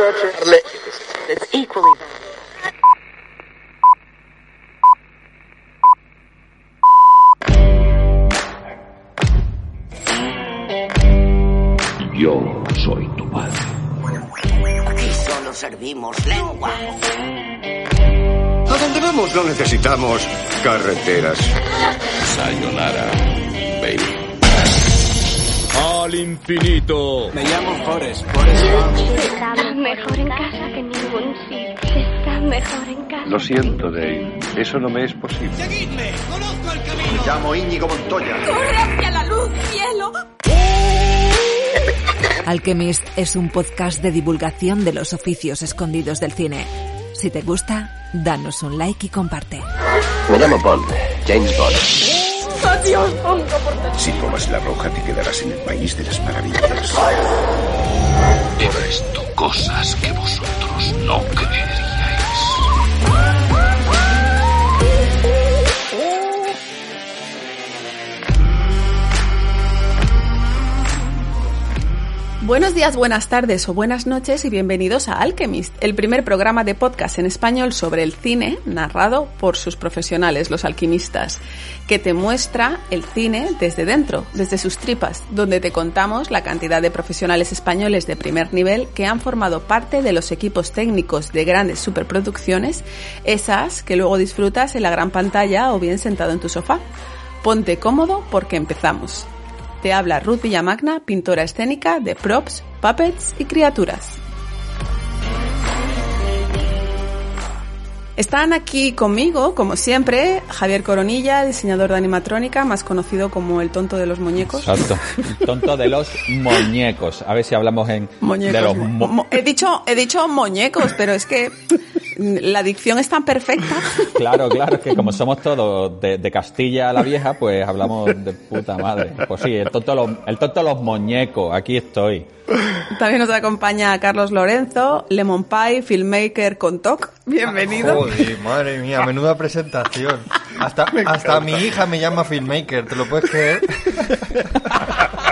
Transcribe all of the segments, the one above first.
It's equally Yo soy tu padre. Aquí solo servimos lengua. A donde vamos no necesitamos carreteras. Sayonara. Al infinito. Me llamo Forrest, Forrest. Está mejor en casa que en ningún sitio. Está mejor en casa. Lo siento, Dave. Eso no me es posible. Me llamo Íñigo Montoya. ¡Corre hacia la luz, cielo! Alchemist es un podcast de divulgación de los oficios escondidos del cine. Si te gusta, danos un like y comparte. Me llamo Bond, James Bond. ¡Adiós, Pongo, por Si tomas la roja te quedarás en el país de las maravillas. He visto cosas que vosotros no creeríais. Buenos días, buenas tardes o buenas noches y bienvenidos a Alchemist, el primer programa de podcast en español sobre el cine narrado por sus profesionales, los alquimistas, que te muestra el cine desde dentro, desde sus tripas, donde te contamos la cantidad de profesionales españoles de primer nivel que han formado parte de los equipos técnicos de grandes superproducciones, esas que luego disfrutas en la gran pantalla o bien sentado en tu sofá. Ponte cómodo porque empezamos. Te habla Ruth Villamagna, pintora escénica de props, puppets y criaturas. Están aquí conmigo, como siempre, Javier Coronilla, diseñador de animatrónica, más conocido como el tonto de los muñecos. Exacto. El tonto de los muñecos. A ver si hablamos en Muñecos. de los he dicho, he dicho muñecos, pero es que la dicción es tan perfecta. Claro, claro, que como somos todos de, de Castilla la Vieja, pues hablamos de puta madre. Pues sí, el tonto de los, el tonto los muñecos, aquí estoy. También nos acompaña Carlos Lorenzo, Lemon Pie, filmmaker con TOC. Bienvenido. Joder, madre mía, menuda presentación. Hasta, hasta mi hija me llama filmmaker, ¿te lo puedes creer?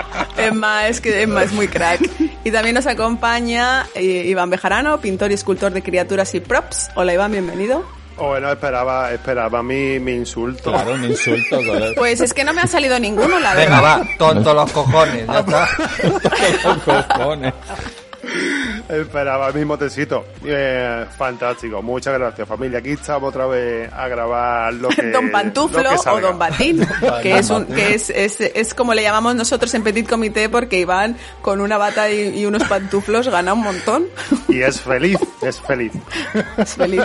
Emma es que Emma es muy crack. Y también nos acompaña eh, Iván Bejarano, pintor y escultor de criaturas y props. Hola Iván, bienvenido. Bueno, esperaba, esperaba mi, mi insulto. Claro, un insulto. colega. Pues es que no me ha salido ninguno, la Venga, verdad. va, tonto los cojones, ya está. Los cojones. Esperaba mi motecito. Eh, fantástico. Muchas gracias, familia. Aquí estamos otra vez a grabar lo que. Don Pantuflo lo que o. Don Batín, que, es, un, que es, es, es como le llamamos nosotros en Petit Comité porque Iván con una bata y, y unos pantuflos gana un montón. Y es feliz, es feliz. Es feliz.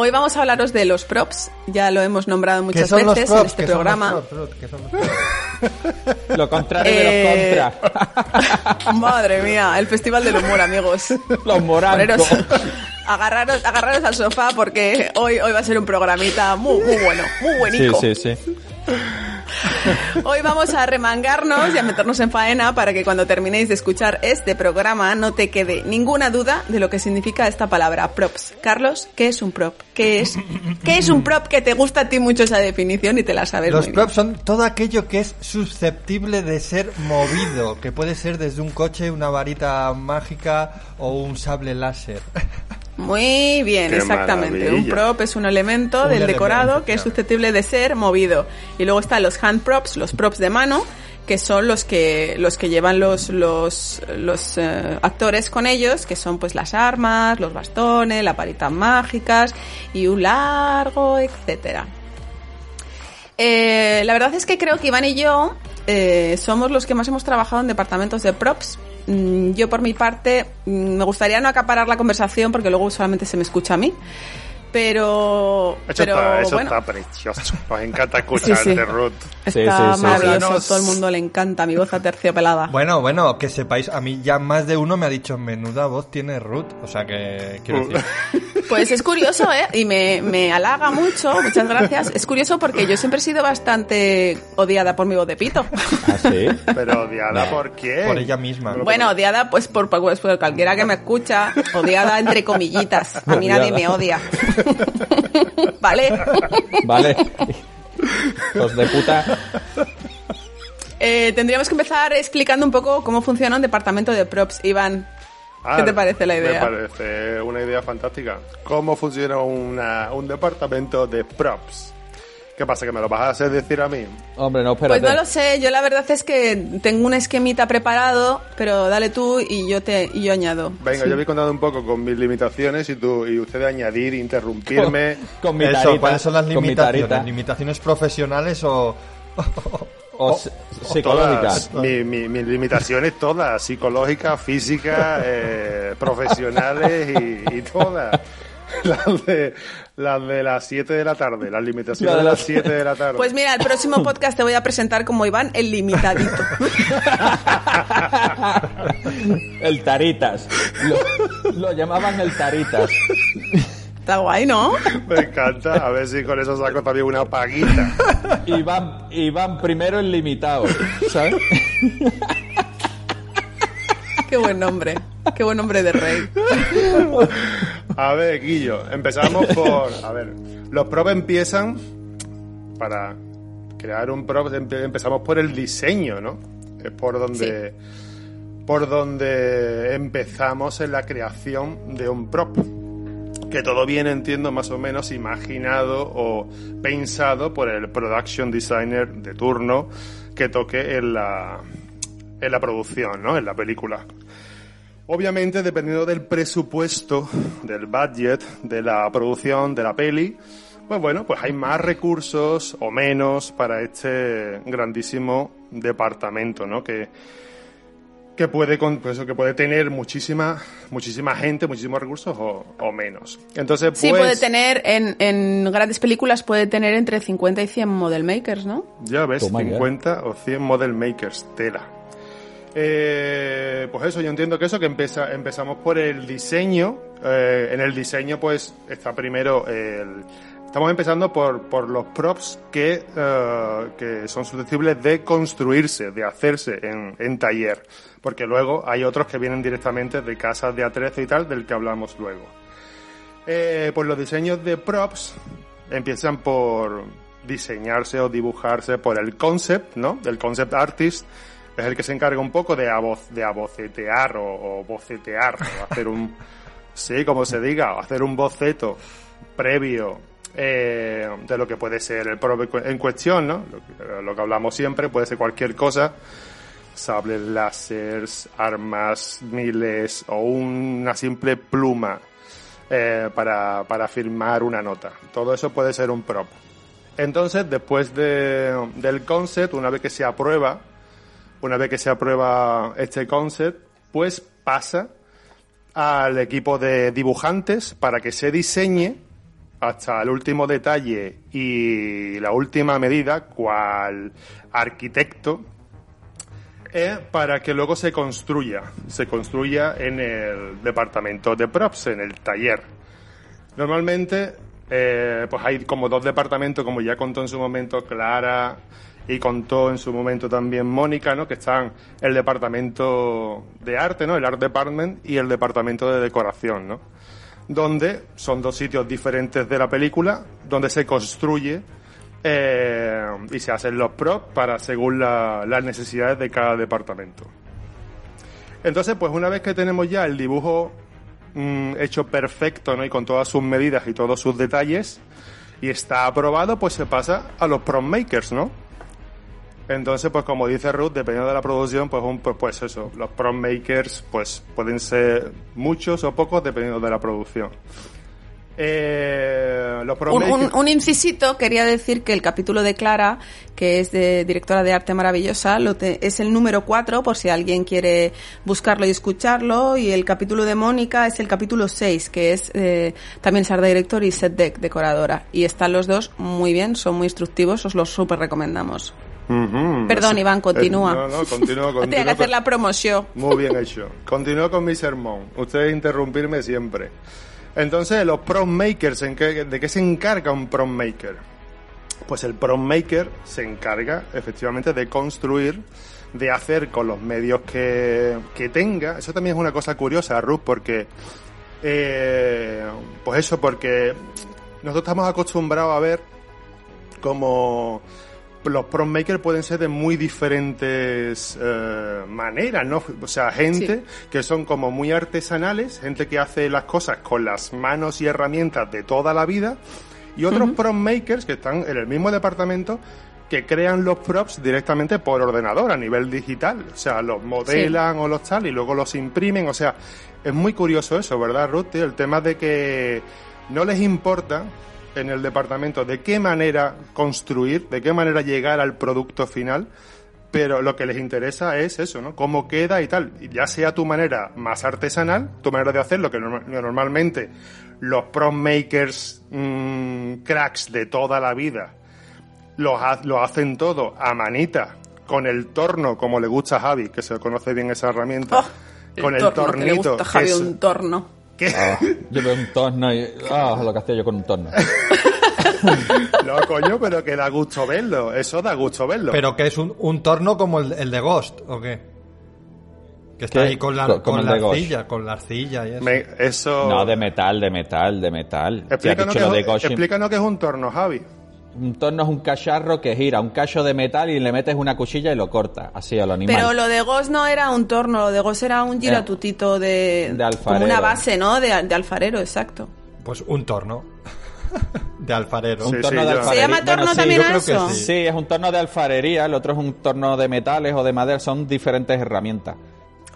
Hoy vamos a hablaros de los props, ya lo hemos nombrado ¿Qué muchas veces en este ¿Qué son los programa. props, son los props? Lo contrario Eh, de los contras. Madre mía, el festival del humor, amigos. Los morancos. Agarraros, agarraros al sofá porque hoy, hoy va a ser un programita muy, muy bueno, muy Sí, buenico. sí, sí. Hoy vamos a remangarnos y a meternos en faena para que cuando terminéis de escuchar este programa no te quede ninguna duda de lo que significa esta palabra, props. Carlos, ¿qué es un prop? ¿Qué es, ¿qué es un prop que te gusta a ti mucho esa definición y te la sabes Los muy props son todo aquello que es susceptible de ser movido, que puede ser desde un coche, una varita mágica o un sable láser. Muy bien, Qué exactamente. Un prop es un elemento Un del elemento, decorado que es susceptible de ser movido. Y luego están los hand props, los props de mano, que son los que los que llevan los los, los eh, actores con ellos, que son pues las armas, los bastones, las varitas mágicas y un largo, etcétera. Eh, la verdad es que creo que Iván y yo eh, somos los que más hemos trabajado en departamentos de props. Mm, Yo por mi parte mm, me gustaría no acaparar la conversación porque luego solamente se me escucha a mí. Pero, Eso, pero está, eso bueno, está precioso. Nos encanta escucharte, Sí, sí. Ruth. Sí, está sí, sí, maravilloso. Todo el mundo le encanta mi voz aterciopelada. Bueno, bueno, que sepáis, a mí ya más de uno me ha dicho, menuda voz tiene Ruth, o sea que, quiero decir, Pues es curioso, ¿eh? Y me, me halaga mucho, muchas gracias. Es curioso porque yo siempre he sido bastante odiada por mi voz de pito. ¿Ah, sí? Pero odiada, ¿por qué? por ella misma. Bueno, odiada pues por, pues por cualquiera que me escucha, odiada entre comillitas. A mí nadie me odia. ¿Vale? Vale. Los de puta. Eh, tendríamos que empezar explicando un poco cómo funciona un departamento de props. Iván, ¿Qué te parece la idea? Me parece una idea fantástica. ¿Cómo funciona una- un departamento de props? ¿Qué pasa? ¿Que me lo vas a hacer decir a mí? Hombre, no, espérate. Pues no lo sé, yo la verdad es que tengo un esquemita preparado, pero dale tú y yo te y yo añado. Venga, Sí. yo voy contando un poco con mis limitaciones y tú y ustedes añadir, interrumpirme. Con mi Eso, tarita, ¿cuáles son las con mi limitaciones? ¿Limitaciones profesionales o...? O s- psicológicas. Todas, mi- mi- mis limitaciones todas, psicológicas, físicas, eh, profesionales y, y todas. Las de, las de las 7 de la tarde, las limitaciones La de de las las- 7 de la tarde. Pues mira, el próximo podcast te voy a presentar como Iván el limitadito. El taritas. Lo, lo llamaban el taritas. Está guay, ¿no? Me encanta, a ver si con eso saco también una paguita. Iván, Iván primero el limitado. ¿Sabes? Qué buen nombre. Qué buen nombre de rey. A ver, Guillo, empezamos por. A ver, los props empiezan. Para crear un prop, empe- empezamos por el diseño, ¿no? Es por donde. Por donde empezamos en la creación de un prop. Que todo viene, entiendo, más o menos imaginado o pensado por el production designer de turno que toque en la, en la producción, ¿no? En la película. Obviamente, dependiendo del presupuesto, del budget, de la producción de la peli, pues bueno, pues hay más recursos o menos para este grandísimo departamento, ¿no? Que, que puede, con- pues eso, que puede tener muchísima, muchísima gente, muchísimos recursos o, o menos. Entonces, pues, Sí, puede tener, en, en grandes películas puede tener entre 50 y 100 model makers, ¿no? Ya ves, Toma ya. 50 o 100 model makers, tela. Eh, pues eso, yo entiendo que eso, que empezamos por el diseño. Eh, en el diseño, pues, está primero el... Estamos empezando por, los props que, eh, que son susceptibles de construirse, de hacerse en, taller. Porque luego hay otros que vienen directamente de casas de A13 y tal, del que hablamos luego. Pues los diseños de props empiezan por diseñarse o dibujarse por el concept, ¿no? Del concept artist. Es el que se encarga un poco de, avoz, de abocetear o, o bocetear, o hacer un, sí, como se diga, o hacer un boceto previo eh, de lo que puede ser el prop en cuestión, ¿no? Lo que, hablamos siempre, puede ser cualquier cosa, sables láseres, armas, miles o una simple pluma eh, para, para firmar una nota. Todo eso puede ser un prop. Entonces, después de, del concept, una vez que se aprueba, una vez que se aprueba este concept, pues pasa al equipo de dibujantes para que se diseñe hasta el último detalle y la última medida, cual arquitecto, eh, para que luego se construya, se construya en el departamento de props, en el taller. Normalmente, eh, pues hay como dos departamentos, como ya contó en su momento Clara y contó en su momento también Mónica, ¿no? Que están el departamento de arte, ¿no? El art department y el departamento de decoración, ¿no? Donde son dos sitios diferentes de la película, donde se construye eh, y se hacen los props para según la- las necesidades de cada departamento. Entonces, pues una vez que tenemos ya el dibujo mm, hecho perfecto, ¿no? Y con todas sus medidas y todos sus detalles, y está aprobado, pues se pasa a los prop makers, ¿no? Entonces, pues como dice Ruth, dependiendo de la producción, pues un, pues, pues eso, los prop makers, pues pueden ser muchos o pocos dependiendo de la producción. Eh, los Un, un- incisito, quería decir que el capítulo de Clara, que es de directora de arte maravillosa, lo te- es el número 4, por si alguien quiere buscarlo y escucharlo, y el capítulo de Mónica es el capítulo 6, que es eh, también Sarda Director y Set Deck decoradora. Y están los dos muy bien, son muy instructivos, os los súper recomendamos. Perdón, Iván, continúa. Eh, no, no, continúo, Tenía que hacer la promoción. Muy bien hecho. Continúo con mi sermón. Ustedes interrumpirme siempre. Entonces, los prop makers, ¿en qué- ¿de qué se encarga un prop maker? Pues el prop maker se encarga efectivamente de construir, de hacer con los medios que, que tenga. Eso también es una cosa curiosa, Ruth, porque, eh, pues eso, porque nosotros estamos acostumbrados a ver como los prop makers pueden ser de muy diferentes eh, maneras, ¿no? O sea, gente que son como muy artesanales, gente que hace las cosas con las manos y herramientas de toda la vida, y otros prop makers que están en el mismo departamento que crean los props directamente por ordenador a nivel digital. O sea, los modelan o los tal y luego los imprimen. O sea, es muy curioso eso, ¿verdad, Ruth? El tema de que no les importa en el departamento de qué manera construir, de qué manera llegar al producto final, pero lo que les interesa es eso, ¿no? Cómo queda y tal. Ya sea tu manera más artesanal, tu manera de hacerlo, que norma- normalmente los prop makers mm, cracks de toda la vida lo, ha- lo hacen todo a manita, con el torno, como le gusta a Javi, que se conoce bien esa herramienta, Oh, con el, torno, que le tornito. gusta a Javi que es- un torno. Que- Ah, yo veo un torno y. Ah, lo que hacía yo con un torno. no, coño, pero que da gusto verlo. Eso da gusto verlo. Pero que es un, un torno como el, el de Ghost, ¿o qué? Que está ¿Qué? ahí con la, con la arcilla, con la arcilla y eso. Me- eso. No, de metal, de metal, de metal. Explícanos, qué lo de explícanos qué es un torno, Javi. Un torno es un cacharro que gira, un cacho de metal y le metes una cuchilla y lo corta, así a lo animal. Pero lo de Ghost no era un torno, lo de Ghost era un giratutito de... De alfarero. Como una base, ¿no? De, de alfarero, exacto. Pues un torno. de alfarero. Un Sí, torno sí, de alfarería. ¿Se llama torno también yo a creo que eso? sí. Sí, es un torno de alfarería, el otro es un torno de metales o de madera, son diferentes herramientas.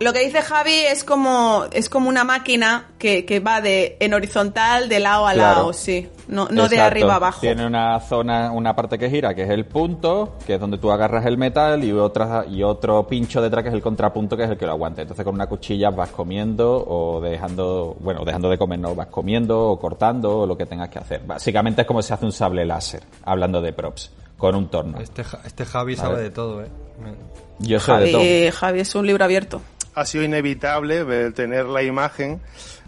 Lo que dice Javi es como es como una máquina que, que va de en horizontal de lado a Claro. lado, sí. No, no de arriba abajo. Tiene una zona, una parte que gira, que es el punto, que es donde tú agarras el metal, y otra y otro pincho detrás, que es el contrapunto, que es el que lo aguanta. Entonces con una cuchilla vas comiendo o dejando, bueno, dejando de comer, no, vas comiendo o cortando o lo que tengas que hacer. Básicamente es como se hace un sable láser, hablando de props, con un torno. Este, este Javi sabe de todo, ¿eh? Yo sé de todo. Javi, Javi es un libro abierto. Ha sido inevitable ver- tener la imagen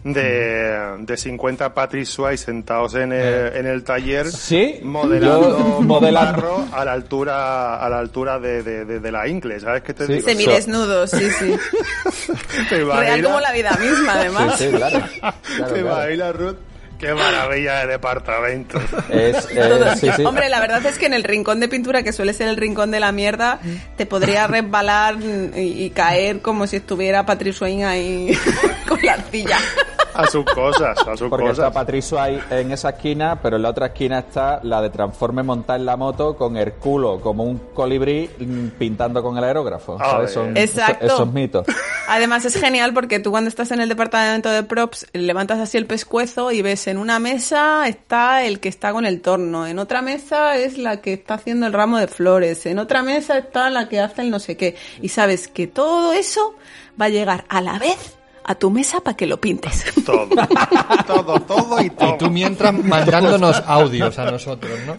de, de 50 Patrick Swayze sentados en el, en el taller Sí, modelando, modelando. a la altura a la altura de, de, de- de la ingle ¿sabes qué te Sí. digo? Semidesnudos, sí, sí. ¿Te Real como la vida misma, además. Sí, sí, claro. Claro, ¿Te claro. imaginas, Ruth? Qué maravilla de departamento. Es, eh, Todo. sí, sí. Hombre, la verdad es que en el rincón de pintura, que suele ser el rincón de la mierda, te podría resbalar y, y caer como si estuviera Patrick Swayze ahí con la arcilla. A sus cosas, a sus Porque está cosas. Patricio ahí en esa esquina, pero en la otra esquina está la de Transforme montar en la moto con el culo como un colibrí mm, pintando con el aerógrafo. Ah, ¿sabes? Son Exacto. Esos, esos mitos. Además es genial porque tú cuando estás en el departamento de props levantas así el pescuezo y ves en una mesa está el que está con el torno, en otra mesa es la que está haciendo el ramo de flores, en otra mesa está la que hace el no sé qué. Y sabes que todo eso va a llegar a la vez a tu mesa para que lo pintes. Todo, todo, todo y todo. Y tú mientras mandándonos audios a nosotros, ¿no?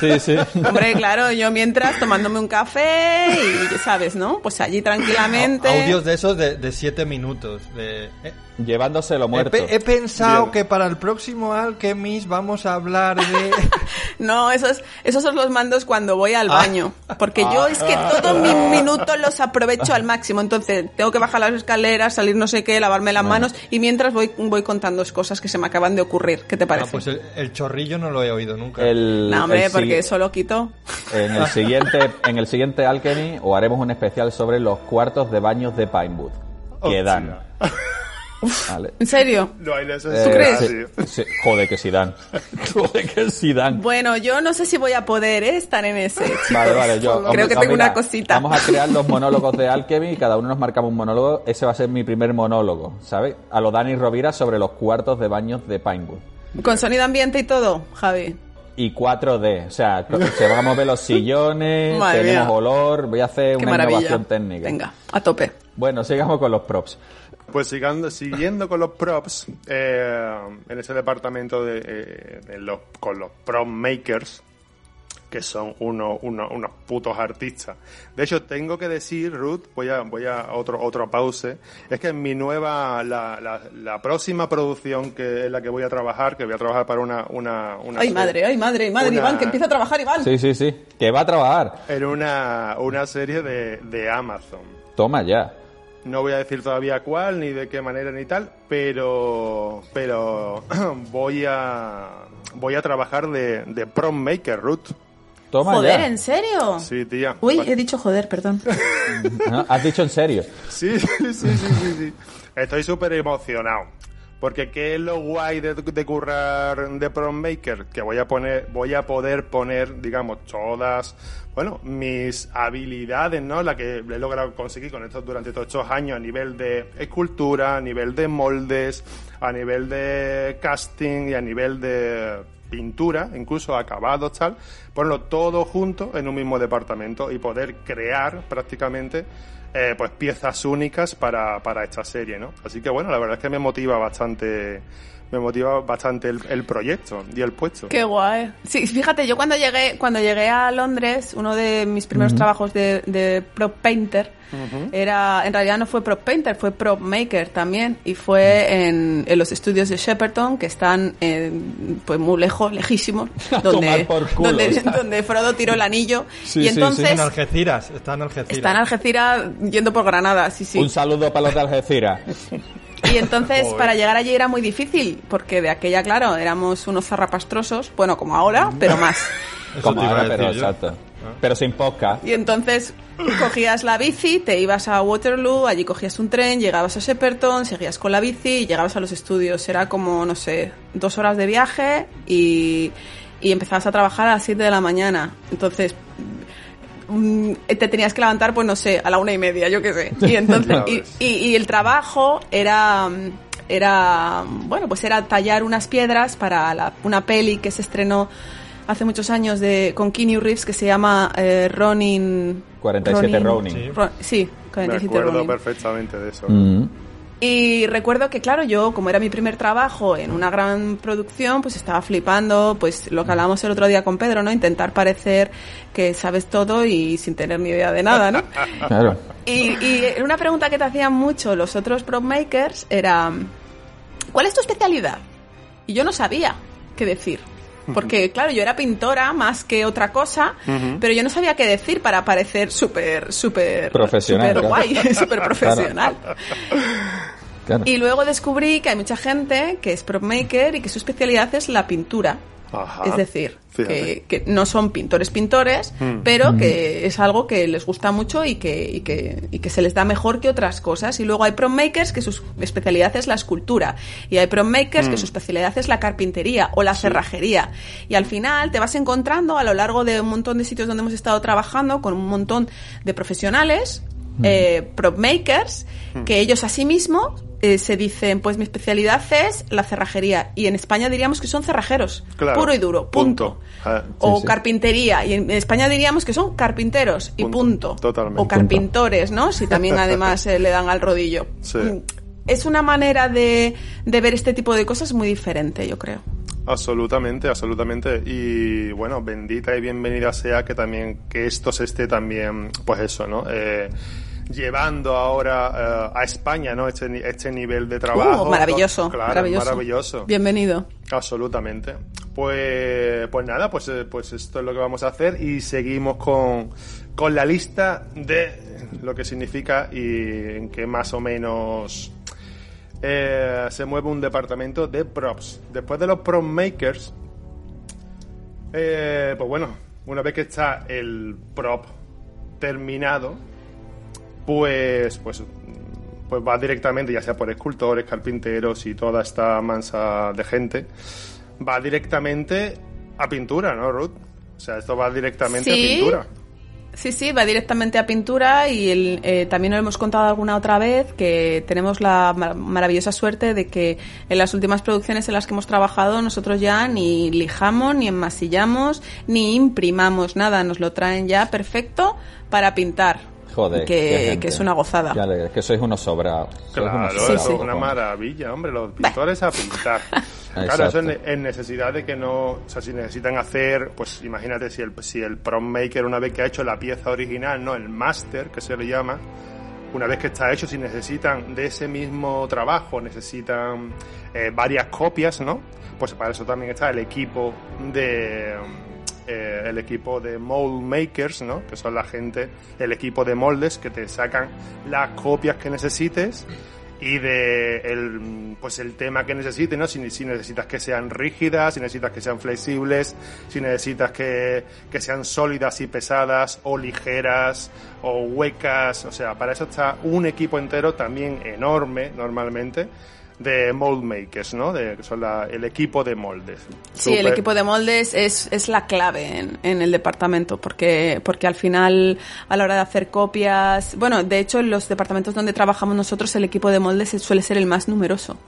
Sí, sí. Hombre, claro, yo mientras tomándome un café y, ¿sabes, no? Pues allí tranquilamente. Audios de esos de, de siete minutos. De, eh, Llevándoselo he, muerto. he pensado que para el próximo Alchemist vamos a hablar de... No, esos, esos son los mandos cuando voy Ah. al baño. Porque yo es que todos mis minutos los aprovecho al máximo. Entonces, tengo que bajar las escaleras, salir no sé qué, lavarme las manos y mientras voy, voy contando cosas que se me acaban de ocurrir. ¿Qué te Ah, parece? pues el, el chorrillo no lo he oído nunca. El, no, hombre, el porque eso lo quito. En el siguiente, en el siguiente Alchemy, o haremos un especial sobre los cuartos de baños de Pinewood. Que Hostia. Vale. ¿En serio? No hay necesidad. crees? sí, sí. Joder, que si dan. Joder, que si dan. Bueno, yo no sé si voy a poder ¿eh? estar en ese. chicos. Vale, vale, yo. Creo hombre, que tengo mira, una cosita. Vamos a crear los monólogos de Alchemy y cada uno nos marcamos un monólogo. Ese va a ser mi primer monólogo, ¿sabes? A lo Dani Rovira sobre los cuartos de baños de Pinewood. Con sonido ambiente y todo, Javi. Y 4D, o sea, se van a mover los sillones, Madre tenemos mía. olor, voy a hacer Qué una maravilla. innovación técnica. Venga, a tope. Bueno, sigamos con los props. Pues sigando, siguiendo con los props, eh, en ese departamento de, eh, de los, con los prop makers, que son uno- uno- unos putos artistas. De hecho, tengo que decir, Ruth, voy a, voy a otro, otro pause, es que en mi nueva, la, la, la próxima producción que en la que voy a trabajar, que voy a trabajar para una, una, una Ay, serie- madre, ay, madre, ay, madre, Una- Iván, que empieza a trabajar, Iván. Sí, sí, sí, que va a trabajar. en una, una serie de, de Amazon. Toma ya. No voy a decir todavía cuál, ni de qué manera, ni tal, pero, pero voy a, voy a trabajar de, de prom maker, Ruth. Toma Joder, ya. ¿en serio? Sí, tía. Uy, Vale. he dicho joder, perdón. ¿No? ¿Has dicho en serio? Sí, sí, sí, sí, sí, sí. Estoy súper emocionado. Porque qué es lo guay de, currar de Prom Maker, que voy a poner, voy a poder poner, digamos, todas, bueno, mis habilidades, ¿no? La que he logrado conseguir con esto durante todos estos años a nivel de escultura, a nivel de moldes, a nivel de casting y a nivel de pintura, incluso acabados, tal, ponerlo todo junto en un mismo departamento y poder crear prácticamente eh, pues piezas únicas para, para esta serie, ¿no? Así que bueno, la verdad es que me motiva bastante, me motiva bastante el, el proyecto y el puesto. Qué guay. Sí, fíjate, yo cuando llegué, cuando llegué a Londres, uno de mis primeros Ujú. trabajos de, de prop painter Ujú. era, en realidad no fue prop painter, fue prop maker también, y fue en, en los estudios de Shepperton, que están en, pues muy lejos, lejísimos, donde, culo. donde, donde Frodo tiró el anillo. y entonces En Algeciras, está en Algeciras. está en Algeciras yendo por Granada, sí, sí. Un saludo para los de Algeciras. Y entonces para llegar allí era muy difícil, porque de aquella, claro, éramos unos zarrapastrosos, bueno, como ahora, pero más. Como ahora, pero exacto. Pero sin podcast. Y entonces cogías la bici, te ibas a Waterloo, allí cogías un tren, llegabas a Shepperton, seguías con la bici y llegabas a los estudios. Era como, no sé, dos horas de viaje y, y empezabas a trabajar a las 7 de la mañana. Entonces te tenías que levantar, pues no sé, a la una y media, yo qué sé. Y entonces, y, ves. y- y el trabajo era, mm, era, bueno, pues era tallar unas piedras para la- una peli que se estrenó hace muchos años de, con Keanu Reeves que se llama eh, Ronin... 47 Ronin. Sí. Ro- sí, Me 47 acuerdo Ronin. perfectamente de eso. Mm. Y recuerdo que, claro, yo, como era mi primer trabajo en una gran producción, pues estaba flipando, pues lo que hablamos el otro día con Pedro, ¿no? Intentar parecer que sabes todo y sin tener ni idea de nada, ¿no? Claro. Y, y una pregunta que te hacían mucho los otros prop makers era, ¿cuál es tu especialidad? Y yo no sabía qué decir. Porque, claro, yo era pintora más que otra cosa, pero yo no sabía qué decir para parecer súper, súper... Profesional, Súper guay, súper profesional. Claro. Y luego descubrí que hay mucha gente que es prop maker y que su especialidad es la pintura. Ajá. Es decir, que, que no son pintores pintores, Mm. pero Mm. que es algo que les gusta mucho y que, y, que, y que se les da mejor que otras cosas. Y luego hay prop makers que su especialidad es la escultura. Y hay prop makers Mm. que su especialidad es la carpintería o la cerrajería. Y al final te vas encontrando a lo largo de un montón de sitios donde hemos estado trabajando con un montón de profesionales, eh, prop makers, que ellos a sí mismos eh, se dicen, pues mi especialidad es la cerrajería. Y en España diríamos que son cerrajeros. Claro. Puro y duro, punto. Ah, o sí, carpintería. Y en España diríamos que son carpinteros y punto. Totalmente. O carpintores, ¿no? Si también además eh, le dan al rodillo. Sí. Mm, Es una manera de, de ver este tipo de cosas muy diferente, yo creo. Absolutamente, absolutamente. Y bueno, bendita y bienvenida sea que también, que esto se esté también, pues eso, ¿no? Eh, llevando ahora eh, a España, ¿no? Este, ni- este nivel de trabajo. Uh, maravilloso, Claro, maravilloso. maravilloso. Bienvenido. Absolutamente. Pues, pues nada, pues, eh, pues esto es lo que vamos a hacer y seguimos con, con la lista de lo que significa y en qué más o menos eh, se mueve un departamento de props. Después de los prop makers, eh, pues bueno, una vez que está el prop terminado, pues, pues, pues va directamente, ya sea por escultores, carpinteros y toda esta mansa de gente, va directamente a pintura, ¿no, Ruth? O sea, esto va directamente Sí. a pintura. Sí, sí, va directamente a pintura y el, eh, también lo hemos contado alguna otra vez que tenemos la mar- maravillosa suerte de que en las últimas producciones en las que hemos trabajado nosotros ya ni lijamos, ni enmasillamos, ni imprimamos nada, nos lo traen ya perfecto para pintar. Joder. que, es una gozada. Alegre, que sois unos sobrados. Sois Claro, unos eso sobrados, es una maravilla, hombre, los pintores a pintar. claro, Exacto. eso es en necesidad de que no, o sea, si necesitan hacer, pues imagínate si el, si el prom maker una vez que ha hecho la pieza original, no, el master, que se le llama, una vez que está hecho, si necesitan de ese mismo trabajo, necesitan eh, varias copias, ¿no? Pues para eso también está el equipo de eh, el equipo de mold makers, ¿no? Que son la gente, el equipo de moldes que te sacan las copias que necesites y de el, pues el tema que necesites, ¿no? Si, si necesitas que sean rígidas, si necesitas que sean flexibles, si necesitas que, que sean sólidas y pesadas, o ligeras, o huecas, o sea, para eso está un equipo entero también enorme, normalmente, de mold makers, ¿no? De, que son la- el equipo de moldes. Sí, el equipo de moldes es, es la clave en, en el departamento, porque, porque al final, a la hora de hacer copias, bueno, de hecho, en los departamentos donde trabajamos nosotros, el equipo de moldes suele ser el más numeroso,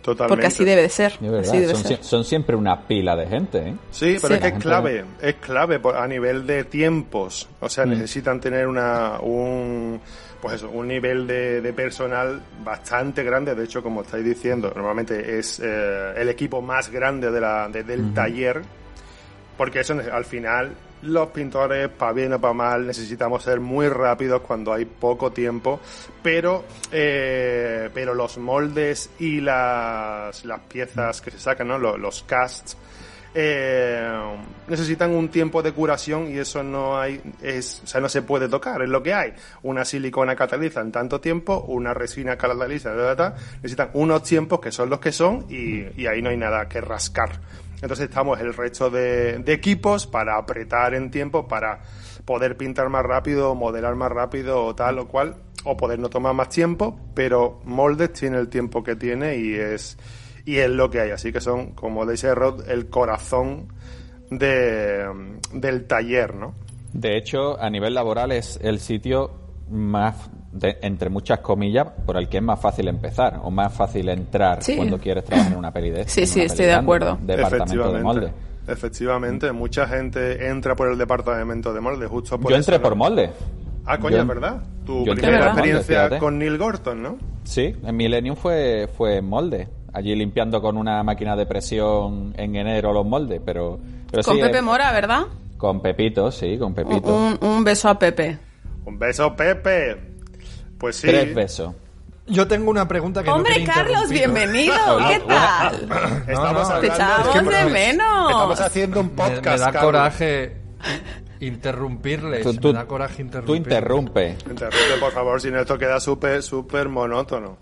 Totalmente. porque así debe de ser. Es verdad, así debe son, ser. son siempre una pila de gente, ¿eh? Sí, pero Sí. es que es clave, es clave a nivel de tiempos. O sea, Mm. necesitan tener una, un, pues eso, un nivel de, de personal bastante grande. De hecho, como estáis diciendo, normalmente es eh, el equipo más grande de la, de- del taller. Porque eso, al final, los pintores, para bien o para mal, necesitamos ser muy rápidos cuando hay poco tiempo. Pero, eh, pero los moldes y las, las piezas que se sacan, ¿no? los, los casts, eh, necesitan un tiempo de curación y eso no hay, es, o sea, no se puede tocar, es lo que hay. Una silicona cataliza en tanto tiempo, una resina cataliza, ta, ta, ta. necesitan unos tiempos que son los que son y, y ahí no hay nada que rascar. Entonces estamos el resto de, de equipos para apretar en tiempo, para poder pintar más rápido, modelar más rápido o tal o cual, o poder no tomar más tiempo, pero Moldes tiene el tiempo que tiene y es, y es lo que hay. Así que son, como dice Rod, el corazón de, del taller, ¿no? De hecho, a nivel laboral es el sitio más, de- entre muchas comillas, por el que es más fácil empezar o más fácil entrar Sí. cuando quieres trabajar en una peli de Sí, sí, estoy de acuerdo. Departamento de molde. Efectivamente, mucha gente entra por el departamento de molde, justo por Yo eso, entré ¿no? por molde. Ah, coño, Yo- es verdad. Tu primera experiencia con Neil Gorton, ¿no? Sí, en Millennium fue, fue en molde. Allí limpiando con una máquina de presión en enero los moldes, pero, pero Con sí, Pepe eh, Mora, ¿verdad? Con Pepito, sí, con Pepito. Un, un beso a Pepe. Un beso, Pepe. Pues sí. Tres besos. Yo tengo una pregunta que Hombre, Carlos, bienvenido. ¿Qué tal? Estamos no, Te hablando echábamos es que de me- menos. Estamos haciendo un podcast. me da Carlos. coraje interrumpirles. Tú, tú- me da coraje tú interrumpir. interrumpe. Interrumpe, por favor, si no esto queda súper, súper monótono.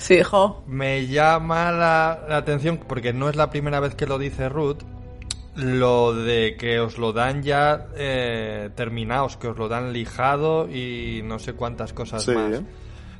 Sí, hijo. Me llama la, la atención, porque no es la primera vez que lo dice Ruth, lo de que os lo dan ya eh, terminados, que os lo dan lijado y no sé cuántas cosas Sí. más.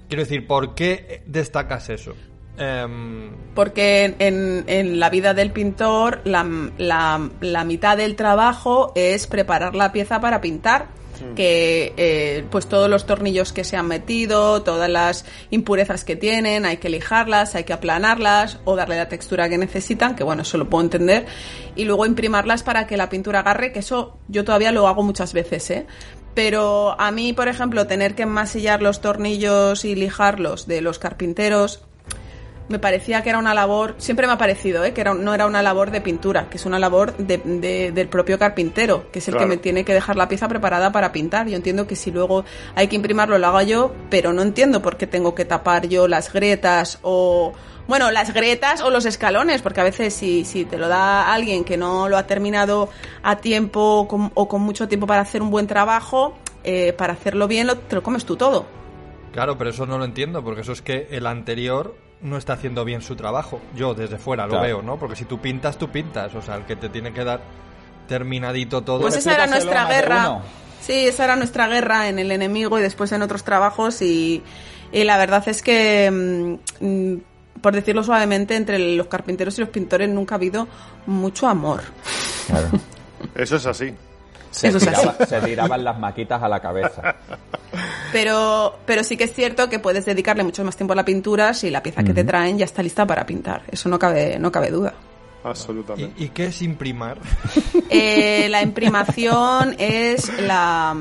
Quiero decir, ¿por qué destacas eso? Em, Porque en, en la vida del pintor la, la- la mitad del trabajo es preparar la pieza para pintar. Que eh, pues todos los tornillos que se han metido, todas las impurezas que tienen, hay que lijarlas, hay que aplanarlas o darle la textura que necesitan, que bueno, eso lo puedo entender, y luego imprimarlas para que la pintura agarre, que eso yo todavía lo hago muchas veces, ¿eh? Pero a mí, por ejemplo, tener que enmasillar los tornillos y lijarlos de los carpinteros, me parecía que era una labor, siempre me ha parecido, ¿eh? que era, no era una labor de pintura, que es una labor de- de- del propio carpintero, que es el Claro. que me tiene que dejar la pieza preparada para pintar. Yo entiendo que si luego hay que imprimarlo, lo hago yo, pero no entiendo por qué tengo que tapar yo las grietas o... Bueno, las grietas o los escalones, porque a veces si, si te lo da alguien que no lo ha terminado a tiempo con- o con mucho tiempo para hacer un buen trabajo, eh, para hacerlo bien lo- te lo comes tú todo. claro, pero eso no lo entiendo, porque eso es que el anterior no está haciendo bien su trabajo. Yo desde fuera lo Claro. veo, ¿no? Porque si tú pintas, tú pintas. O sea, el que te tiene que dar terminadito todo. Pues esa era nuestra guerra. Sí, esa era nuestra guerra en el enemigo y después en otros trabajos y, y la verdad es que, mm, por decirlo suavemente, entre los carpinteros y los pintores nunca ha habido mucho amor. Eso es así. Se, Eso es tiraba- así. se tiraban las maquitas a la cabeza. Pero, pero sí que es cierto que puedes dedicarle mucho más tiempo a la pintura si la pieza que te traen ya está lista para pintar. Eso no cabe, no cabe duda. Absolutamente. ¿Y, y qué es imprimar? Eh, la imprimación es la...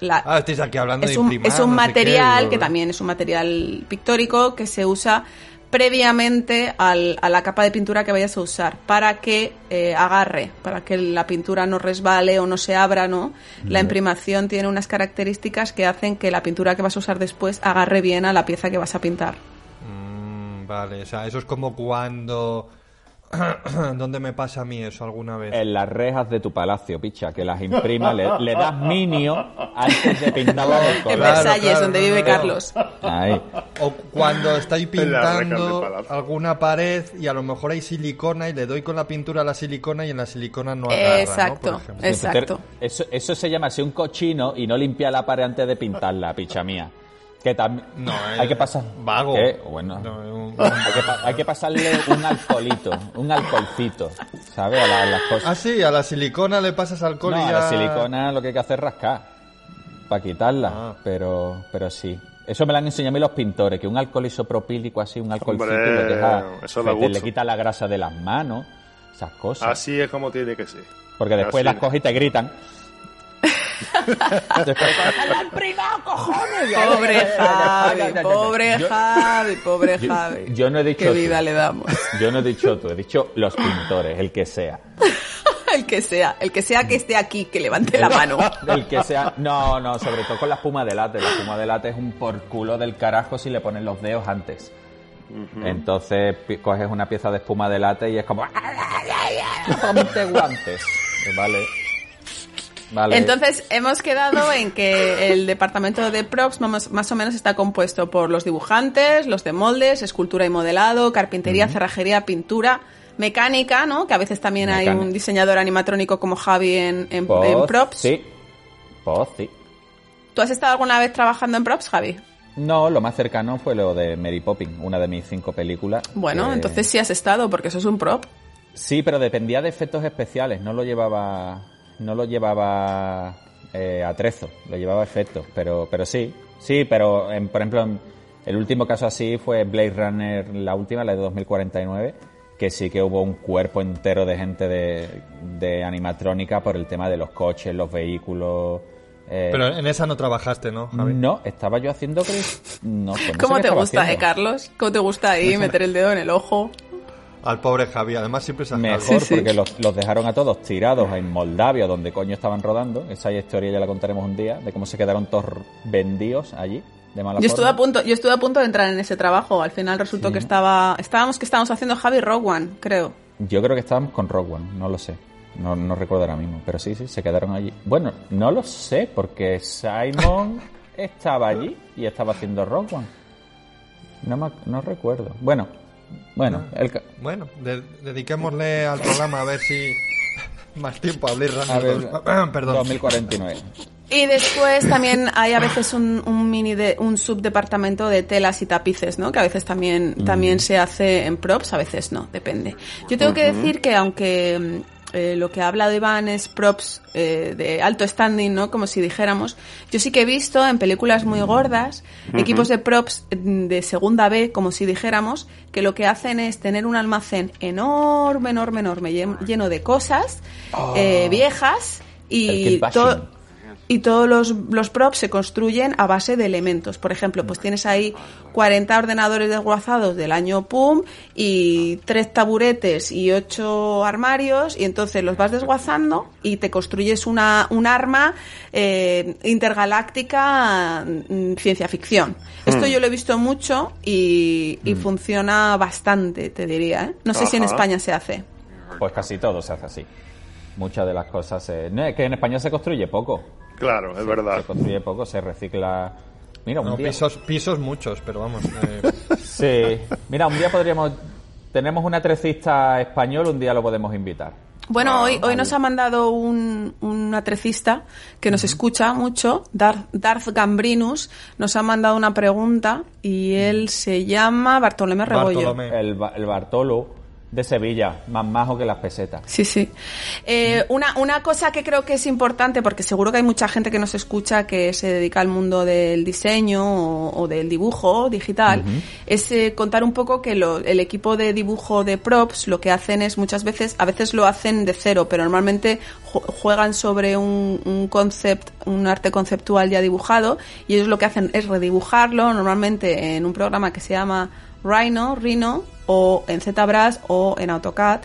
la Ah, estáis aquí hablando es de un, imprimar. es un no sé qué, material que también es un material pictórico que se usa previamente al- a la capa de pintura que vayas a usar para que eh, agarre, para que la pintura no resbale o no se abra, ¿no? La imprimación tiene unas características que hacen que la pintura que vas a usar después agarre bien a la pieza que vas a pintar. Mm, vale, o sea, eso es como cuando... ¿Dónde me pasa a mí eso alguna vez? En las rejas de tu palacio, picha, que las imprima, le, le das minio antes de pintarlas del En color. Claro, Versalles, claro, donde vive. Carlos. Ahí. O cuando estoy En de pintando alguna pared y a lo mejor hay silicona y le doy con la pintura a la silicona y en la silicona no agarra. Exacto, exacto. Eso, eso se llama ser un cochino y no limpiar la pared antes de pintarla, picha mía. Que también No, hay eh, que pasar vago. ¿Qué? Bueno, No, un- hay, que, hay que pasarle un alcoholito, un alcoholcito, ¿sabes? A, la- a las cosas. Ah, sí, a la silicona le pasas alcohol no, y a ya... la silicona lo que hay que hacer es rascar para quitarla, Ah. pero pero sí. Eso me lo han enseñado a mí los pintores, que un alcohol isopropílico así, un alcoholcito Hombre, lo deja, eso da que te- le quita la grasa de las manos, esas cosas. Así es como tiene que ser. Porque después Así las es. coges y te gritan. Después, Pobre Javi, pobre Javi, pobre Javi. yo no he dicho Qué tú. vida le damos. Yo no he dicho tú, he dicho los pintores, el que sea. El que sea, el que sea que esté aquí, que levante la mano. El que sea. No, no, sobre todo con la espuma de late. La espuma de late es un por culo del carajo si le pones los dedos antes. Entonces coges una pieza de espuma de late y es como. Ponte guantes. Vale. Vale. Entonces, hemos quedado en que el departamento de props más, o menos está compuesto por los dibujantes, los de moldes, escultura y modelado, carpintería, cerrajería, pintura, mecánica, ¿no? Que a veces también hay un diseñador animatrónico como Javi en, en- Poz, en props. Sí. Sí. ¿Tú has estado alguna vez trabajando en props, Javi? No, lo más cercano fue lo de Mary Poppins, una de mis cinco películas. Bueno, que- entonces sí has estado, porque eso es un prop. Sí, pero dependía de efectos especiales, no lo llevaba, no lo llevaba eh, a trezo, lo llevaba a efectos, pero, pero sí, sí, pero en- por ejemplo, en- el último caso así fue Blade Runner, la última, la de 2049, que sí que hubo un cuerpo entero de gente de, de animatrónica por el tema de los coches, los vehículos. eh, Pero en esa no trabajaste, ¿no, Javi? no, estaba yo haciendo no, pues no sé ¿Cómo te gusta, eh. Carlos? ¿Cómo te gusta ahí meter el dedo en el ojo? Al pobre Javi, además siempre se Mejor Sí, sí. porque los, los dejaron a todos tirados en Moldavia, donde coño estaban rodando. Esa historia ya la contaremos un día, de cómo se quedaron todos vendidos allí, de mala Yo estuve forma. a punto, yo estuve a punto de entrar en ese trabajo. Al final resultó Sí. que estaba, estábamos que estábamos haciendo Javi Rogue One, creo. Yo creo que estábamos con Rogue One, no lo sé. No, no recuerdo ahora mismo, pero sí, sí, se quedaron allí. Bueno, no lo sé, porque Simon estaba allí y estaba haciendo Rogue One. No, me no recuerdo. Bueno, bueno, el, ca- Bueno, de- dediquémosle al programa a ver si... Más tiempo a Blade a Runner ver, 2. Perdón. 2049. Y después también hay a veces un, un mini de, un subdepartamento de telas y tapices, ¿no? Que a veces también, también se hace en props, a veces no, depende. Yo tengo que decir que aunque mm, eh, lo que ha hablado Iván es props eh, de alto standing, ¿no? Como si dijéramos, yo sí que he visto en películas muy gordas equipos de props de segunda B, como si dijéramos, que lo que hacen es tener un almacén enorme, enorme, enorme, llen- lleno de cosas eh, viejas y todo y todos los, los props se construyen a base de elementos. Por ejemplo, pues tienes ahí 40 ordenadores desguazados del año PUM y tres taburetes y ocho armarios y entonces los vas desguazando y te construyes una, un arma eh, intergaláctica mm, ciencia ficción. Esto yo lo he visto mucho y, y funciona bastante, te diría. ¿eh? No sé si en. España se hace. Pues casi todo se hace así. Muchas de las cosas... se- No, es que en España se construye poco. Claro, es Se verdad. construye poco, se recicla... Mira, un No, día... pisos, pisos muchos, pero vamos. eh, Sí. Mira, un día podríamos... Tenemos un atrecista español, un día lo podemos invitar. Bueno, hoy, hoy nos ha mandado un, un atrecista que nos escucha mucho, Darth, Darth Gambrinus, nos ha mandado una pregunta y él se llama Bartolomé Rebollo. Bartolomé. El, el Bartolo de Sevilla, más majo que las pesetas. Sí, sí. Eh, una, una cosa que creo que es importante, porque seguro que hay mucha gente que nos escucha que se dedica al mundo del diseño o, o del dibujo digital, es eh, contar un poco que lo- el equipo de dibujo de props lo que hacen es muchas veces, a veces lo hacen de cero, pero normalmente ju- juegan sobre un, un concept, un arte conceptual ya dibujado, y ellos lo que hacen es redibujarlo, normalmente en un programa que se llama Rhino, Rhino, o en ZBrush o en AutoCAD,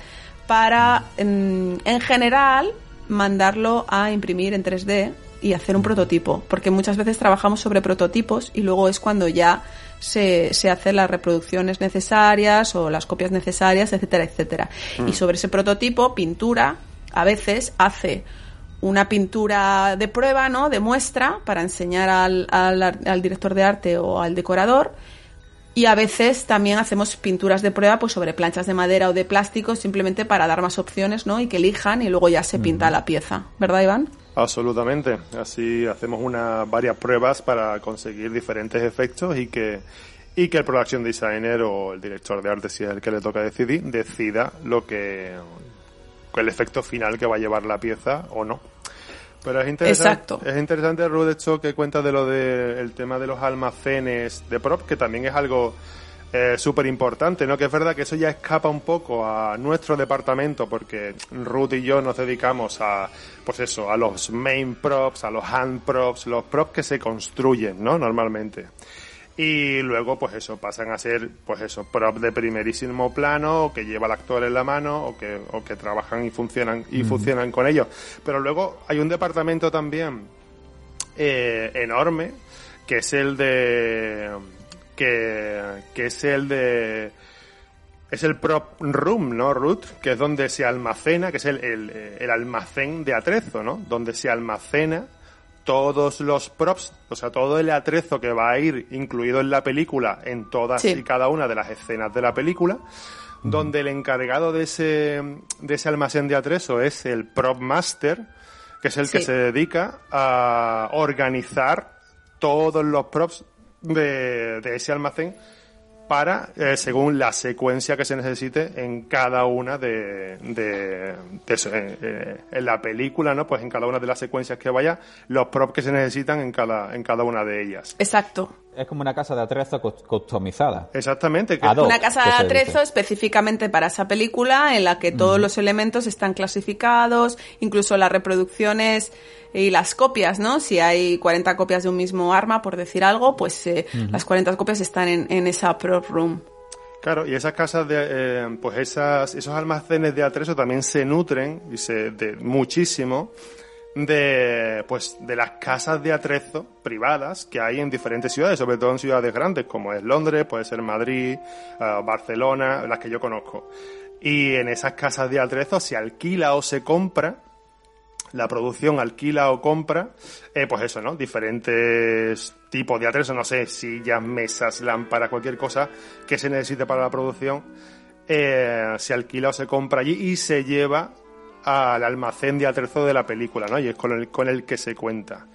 para, en, en general, mandarlo a imprimir en 3D y hacer un prototipo, porque muchas veces trabajamos sobre prototipos y luego es cuando ya se, se hacen las reproducciones necesarias o las copias necesarias, etcétera, etcétera. Y sobre ese prototipo, pintura, a veces hace una pintura de prueba, ¿no? De muestra para enseñar al, al, al director de arte o al decorador Y a veces también hacemos pinturas de prueba pues sobre planchas de madera o de plástico simplemente para dar más opciones, ¿no? Y que elijan y luego ya se pinta la pieza, ¿verdad, Iván? Absolutamente. Así hacemos una, varias pruebas para conseguir diferentes efectos y que, y que el production designer o el director de arte, si es el que le toca decidir, decida lo que, el efecto final que va a llevar la pieza o no. Pero es interesante, Exacto. es interesante, Ruth, hecho que cuenta de lo del tema de los almacenes de prop, que también es algo eh, súper importante, ¿no? Que es verdad que eso ya escapa un poco a nuestro departamento, porque Ruth y yo nos dedicamos a, pues eso, a los main props, a los hand props, los props que se construyen, ¿no? Normalmente. Y luego, pues eso, pasan a ser, pues eso, props de primerísimo plano, o que lleva el actor en la mano, o que, o que trabajan y funcionan, y funcionan con ellos. Pero luego hay un departamento también eh, enorme, que es el de, que, que es el de, es el prop room, ¿no, Ruth? Que es donde se almacena, que es el, el, el almacén de atrezo, ¿no? Donde se almacena todos los props, o sea, todo el atrezo que va a ir incluido en la película, en todas Sí. y cada una de las escenas de la película, donde el encargado de ese, de ese almacén de atrezo es el prop master, que es el que se dedica a organizar todos los props de, de ese almacén para, eh, según la secuencia que se necesite en cada una de, de, eh, eh, en la película, ¿no? Pues en cada una de las secuencias que vaya, los props que se necesitan en cada, en cada una de ellas. Exacto. Es como una casa de atrezo cus- customizada. Exactamente. Que, Una casa que de atrezo específicamente para esa película en la que todos los elementos están clasificados, incluso las reproducciones y las copias, ¿no? Si hay 40 copias de un mismo arma, por decir algo, pues eh, las 40 copias están en, en esa prop room. Claro, y esas casas de, eh, pues esas, esos almacenes de atrezo también se nutren y se, de, muchísimo de, pues, de las casas de atrezo privadas que hay en diferentes ciudades, sobre todo en ciudades grandes como es Londres, puede ser Madrid, eh, Barcelona, las que yo conozco. Y en esas casas de atrezo se alquila o se compra la producción alquila o compra, eh, pues eso, ¿no? Diferentes tipos de atrezo, no sé, sillas, mesas, lámparas, cualquier cosa que se necesite para la producción, eh, se alquila o se compra allí y se lleva al almacén de atrezo de la película, ¿no? Y es con el, con el que se cuenta.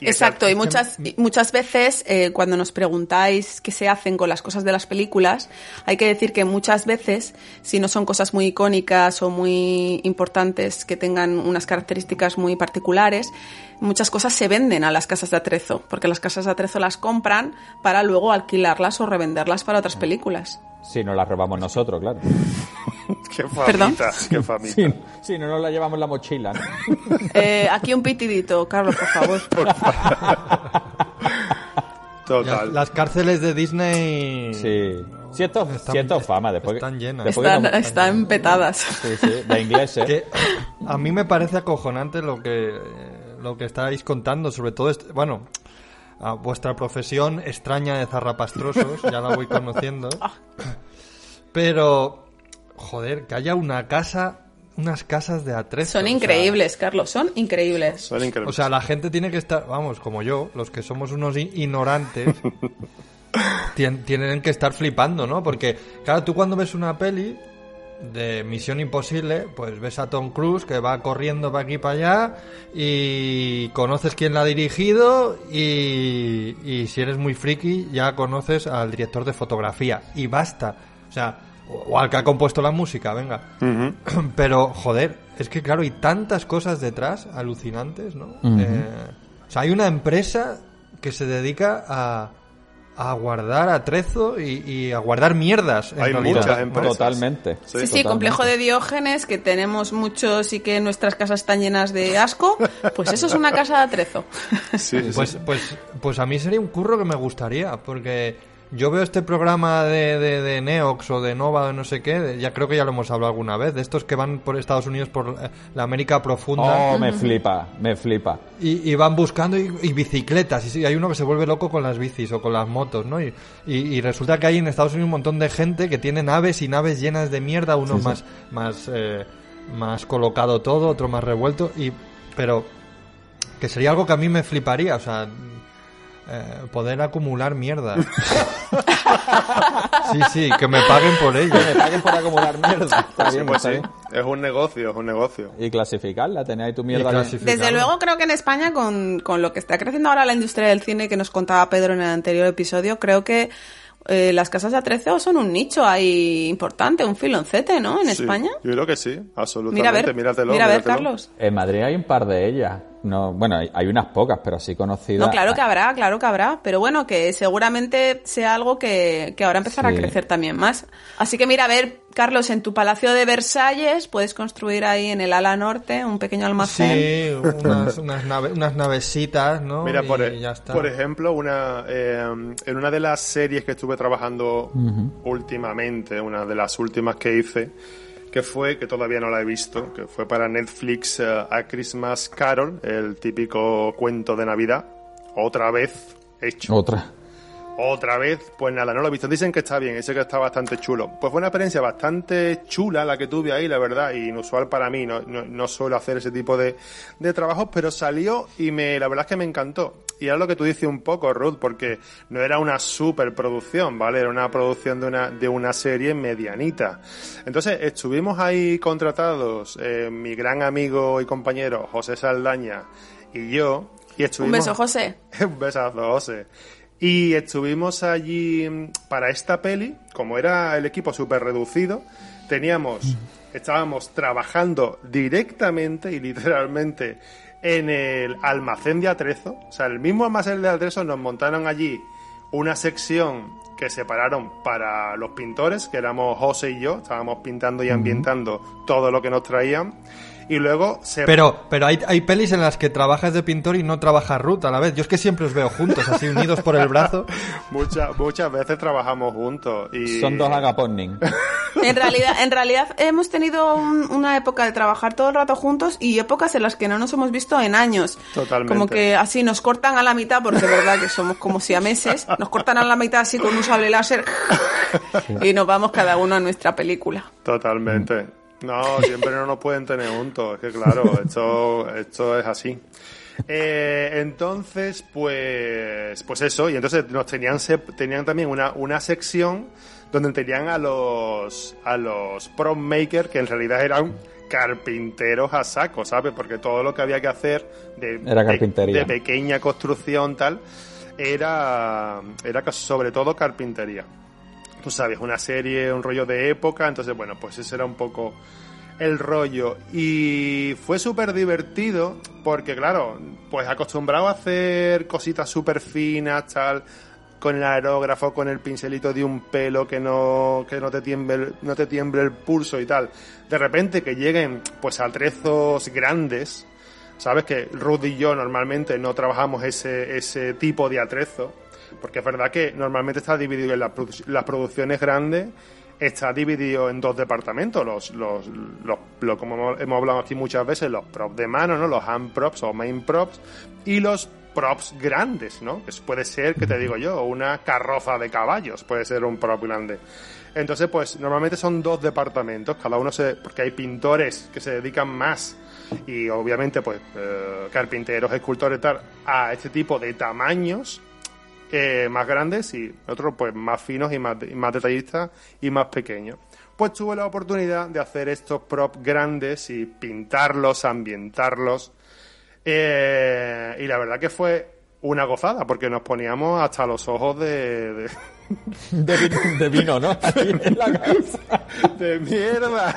Y Exacto, y muchas, y muchas veces eh, cuando nos preguntáis qué se hacen con las cosas de las películas, hay que decir que muchas veces, si no son cosas muy icónicas o muy importantes que tengan unas características muy particulares, muchas cosas se venden a las casas de atrezo, porque las casas de atrezo las compran para luego alquilarlas o revenderlas para otras películas. Si no la robamos nosotros, claro. Qué ¿Perdón? famita, qué famita. Si, si no nos la llevamos la mochila. ¿no? Eh, aquí un pitidito, Carlos, por favor. Total. Las, las cárceles de Disney Sí. Si esto, Están- si esto es fama, después. están llenas. después que Están, no- están petadas. Sí, sí, de ingleses. que a mí me parece acojonante lo que eh, lo que estáis contando, sobre todo este- bueno, a vuestra profesión extraña de zarrapastrosos, ya la voy conociendo. Pero joder, que haya una casa, unas casas de atrezo. Son o sea, increíbles, Carlos, son increíbles. Son increíbles. O sea, la gente tiene que estar, vamos, como yo, los que somos unos ignorantes, tien- tienen que estar flipando, ¿no? Porque, claro, tú cuando ves una peli de Misión Imposible, pues ves a Tom Cruise que va corriendo para aquí y para allá y conoces quién la ha dirigido y, y si eres muy friki ya conoces al director de fotografía y basta. O sea, o al que ha compuesto la música, venga. Pero, joder, es que claro, hay tantas cosas detrás alucinantes, ¿no? Eh, o sea, hay una empresa que se dedica a, a guardar atrezo y, y a guardar mierdas. En Hay realidad. muchas empresas. Totalmente. Sí, Sí, complejo de Diógenes, que tenemos muchos y que nuestras casas están llenas de asco, pues eso es una casa de atrezo. Sí, sí, sí. Pues, pues, pues a mí sería un curro que me gustaría, porque yo veo este programa de, de, de Neox o de Nova o de no sé qué, de- ya creo que ya lo hemos hablado alguna vez, de estos que van por Estados Unidos, por la América profunda. Oh, me flipa, me flipa. Y, y van buscando y, y bicicletas. Y sí, hay uno que se vuelve loco con las bicis o con las motos, ¿no? Y, y- y resulta que hay en Estados Unidos un montón de gente que tiene naves y naves llenas de mierda, uno Sí, sí. más más eh, más colocado todo, otro más revuelto y pero que sería algo que a mí me fliparía, o sea, eh, poder acumular mierda. sí, sí, que me paguen por ello. Que me paguen por acumular mierda. Está Sí, bien, pues está sí. bien. Es un negocio, es un negocio. Y clasificarla, tener ahí tu mierda. Desde luego creo que en España con, con lo que está creciendo ahora la industria del cine que nos contaba Pedro en el anterior episodio, creo que eh, las casas de atrezo son un nicho ahí importante, un filoncete, ¿no? En Sí, España. Yo creo que sí, absolutamente. Mira a ver, míratelo, mira a ver, míratelo. Carlos. En Madrid hay un par de ellas. No, bueno, hay, hay unas pocas, pero sí conocidas. No, claro que habrá, claro que habrá, pero bueno, que seguramente sea algo que, que ahora empezará Sí. a crecer también más. Así que mira, a ver, Carlos, en tu Palacio de Versalles puedes construir ahí en el ala norte un pequeño almacén. Sí, unas, unas, nave- unas navesitas, ¿no? Mira, por, Y ya está. por ejemplo, una, eh, en una de las series que estuve trabajando últimamente, una de las últimas que hice, que fue, que todavía no la he visto, que fue para Netflix eh, A Christmas Carol, el típico cuento de Navidad, otra vez hecho. Otra. Otra vez, pues nada, no lo he visto. Dicen que está bien, dicen que está bastante chulo. Pues fue una experiencia bastante chula la que tuve ahí, la verdad, y inusual para mí. No, no, no suelo hacer ese tipo de, de trabajos, pero salió y me, la verdad es que me encantó. Y era lo que tú dices un poco, Ruth, porque no era una superproducción, ¿vale? Era una producción de una, de una serie medianita. Entonces, estuvimos ahí contratados, eh, mi gran amigo y compañero José Saldaña y yo, y Un estuvimos... beso, José. Un besazo, José. Y estuvimos allí mm, para esta peli, como era el equipo súper reducido, teníamos, estábamos trabajando directamente y literalmente en el almacén de Atrezo. O sea, el mismo almacén de Atrezo nos montaron allí una sección que separaron para los pintores, que éramos José y yo, estábamos pintando y ambientando todo lo que nos traían. Y luego se Pero, pero hay, hay pelis en las que trabajas de pintor y no trabaja Ruth a la vez. Yo es que siempre os veo juntos, así unidos por el brazo. muchas, muchas veces trabajamos juntos. Y... Son dos agaporning. En realidad, en realidad hemos tenido un- una época de trabajar todo el rato juntos y épocas en las que no nos hemos visto en años. Totalmente. Como que así nos cortan a la mitad, porque es verdad que somos como siameses, nos cortan a la mitad así con un sable láser y nos vamos cada uno a nuestra película. Totalmente. No, siempre no nos pueden tener juntos. Es que claro, esto, esto es así. Eh, entonces, pues, pues eso, y entonces nos tenían, se- tenían también una, una sección donde tenían a los, a los prop makers que en realidad eran carpinteros a saco, ¿sabes? Porque todo lo que había que hacer de, Era de- carpintería. de pequeña construcción tal, era, era casi sobre todo carpintería tú sabes, una serie, un rollo de época, entonces bueno, pues ese era un poco el rollo. Y fue súper divertido porque claro, pues acostumbrado a hacer cositas súper finas, tal, con el aerógrafo, con el pincelito de un pelo que no, que no te tiemble, no te tiemble el pulso y tal. De repente que lleguen pues a trezos grandes, Sabes que Ruth y yo normalmente no trabajamos ese, ese tipo de atrezo, porque es verdad que normalmente está dividido en las, produ- las producciones grandes, está dividido en dos departamentos, los, los, los, lo- como hemos- hemos hablado aquí muchas veces, los props de mano, ¿no? los hand props o main props, y los props grandes, ¿no? Que puede ser, que te digo yo, una carroza de caballos, puede ser un prop grande. Entonces, pues normalmente son dos departamentos, cada uno se, porque hay pintores que se dedican más y obviamente pues eh, carpinteros, escultores tal, a este tipo de tamaños más grandes y otros pues más finos y más, y más detallistas y más pequeños. Pues tuve la oportunidad de hacer estos props grandes y pintarlos, ambientarlos. eh, y la verdad que fue una gozada porque nos poníamos hasta los ojos de, de, De vino, de vino, ¿no? Aquí en la casa. de mierda.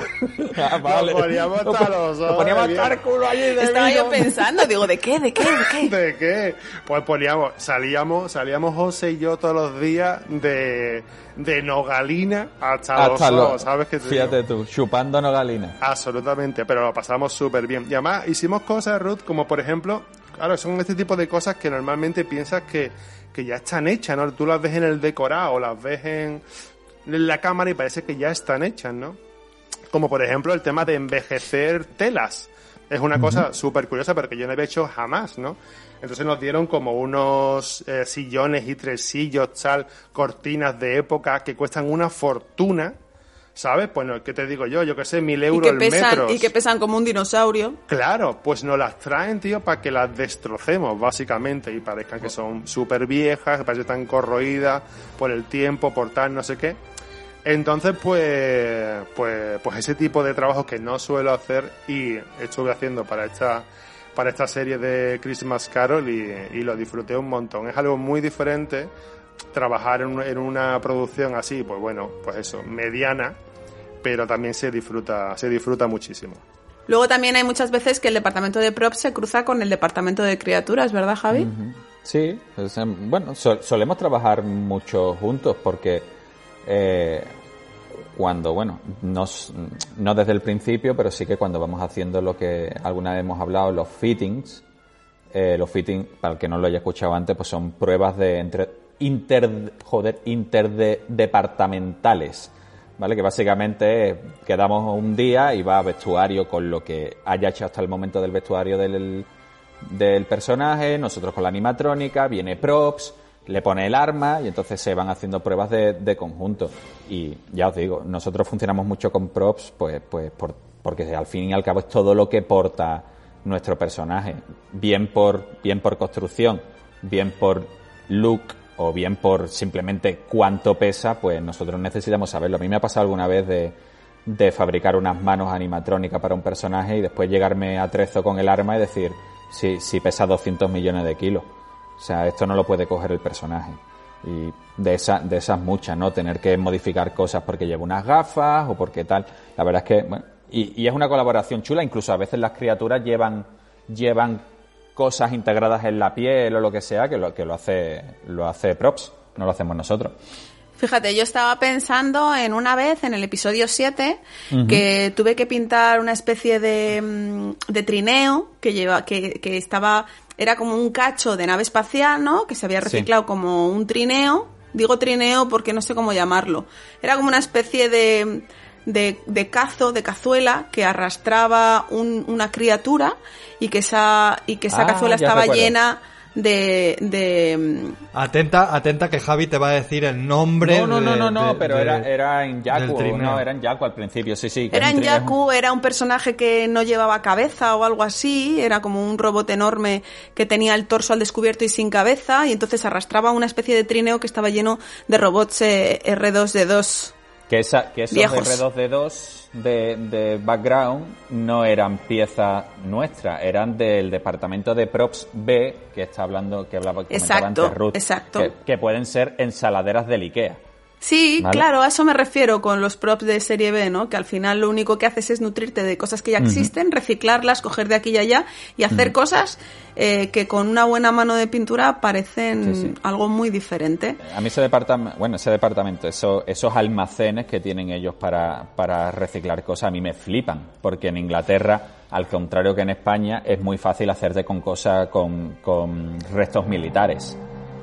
Ah, vale. Nos poníamos hasta los nos ojos. poníamos de el culo allí de Estaba vino. yo pensando, digo, ¿de qué? ¿De qué? ¿De qué? ¿De qué? Pues poníamos, salíamos, salíamos José y yo todos los días de, de Nogalina hasta, Hasta los lo- ojos, ¿sabes qué te Fíjate digo? tú, chupando nogalina. Absolutamente, pero lo pasamos súper bien. Y además hicimos cosas, Ruth, como por ejemplo, claro, son este tipo de cosas que normalmente piensas que, que ya están hechas, ¿no? Tú las ves en el decorado, las ves en, en la cámara y parece que ya están hechas, ¿no? Como por ejemplo el tema de envejecer telas. Es una cosa súper curiosa porque yo no había hecho jamás, ¿no? Entonces nos dieron como unos eh, sillones y tresillos, tal, cortinas de época que cuestan una fortuna. ¿Sabes? Pues no, ¿qué te digo yo? Yo qué sé, mil Y euros que, el pesan, metro. y que pesan como un dinosaurio. Claro, pues nos las traen, tío, para que las destrocemos, básicamente, y parezcan que son súper viejas, que parecen tan corroídas por el tiempo, por tal, no sé qué. Entonces, pues, pues, pues ese tipo de trabajos que no suelo hacer y estuve haciendo para esta, para esta serie de Christmas Carol y, y lo disfruté un montón. Es algo muy diferente trabajar en, un- en una producción así, pues bueno, pues eso, mediana, pero también se disfruta, se disfruta muchísimo. Luego también hay muchas veces que el departamento de props se cruza con el departamento de criaturas, ¿verdad, Javi? Sí, pues, bueno, sol- solemos trabajar mucho juntos porque eh, cuando, bueno, no, s- no desde el principio, pero sí que cuando vamos haciendo lo que alguna vez hemos hablado, los fittings, eh, los fittings, para el que no lo haya escuchado antes, pues son pruebas de entre, inter, joder, interdepartamentales. ¿Vale? Que básicamente quedamos un día y va a vestuario con lo que haya hecho hasta el momento del vestuario del, del personaje, nosotros con la animatrónica, viene props, le pone el arma y entonces se van haciendo pruebas de, de conjunto. Y ya os digo, nosotros funcionamos mucho con props, pues, pues por- porque al fin y al cabo es todo lo que porta nuestro personaje, bien por, bien por construcción, bien por look o bien por simplemente cuánto pesa, pues nosotros necesitamos saberlo. A mí me ha pasado alguna vez de, de fabricar unas manos animatrónicas para un personaje y después llegarme a trezo con el arma y decir, si, si pesa 200 millones de kilos. O sea, esto no lo puede coger el personaje. Y de, esa, de esas muchas, ¿no? Tener que modificar cosas porque lleva unas gafas o porque tal. La verdad es que, bueno, y, y es una colaboración chula. Incluso a veces las criaturas llevan, llevan cosas integradas en la piel o lo que sea que lo, que lo hace, lo hace Props. No lo hacemos nosotros. Fíjate, yo estaba pensando en una vez, en el episodio 7, que tuve que pintar una especie de, mm, de trineo que lleva, que, que estaba, era como un cacho de nave espacial, ¿no? Que se había Sí. reciclado como un trineo. Digo trineo porque no sé cómo llamarlo. Era como una especie de, de, de cazo, de cazuela, que arrastraba un- una criatura y que esa, y que esa Ah, cazuela estaba recuerdo. llena de, de, Atenta, atenta que Javi te va a decir el nombre. No, no, no, de- no, no, de- pero de- era, era en Yaku. No, era en Yaku al principio, sí, sí. Era en Yaku, era un personaje que no llevaba cabeza o algo así, era como un robot enorme que tenía el torso al descubierto y sin cabeza, y entonces arrastraba una especie de trineo que estaba lleno de robots eh, R2D2. Que, esa, que esos Viejos. R2D2 de, de background no eran piezas nuestras, eran del departamento de props B que está hablando, que hablaba que Exacto, antes Ruth, exacto. Que, que pueden ser ensaladeras del Ikea. Sí, Vale. claro, a eso me refiero con los props de serie B, ¿no? Que al final lo único que haces es nutrirte de cosas que ya existen, reciclarlas, coger de aquí y allá y hacer cosas eh, que con una buena mano de pintura parecen Sí, sí. algo muy diferente. A mí ese departamento, bueno, ese departamento, eso- esos almacenes que tienen ellos para, para reciclar cosas, a mí me flipan, porque en Inglaterra, al contrario que en España, es muy fácil hacerte con cosas, con, con restos militares.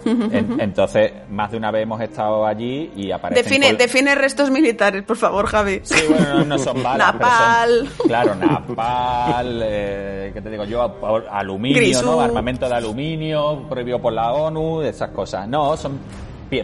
En- entonces, más de una vez hemos estado allí y aparecen... Define, define restos militares, por favor, Javi. Sí, bueno, no, no son balas, pero Napal. son- claro, napal, eh, ¿qué te digo yo? Aluminio, Grisú. ¿no? Armamento de aluminio, prohibido por la ONU, esas cosas. No, son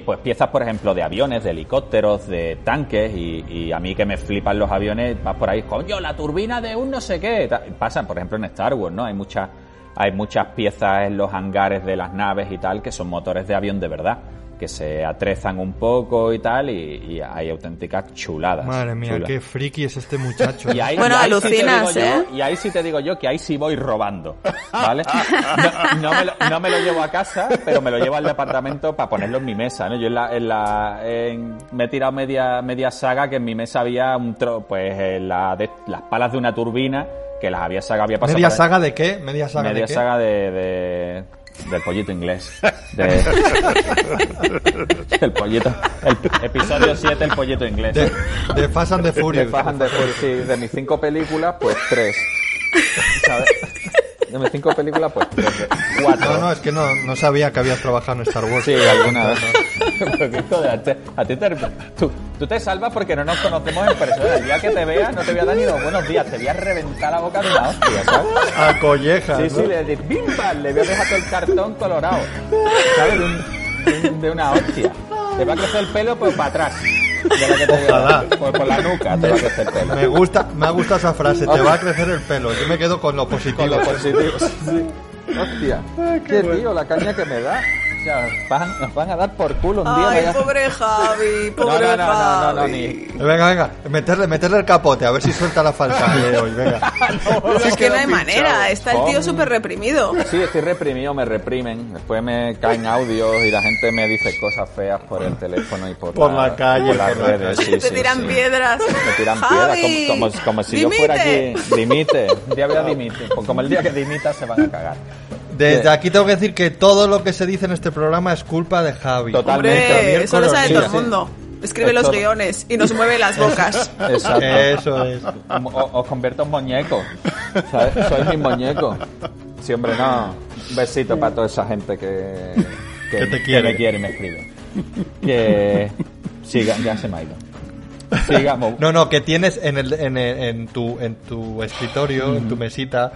pues piezas, por ejemplo, de aviones, de helicópteros, de tanques, y, y a mí que me flipan los aviones, vas por ahí, coño, la turbina de un no sé qué. Pasan, por ejemplo, en Star Wars, ¿no? Hay muchas hay muchas piezas en los hangares de las naves y tal que son motores de avión de verdad, que se atrezan un poco y tal, y, y hay auténticas chuladas. Madre mía, chulas. qué friki es este muchacho. Y ahí, Bueno, y ahí sí te alucinas, digo yo- ¿eh? y ahí sí te digo yo que ahí sí voy robando, ¿vale? No, no me lo, no me lo llevo a casa, pero me lo llevo al departamento para ponerlo en mi mesa, ¿no? Yo en la, en la, en- me he tirado media, media saga que en mi mesa había un tro, pues eh, la de- las palas de una turbina que las había saga, había pasado ¿Media por- saga de qué? ¿Media saga media de qué? saga de, de- del pollito inglés. De- el pollito, el episodio 7, el pollito inglés. De, de Fast and the De Furious. Fast and the Furious, sí, de mis cinco películas, pues tres. ¿Sabes? Mis cinco películas, pues Cuatro. No, no, es que no, no sabía que habías trabajado en Star Wars. Sí, alguna vez. A ti te, tú, tú te salvas porque no nos conocemos en persona. El día que te vea no te voy a dar ni buenos días, te voy a reventar la boca de una hostia, ¿sabes? A collejas, Sí, ¿no? sí, le de bimba, le voy a dejar todo el cartón colorado. ¿Sabes? De, un- de un- de una hostia. Te va a crecer el pelo, pues para atrás. De la que te Ojalá. Por, por la nuca te va a crecer pelo. Me gusta, me ha gustado esa frase, te va a crecer el pelo. Yo me quedo con lo positivo. Con lo positivo. Sí. Hostia. qué tío, la caña que me da. Van- nos van a dar por culo un día. Ay, vaya- pobre Javi, No, pobre no, no, no, no, no, Javi. ni. Venga, venga, meterle, meterle el capote, a ver si suelta la falsa de hoy, venga. Es que no hay manera, está el tío súper reprimido. Sí, estoy reprimido, me reprimen. Después me caen audios y la gente me dice cosas feas por el teléfono y por, Por la calle, por las redes. Sí, Te tiran sí. piedras. Me tiran Javi, piedras como, como- como si yo fuera aquí. Dimite. Un día voy a dimitir. Pues Como el día que dimita se van a cagar. Desde aquí tengo que decir que todo lo que se dice en este programa es culpa de Javi. Totalmente. Hombre, eso lo sabe Sí, todo el mundo. Escribe Es los guiones y nos mueve las bocas. Exacto. Eso es. O- os convierto en muñeco. ¿sabes? Soy mi muñeco. Sí, hombre, no. Un besito para toda esa gente que, Que te quiere. me quiere y me escribe. Que siga, ya se me ha ido. Sigamos. No, no, que tienes en, el, en, el- en tu, en tu escritorio, en tu mesita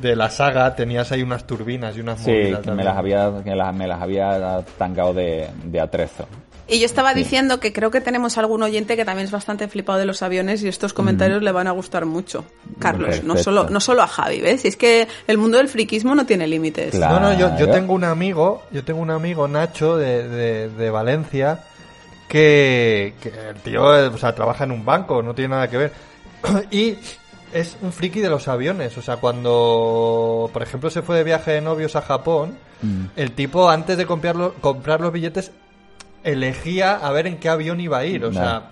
de la saga, tenías ahí unas turbinas y unas Sí, movidas que me las había, que las- me las había tangado de, de atrezo. Y yo estaba diciendo que creo que tenemos algún oyente que también es bastante flipado de los aviones y estos comentarios le van a gustar mucho. Carlos, no solo, no solo a Javi, ¿ves? Y es que el mundo del friquismo no tiene límites. Claro. No, no, yo, yo tengo un amigo, yo tengo un amigo, Nacho, de, de, de Valencia, que, que el tío, o sea, trabaja en un banco, no tiene nada que ver. y es un friki de los aviones, o sea, cuando, por ejemplo, se fue de viaje de novios a Japón, Mm. el tipo, antes de comprarlo- comprar los billetes, elegía a ver en qué avión iba a ir, o sea,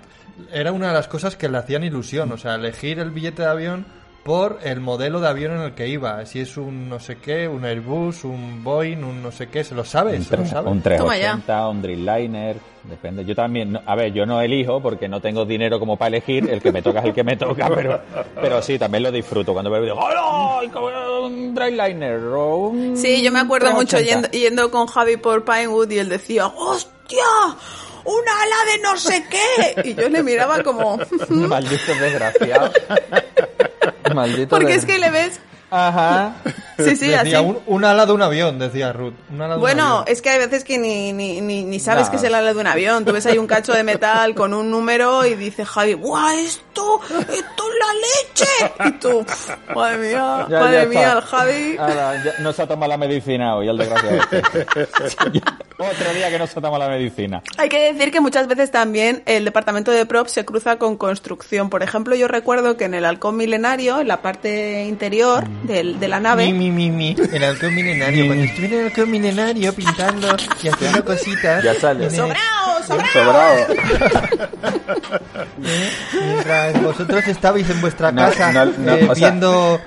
era una de las cosas que le hacían ilusión, o sea, elegir el billete de avión por el modelo de avión en el que iba, si es un no sé qué, un Airbus, un Boeing, un no sé qué, se lo sabe, Un, se lo tre- sabe. un Toma ya. 380, un Dreamliner, depende. Yo también, a ver, yo no elijo porque no tengo dinero como para elegir, el que me toca es el que me toca, pero, pero sí, también lo disfruto cuando veo y digo, ¡Hola! Un Dreamliner o un Sí, yo me acuerdo mucho 380". yendo, yendo con Javi por Pinewood y él decía, ¡hostia! ¡Una ala de no sé qué! Y yo le miraba como... Maldito desgraciado. Maldito Porque es que le ves... Ajá. Sí, sí, decía, así. un, un ala de un avión, decía Ruth. Un ala de un Bueno, avión. es que hay veces que ni, ni, ni, ni sabes No. que es el ala de un avión. Tú ves ahí un cacho de metal con un número y dice Javi, ¡buah, esto! ¡Esto es la leche! Y tú, "Pf, madre mía, Ya, madre ya mía, el Javi. Ahora, ya no se ha tomado la medicina hoy, el desgraciado. este. Otro día que no toma la medicina. Hay que decir que muchas veces también el departamento de props se cruza con construcción. Por ejemplo, yo recuerdo que en el halcón milenario, en la parte interior del- de la nave, Mi, mi, mi, mi. El halcón milenario. Cuando estuve en el halcón milenario pintando y haciendo cositas. Ya sale. ¡Sobrao, sobrao! Sobrado. ¿eh? Mientras vosotros estabais en vuestra No, casa no, no, eh, o sea- viendo,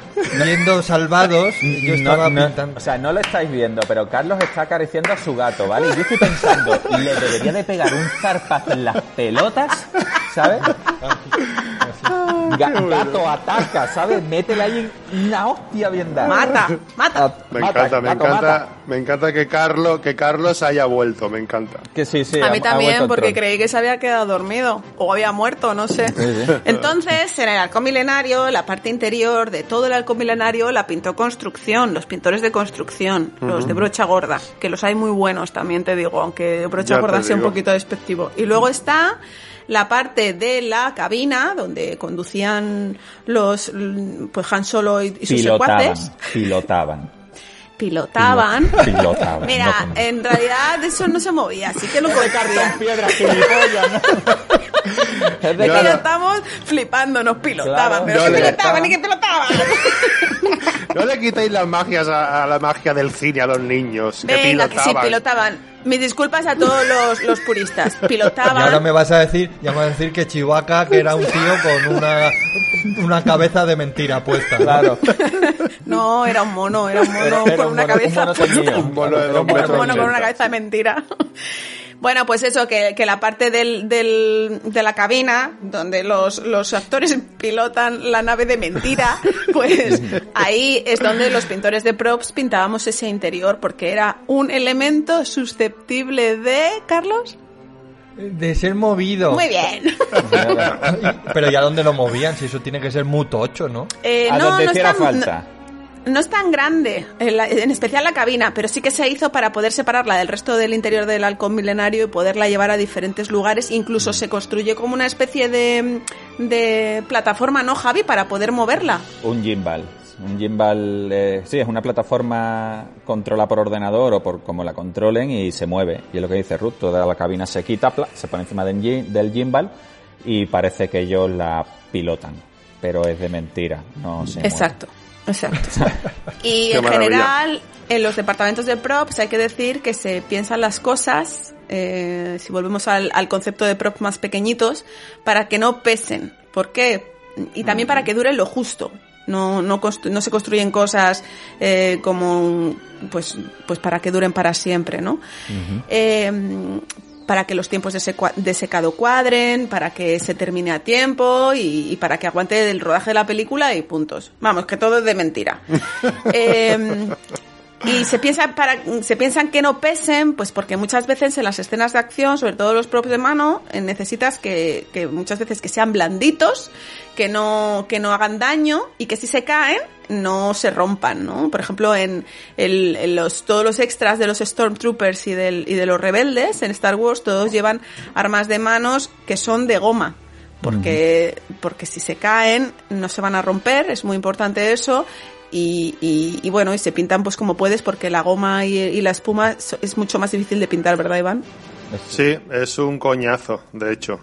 viendo salvados, yo estaba pintando. o sea, no lo estáis viendo, pero Carlos está acariciando a su gato, ¿vale? Y yo estoy pensando, le debería de pegar un zarpazo en las pelotas, ¿sabes? Ga- gato ataca, ¿sabes? Métele ahí una hostia bien dada. Mata, mata. Ah, Me mata, encanta, me gato, encanta, mata. me encanta que Carlos, que Carlos haya vuelto, me encanta. Que sí, sí. A ha- mí ha también, porque creí que se había quedado dormido o había muerto, no sé. Sí, sí. Entonces, en el halcón milenario, la parte interior de todo el halcón milenario la pintó construcción, los pintores de construcción, los de brocha gorda, que los hay muy buenos también, te digo, aunque brocha Ya te gorda sea un poquito despectivo. Y luego está la parte de la cabina donde conducían los pues Han Solo y, y sus Pilotaban, secuaces pilotaban. Pilotaban. Pilotaban. Mira, no en realidad eso no se movía, así que lo cortaría. piedra, ¿no? Es de Yo que estamos flipando, nos pilotaban, Claro. pero que le- pilotaban y que pilotaban. No le quitéis las magias a, a la magia del cine a los niños. que Venga, que sí, pilotaban. Pilotaban. Mis disculpas a todos los, los puristas. Y ahora Pilotaban. me vas a decir, ya me vas a decir que Chihuahua que era un tío con una, una cabeza de mentira puesta. ¿no? Claro. No, era un mono, era un mono Era- era con un una mono- cabeza. un mono. Un de un con una cabeza de mentira. Bueno, pues eso, que, que la parte del, del- de la cabina, donde los, los actores pilotan la nave de mentira, pues ahí es donde los pintores de props pintábamos ese interior, porque era un elemento susceptible de... ¿Carlos? De ser movido. Muy bien. Pero ¿y a dónde lo movían? Si eso tiene que ser muy tocho, ¿no? Eh, a no, donde no hiciera está- falta. no es tan grande, en, la- en especial la cabina, pero sí que se hizo para poder separarla del resto del interior del halcón milenario y poderla llevar a diferentes lugares. Incluso se construye como una especie de, de plataforma, ¿no, Javi? Para poder moverla. Un gimbal. Un gimbal, eh, sí, es una plataforma controla por ordenador o por como la controlen y se mueve. Y es lo que dice Ruth, toda la cabina se quita, pla, se pone encima del, del gimbal y parece que ellos la pilotan. Pero es de mentira, no se mueve. Exacto. Y en general, en los departamentos de props hay que decir que se piensan las cosas, eh, si volvemos al, al concepto de props más pequeñitos, para que no pesen. ¿Por qué? Y también para que duren lo justo. No, no, constru- no se construyen cosas eh, como, pues, pues para que duren para siempre, ¿no? Eh, para que los tiempos de, de secado cuadren, para que se termine a tiempo y, y para que aguante el rodaje de la película y puntos. Vamos, que todo es de mentira. Eh, y se piensa para se piensan que no pesen, pues porque muchas veces en las escenas de acción, sobre todo los propios de mano, eh, necesitas que, que muchas veces que sean blanditos, que no que no hagan daño y que si se caen no se rompan, ¿no? Por ejemplo, en, el- en los todos los extras de los Stormtroopers y del y de los rebeldes en Star Wars todos llevan armas de manos que son de goma porque porque si se caen no se van a romper es muy importante eso y, y, y bueno y se pintan pues como puedes porque la goma y, y la espuma so- es mucho más difícil de pintar verdad Iván Sí, es un coñazo, de hecho.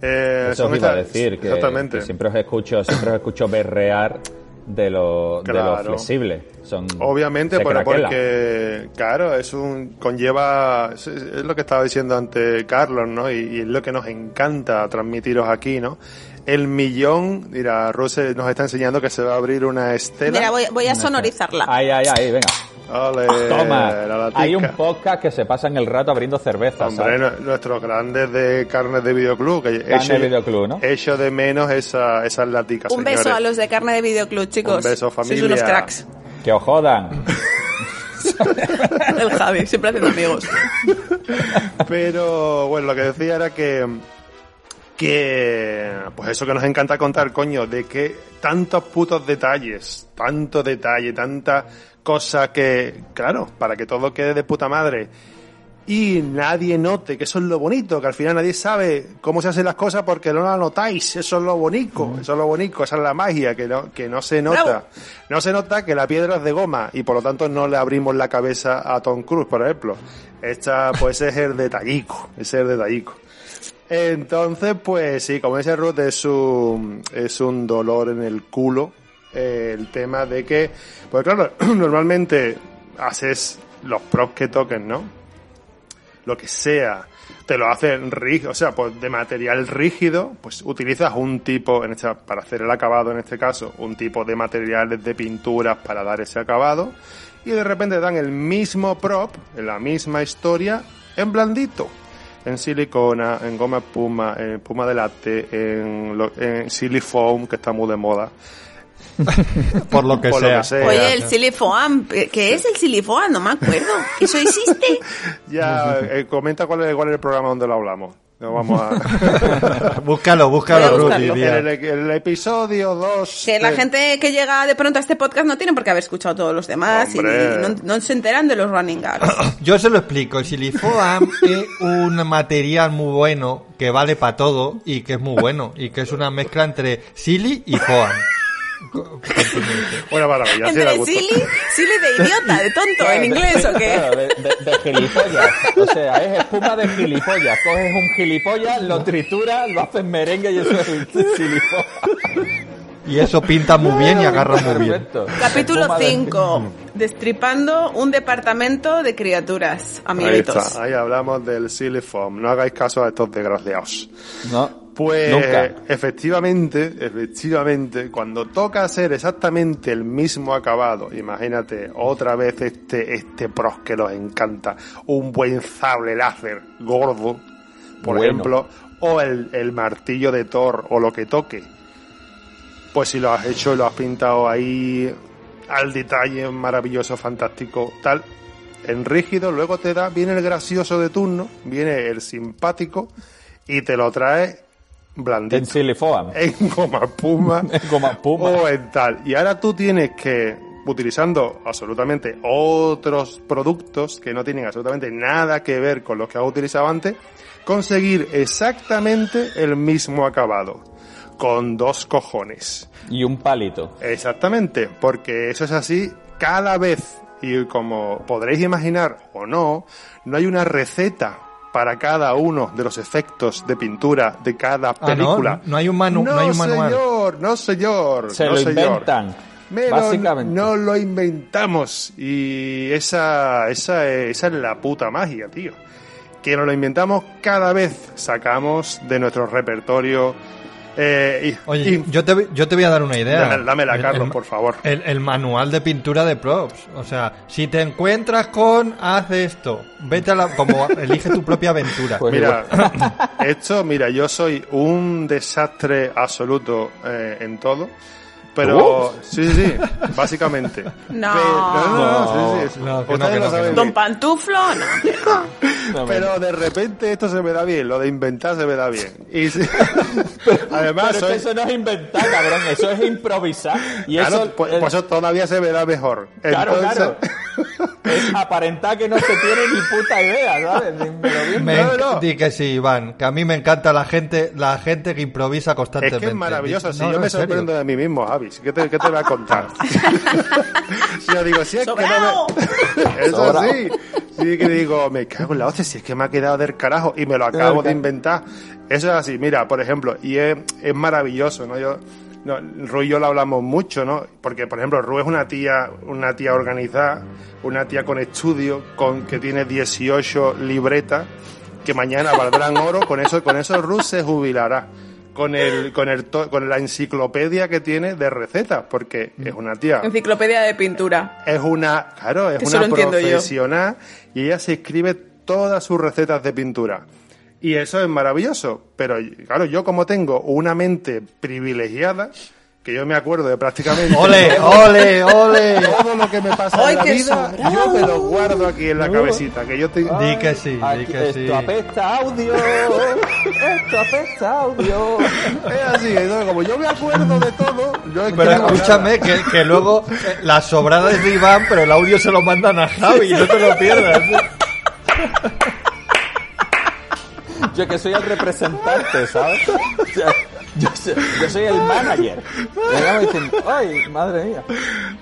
Eh, Eso os iba a decir, que, Exactamente. que siempre os escucho, siempre os escucho berrear de lo, de lo flexible. Son, Obviamente, pero porque, claro, es un, conlleva, es, es lo que estaba diciendo antes Carlos, ¿no? Y, y es lo que nos encanta transmitiros aquí, ¿no? El millón, mira, Rose nos está enseñando que se va a abrir una estela. mira voy, voy a sonorizarla Ahí, ahí, ahí, venga. Ole, Toma. Hay un podcast que se pasa en el rato abriendo cervezas. Hombre, ¿sabes? nu- nuestros grandes de carnes de videoclub. Que Carne echo- de videoclub, ¿no? Echo de menos esa, esas laticas, un beso a los de carne de videoclub chicos Un beso, sois familia. unos cracks Que os jodan. el Javi siempre haciendo amigos Pero bueno, lo que decía era que que pues eso que nos encanta contar, coño, de que tantos putos detalles, tanto detalle, tanta cosa que, claro, para que todo quede de puta madre y nadie note que eso es lo bonito, que al final nadie sabe cómo se hacen las cosas porque no lo notáis, eso es lo bonito, eso es lo bonito, esa es la magia, que no, que no se nota. Bravo. No se nota que la piedra es de goma y por lo tanto no le abrimos la cabeza a Tom Cruise, por ejemplo. Esta, pues es el detallico, ese es el detallico. Entonces, pues sí, como dice Ruth, es un, es un dolor en el culo eh, el tema de que, pues claro, normalmente haces los props que toquen, ¿no? Lo que sea, te lo hacen rígido, o sea, pues de material rígido, pues utilizas un tipo, en esta, para hacer el acabado en este caso, un tipo de materiales de pinturas para dar ese acabado, y de repente dan el mismo prop, la misma historia, en blandito en silicona, en goma espuma, en espuma de latte, en, lo, en silifoam, que está muy de moda. Por lo que Por sea. lo que sea. oye el silifoam ¿qué es el silifoam? no me acuerdo ¿eso existe? Ya, eh, comenta cuál es, cuál es el programa donde lo hablamos. No vamos a... búscalo, búscalo, Voy a Ruth. buscarlo. y en día. el, el episodio 2... Que la gente que llega de pronto a este podcast no tiene por qué haber escuchado todos los demás y no, no se enteran de los running gags. Yo se lo explico. El silifoam es un material muy bueno que vale para todo y que es muy bueno y que es una mezcla entre sili y foam. Una maravilla, sí, Entre gusto. silly, silly de idiota, de tonto, en inglés o qué. Claro, de, de- de gilipollas. O sea, es espuma de gilipollas. Coges un gilipollas, lo trituras, lo haces merengue y eso es un gilipollas. Y eso pinta muy bien y agarra muy bien. Capítulo Espuma de- 5. Destripando un departamento de criaturas, Ahí amiguitos. está, ahí hablamos del silifoam. No hagáis caso a estos desgraciados. No. Pues Nunca. efectivamente, efectivamente, cuando toca hacer exactamente el mismo acabado, imagínate otra vez este, este pros que nos encanta, un buen sable láser gordo, por Bueno. ejemplo, o el, el martillo de Thor, o lo que toque. Pues si lo has hecho y lo has pintado ahí al detalle maravilloso, fantástico, tal, en rígido, luego te da, viene el gracioso de turno, viene el simpático y te lo trae En silifoam. En goma espuma En goma espuma. o en tal. Y ahora tú tienes que utilizando absolutamente otros productos que no tienen absolutamente nada que ver con los que has utilizado antes, conseguir exactamente el mismo acabado. Con dos cojones. Y un palito. Exactamente, porque eso es así cada vez. Y como podréis imaginar o no, no hay una receta para cada uno de los efectos de pintura de cada Ah, ¿no? película. No hay un, manu- no no, hay un manual. señor, no señor. Se no lo señor. inventan. Pero básicamente. no lo inventamos. Y esa, esa, esa es la puta magia, tío. Que nos lo inventamos cada vez. Sacamos de nuestro repertorio. Eh, y- Oye, y- yo te, yo te voy a dar una idea. Dame- dámela, El- Carlos, el- por favor. El, el manual de pintura de props. O sea, si te encuentras con, haz esto. Vete a la. Como elige tu propia aventura. Pues Mira, esto, mira, yo soy un desastre absoluto eh, en todo. Pero, sí, sí, sí, básicamente. No. Pero- no, no, no, sí, sí, No, que no, ustedes que lo no, que saben no. Don. Pantuflo, no. Pero de repente esto se me da bien, lo de inventar se me da bien. Y sí- además, Pero es que eso no es inventar, cabrón. Eso es improvisar. Y claro, eso, pues, pues eso todavía se me da mejor. Claro, Entonces- claro. es aparentar que no se tiene ni puta idea, ¿sabes? Pero bien, Me No, no. Di que sí, Iván, que a mí me encanta la gente, la gente que improvisa Es constantemente. que es maravilloso. Si no, yo me sorprendo de mí mismo, Javi. ¿Qué te, qué te voy a contar? yo digo, si es ¡Sobrao! que no me... Eso Sobrao. sí. Sí que digo, me cago en la hostia, si es que me ha quedado del carajo y me lo acabo de inventar. Eso es así. Mira, por ejemplo, y es, es maravilloso, ¿no? Yo... No, Ru y yo lo hablamos mucho, ¿no? Porque, por ejemplo, Ru es una tía, una tía organizada, una tía con estudio, con que tiene 18 libretas, que mañana valdrán oro, con eso, con eso Ru se jubilará. Con el, con el, to- con la enciclopedia que tiene de recetas, porque es una tía, Enciclopedia de pintura. es una, claro, es Eso una profesional y ella se escribe todas sus recetas de pintura. Y eso es maravilloso, pero claro, yo como tengo una mente privilegiada, que yo me acuerdo de prácticamente ¡Ole, ole, ole! todo lo que me pasa ¡Ay, en la qué vida, sobrado! yo me lo guardo aquí en la cabecita, que yo te... Di que sí, di que esto sí. apesta audio. Esto apesta audio. Es así, entonces, como yo me acuerdo de todo, yo Pero escribo escúchame, que, que luego eh, la sobrada es de Iván, pero el audio se lo mandan a Javi, no te lo pierdas. Yo que soy el representante, ¿sabes? O sea, Yo, soy, yo soy el manager. Diciendo, ay, madre mía.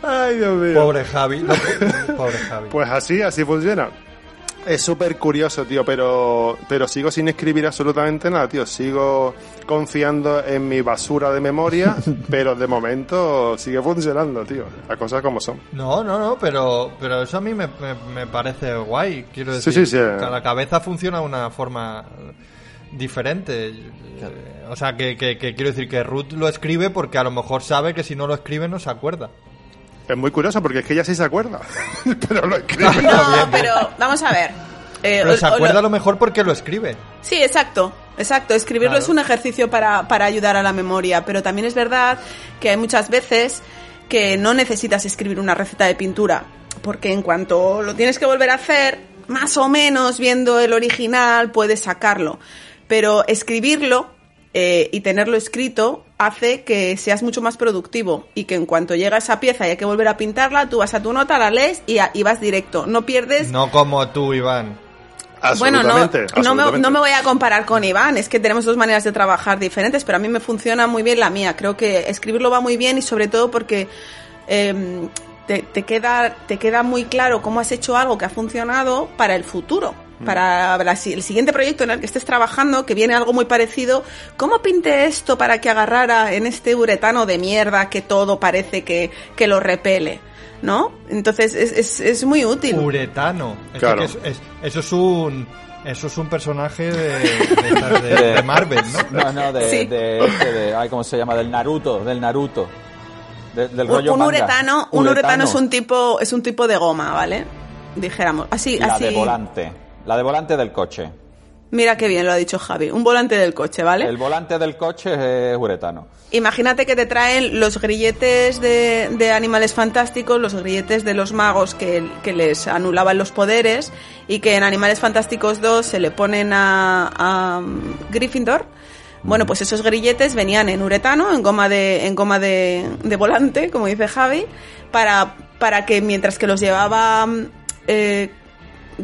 Ay, Dios mío. Pobre Javi, no, pobre Javi. Pues así, así funciona. Es súper curioso, tío, pero, pero sigo sin escribir absolutamente nada, tío. Sigo confiando en mi basura de memoria, pero de momento sigue funcionando, tío. Las cosas como son. No, no, no, pero, pero eso a mí me, me, me parece guay. Quiero decir, sí, sí. cada cabeza funciona de una forma diferente. O sea, que, que, que quiero decir que Ruth lo escribe porque a lo mejor sabe que si no lo escribe no se acuerda. Es muy curioso porque es que ella sí se acuerda, pero lo escribe. No, pero vamos a ver. Eh, Pero se o- acuerda lo- a lo mejor porque lo escribe. Sí, exacto, exacto. Escribirlo Claro. es un ejercicio para, para ayudar a la memoria, pero también es verdad que hay muchas veces que no necesitas escribir una receta de pintura, porque en cuanto lo tienes que volver a hacer, más o menos viendo el original puedes sacarlo, pero escribirlo eh, y tenerlo escrito hace que seas mucho más productivo y que en cuanto llega esa pieza y hay que volver a pintarla, tú vas a tu nota, la lees y, a- y vas directo. No pierdes No como tú, Iván. bueno, no, Absolutamente, no, me, absolutamente. no me voy a comparar con Iván, es que tenemos dos maneras de trabajar diferentes, pero a mí me funciona muy bien la mía. Creo que escribirlo va muy bien y sobre todo porque em, te, te queda, te queda muy claro cómo has hecho algo que ha funcionado para el futuro. Para la si- el siguiente proyecto en el que estés trabajando, que viene algo muy parecido, ¿cómo pinté esto para que agarrara en este uretano de mierda que todo parece que, que lo repele? ¿No? Entonces es, es, es muy útil. Uretano. Es Claro. que es- es- eso es un. Eso es un personaje de, de- de- de Marvel, ¿no? No, no, de, Sí. de, este, de- ay, ¿cómo se llama? Del Naruto, del Naruto. De- del rollo un manga. uretano, un uretano es un tipo, es un tipo de goma, ¿vale? Dijéramos. Así, La así. de volante. La de volante del coche. Mira qué bien lo ha dicho Javi. Un volante del coche, ¿vale? El volante del coche es uretano. Imagínate que te traen los grilletes de, de animales fantásticos, los grilletes de los magos que, que les anulaban los poderes y que en Animales Fantásticos 2 se le ponen a, a Gryffindor. Bueno, pues esos grilletes venían en uretano, en goma de, en goma de, de volante, como dice Javi, para para que mientras que los llevaba eh,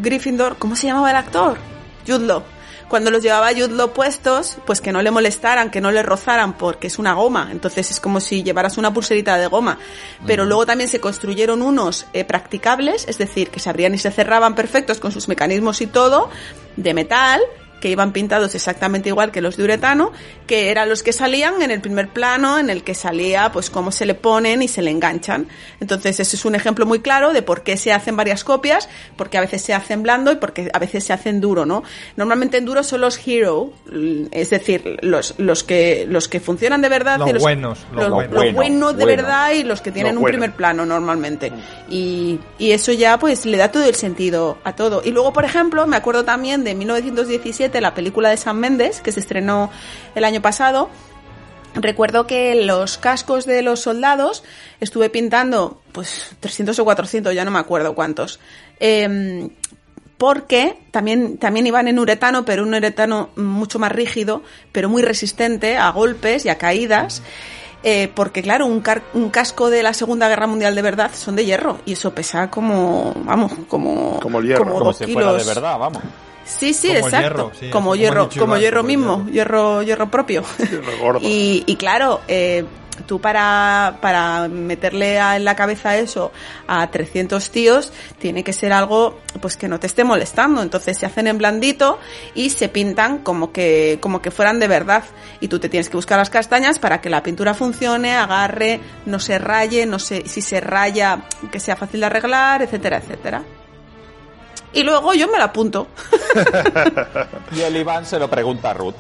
Gryffindor, ¿cómo se llamaba el actor? Jude Law. Cuando los llevaba Jude Law puestos, pues que no le molestaran, que no le rozaran, porque es una goma. Entonces es como si llevaras una pulserita de goma. Pero luego también se construyeron unos eh, practicables, es decir, que se abrían y se cerraban perfectos con sus mecanismos y todo, de metal, que iban pintados exactamente igual que los de uretano, que eran los que salían en el primer plano, en el que salía pues cómo se le ponen y se le enganchan. Entonces, ese es un ejemplo muy claro de por qué se hacen varias copias, porque a veces se hacen blando y porque a veces se hacen duro, ¿no? Normalmente en duro son los hero, es decir, los, los que los que funcionan de verdad, Los y los, buenos, los los- buenos. los buenos de Bueno, verdad y los que tienen Los un buenos. primer plano normalmente. Y, y eso ya pues le da todo el sentido a todo. Y luego, por ejemplo, me acuerdo también de 1917, la película de San Méndez, que se estrenó el año pasado. Recuerdo que los cascos de los soldados estuve pintando pues 300 o 400, ya no me acuerdo cuántos. Em, porque también, también iban en uretano, pero un uretano mucho más rígido, pero muy resistente a golpes y a caídas. Eh, porque claro, un, car- un casco de la Segunda Guerra Mundial de verdad son de hierro y eso pesa como, vamos, como, Como el hierro. como Como dos si fuera de verdad, vamos. Sí, sí, Como exacto. hierro, sí, como como hierro, como hierro como mismo, hierro. hierro, hierro propio. Hierro y, y claro, eh, tú para, para meterle a- en la cabeza eso a 300 tíos, tiene que ser algo pues que no te esté molestando. Entonces se hacen en blandito y se pintan como que, como que fueran de verdad. Y tú te tienes que buscar las castañas para que la pintura funcione, agarre, no se raye, no se, si se raya, que sea fácil de arreglar, etcétera, etcétera. Y luego yo me la apunto. Y el Iván se lo pregunta a Ruth.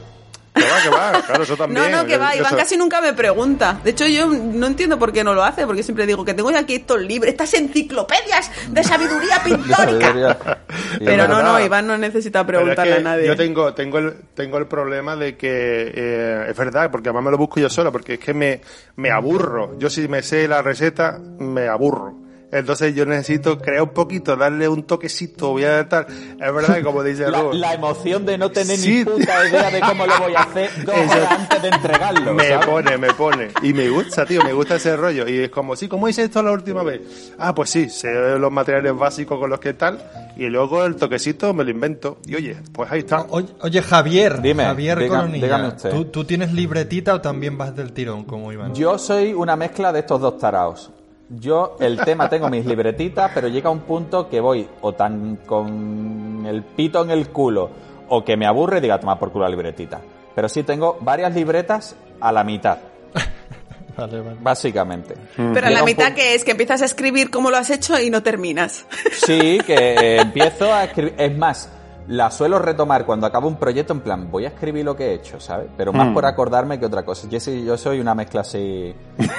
Que va, que va, claro, eso también. No, no, que Yo- va. yo Iván casi nunca me pregunta. De hecho, yo no entiendo por qué no lo hace, porque siempre digo que tengo aquí estos libros, estas enciclopedias de sabiduría pictórica. Pero no, no. Iván no necesita es preguntarle que a nadie. Yo tengo, tengo, el, tengo el problema de que eh, es verdad, porque además me lo busco yo solo, porque es que me, me aburro. Yo si me sé la receta, me aburro. Entonces yo necesito crear un poquito, darle un toquecito, voy a tal. Es verdad que como dice La, Ruth, la emoción de no tener Sí. ni puta idea de cómo lo voy a hacer dos horas antes de entregarlo. me ¿sabes? pone, me pone. Y me gusta, tío, me gusta ese rollo. Y es como, sí, ¿cómo hice esto la última vez? Ah, pues sí, sé los materiales básicos con los que tal. Y luego el toquecito me lo invento. Y oye, pues ahí está. Oye, oye, Javier, Dime, Javier diga- Colonilla, dígame usted. ¿tú, tú tienes libretita o también vas del tirón como Iván? Yo soy una mezcla de estos dos taraos. Yo, el tema, tengo mis libretitas, pero llega un punto que voy o tan con el pito en el culo o que me aburre y diga, toma por culo la libretita. Pero sí tengo varias libretas a la mitad, Vale, vale. básicamente. Pero a Llega la mitad que es que empiezas a escribir cómo lo has hecho y no terminas. Sí, que eh, empiezo a escribir. Es más, la suelo retomar cuando acabo un proyecto en plan, voy a escribir lo que he hecho, ¿sabes? Pero más por acordarme que otra cosa. Yo, sí, yo soy una mezcla así.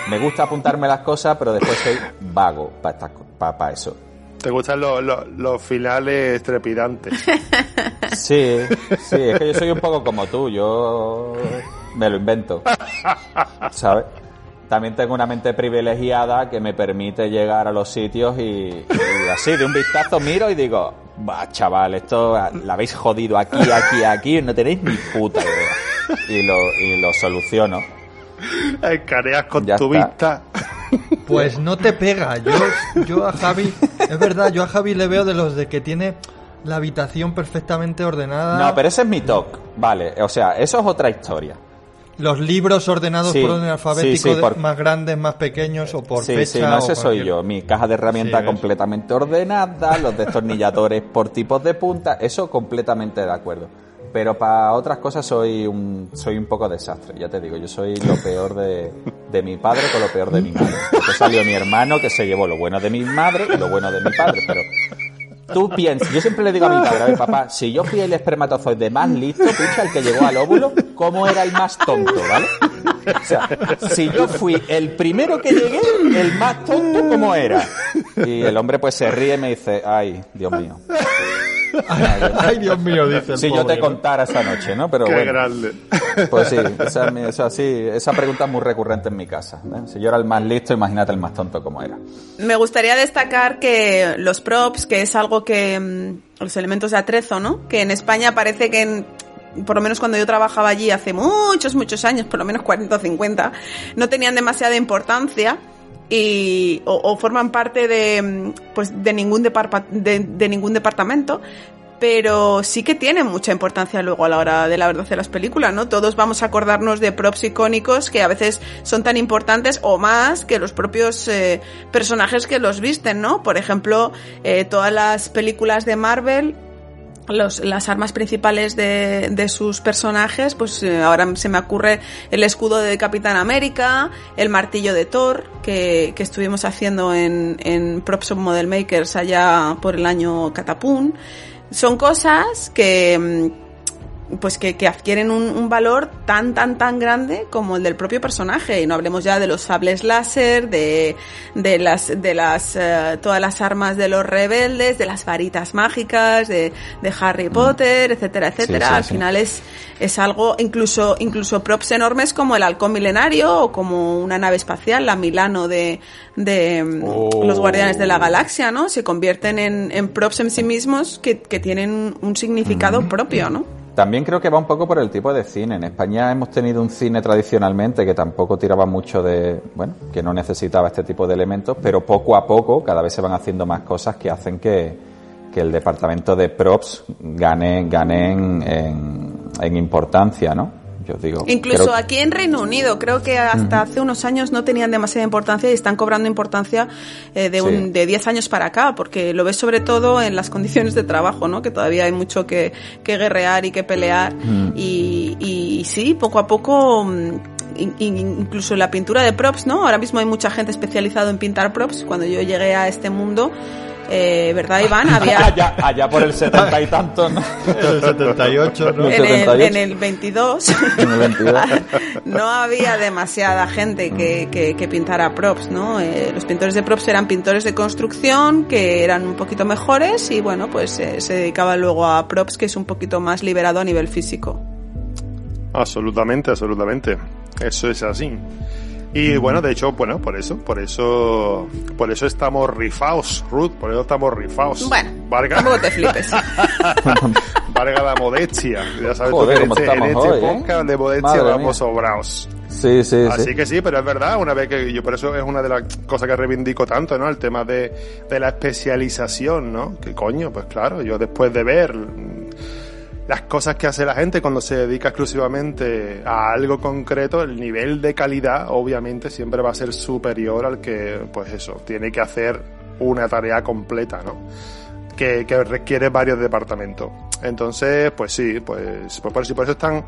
Me gusta apuntarme las cosas, pero después soy vago para eso. Te gustan los, los, los finales trepidantes. Sí, sí, es que yo soy un poco como tú, yo me lo invento, ¿sabes? También tengo una mente privilegiada que me permite llegar a los sitios y, y así, de un vistazo miro y digo, va, chaval, esto la habéis jodido aquí, aquí, aquí, no tenéis ni puta idea. Y lo, y lo soluciono. Escaneas con Ya tu está. vista. Pues no te pega. Yo, yo a Javi, es verdad, yo a Javi le veo de los de que tiene la habitación perfectamente ordenada. No, pero ese es mi talk, vale, o sea, eso es otra historia. Los libros ordenados Sí, por orden alfabético, sí, sí, por- más grandes, más pequeños o por sí, fecha. sí, no, ese soy yo. Mi caja de herramientas completamente ordenada, los destornilladores por tipos de punta, eso completamente de acuerdo. Pero para otras cosas soy un, soy un poco desastre, ya te digo, yo soy lo peor de, de mi padre con lo peor de mi madre. Después salió mi hermano que se llevó lo bueno de mi madre y lo bueno de mi padre, pero tú piensas, yo siempre le digo a mi padre, a ver papá, si yo fui el espermatozoide más listo, piensa el que llegó al óvulo, ¿cómo era el más tonto, vale? O sea, si yo fui el primero que llegué, el más tonto, ¿cómo era? Y el hombre pues se ríe y me dice, ay, Dios mío. Ay, Dios mío, dice el Si yo te ¿no? contara esa noche, ¿no? Pero Qué bueno. grande. Pues sí, esa, es mi- esa, sí, esa pregunta es muy recurrente en mi casa. ¿eh? Si yo era el más listo, imagínate el más tonto como era. Me gustaría destacar que los props, que es algo que mm, los elementos de atrezo, ¿no? Que en España parece que en- por lo menos cuando yo trabajaba allí hace muchos, muchos años, por lo menos 40 o 50, no tenían demasiada importancia y o, forman parte de pues de ningún de, de ningún departamento pero sí que tienen mucha importancia luego a la hora de la verdad de las películas, ¿no? Todos vamos a acordarnos de props icónicos que a veces son tan importantes o más que los propios eh, personajes que los visten, ¿no? Por ejemplo, eh, todas las películas de Marvel los, las armas principales de, de sus personajes, pues eh, ahora se me ocurre el escudo de Capitán América, el martillo de Thor, que, que estuvimos haciendo en, en Props of Model Makers allá por el año Catapún. Son cosas que, mm, pues que, que adquieren un, un valor tan, tan, tan grande como el del propio personaje. Y no hablemos ya de los sables láser, de, de las, de las, eh, todas las armas de los rebeldes, de las varitas mágicas, de, de Harry Potter, etcétera, etcétera. sí, Al sí. final es, es algo, incluso, incluso props enormes como el halcón milenario o como una nave espacial, la Milano de, de mm, Oh. los Guardianes de la Galaxia, ¿no? Se convierten en, en props en sí mismos que, que tienen un significado propio, ¿no? También creo que va un poco por el tipo de cine. En España hemos tenido un cine tradicionalmente que tampoco tiraba mucho de, bueno, que no necesitaba este tipo de elementos, pero poco a poco cada vez se van haciendo más cosas que hacen que, que el departamento de props gane, gane en, en- en importancia, ¿no? Yo digo. Incluso creo- aquí en Reino Unido, creo que hasta hace unos años no tenían demasiada importancia y están cobrando importancia eh, de, Sí. un, de 10 años para acá, porque lo ves sobre todo en las condiciones de trabajo, ¿no? Que todavía hay mucho que, que guerrear y que pelear. Y, y sí, poco a poco, mm, in- in- incluso la pintura de props, ¿no? Ahora mismo hay mucha gente especializada en pintar props. Cuando yo llegué a este mundo, eh, ¿verdad, Iván? Había... allá, allá por el setenta y tantos, ¿no? El 78, ¿no? En el, 78. en el 22 En el 22. no había demasiada gente que, que, que pintara props, ¿no? Eh, los pintores de props eran pintores de construcción que eran un poquito mejores y bueno, pues eh, se dedicaban luego a props que es un poquito más liberado a nivel físico. Absolutamente, absolutamente. Eso es así. Y bueno, de hecho, bueno, por eso, por eso, por eso estamos rifaos, Ruth, por eso estamos rifaos. Bueno, Varga, tampoco te flipes. Varga la modestia. Ya sabes tú que en este, en este hoy, ¿eh? podcast de modestia Madre vamos mía. sobraos. Sí, sí, Así sí. que sí, pero es verdad, una vez que yo por eso es una de las cosas que reivindico tanto, ¿no? El tema de, de la especialización, ¿no? Que coño, pues claro, yo después de ver las cosas que hace la gente cuando se dedica exclusivamente a algo concreto, el nivel de calidad obviamente siempre va a ser superior al que, pues eso, tiene que hacer una tarea completa, ¿no? Que, que requiere varios departamentos. Entonces, pues sí, pues, pues por eso, por eso es tan,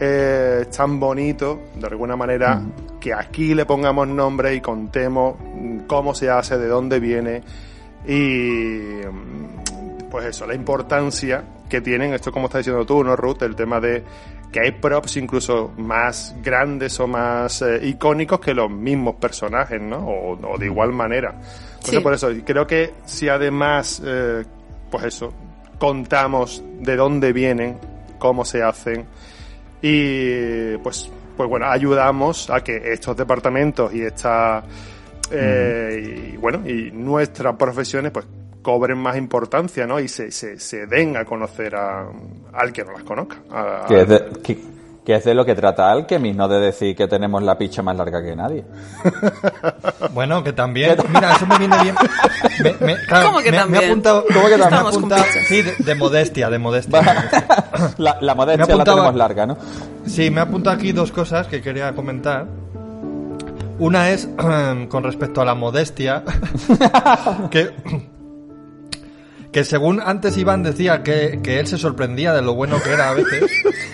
eh, tan bonito, de alguna manera, que aquí le pongamos nombre y contemos cómo se hace, de dónde viene y pues eso, la importancia que tienen, esto como estás diciendo tú, ¿no, Ruth? El tema de que hay props incluso más grandes o más eh, icónicos que los mismos personajes, ¿no? O, o de igual manera. Entonces, Sí. por eso, creo que si además, eh, pues eso, contamos de dónde vienen, cómo se hacen, y pues, pues bueno, ayudamos a que estos departamentos y esta eh, y bueno, y nuestras profesiones pues cobren más importancia, ¿no? Y se, se, se den a conocer a, al que no las conozca. a- Que es, de, que, que es de lo que trata Alchemist, no de decir que tenemos la picha más larga que nadie. Bueno, que también. Mira, eso me viene bien. Me, me- claro, ¿Cómo que me- me también? he apuntado. ¿Cómo que me apuntado- pizzas. sí, de, de modestia, de modestia. La, la Me modestia la tenemos larga, ¿no? Sí, me he apuntado aquí dos cosas que quería comentar. Una es con respecto a la modestia, que, que según antes Iván decía que, que él se sorprendía de lo bueno que era a veces,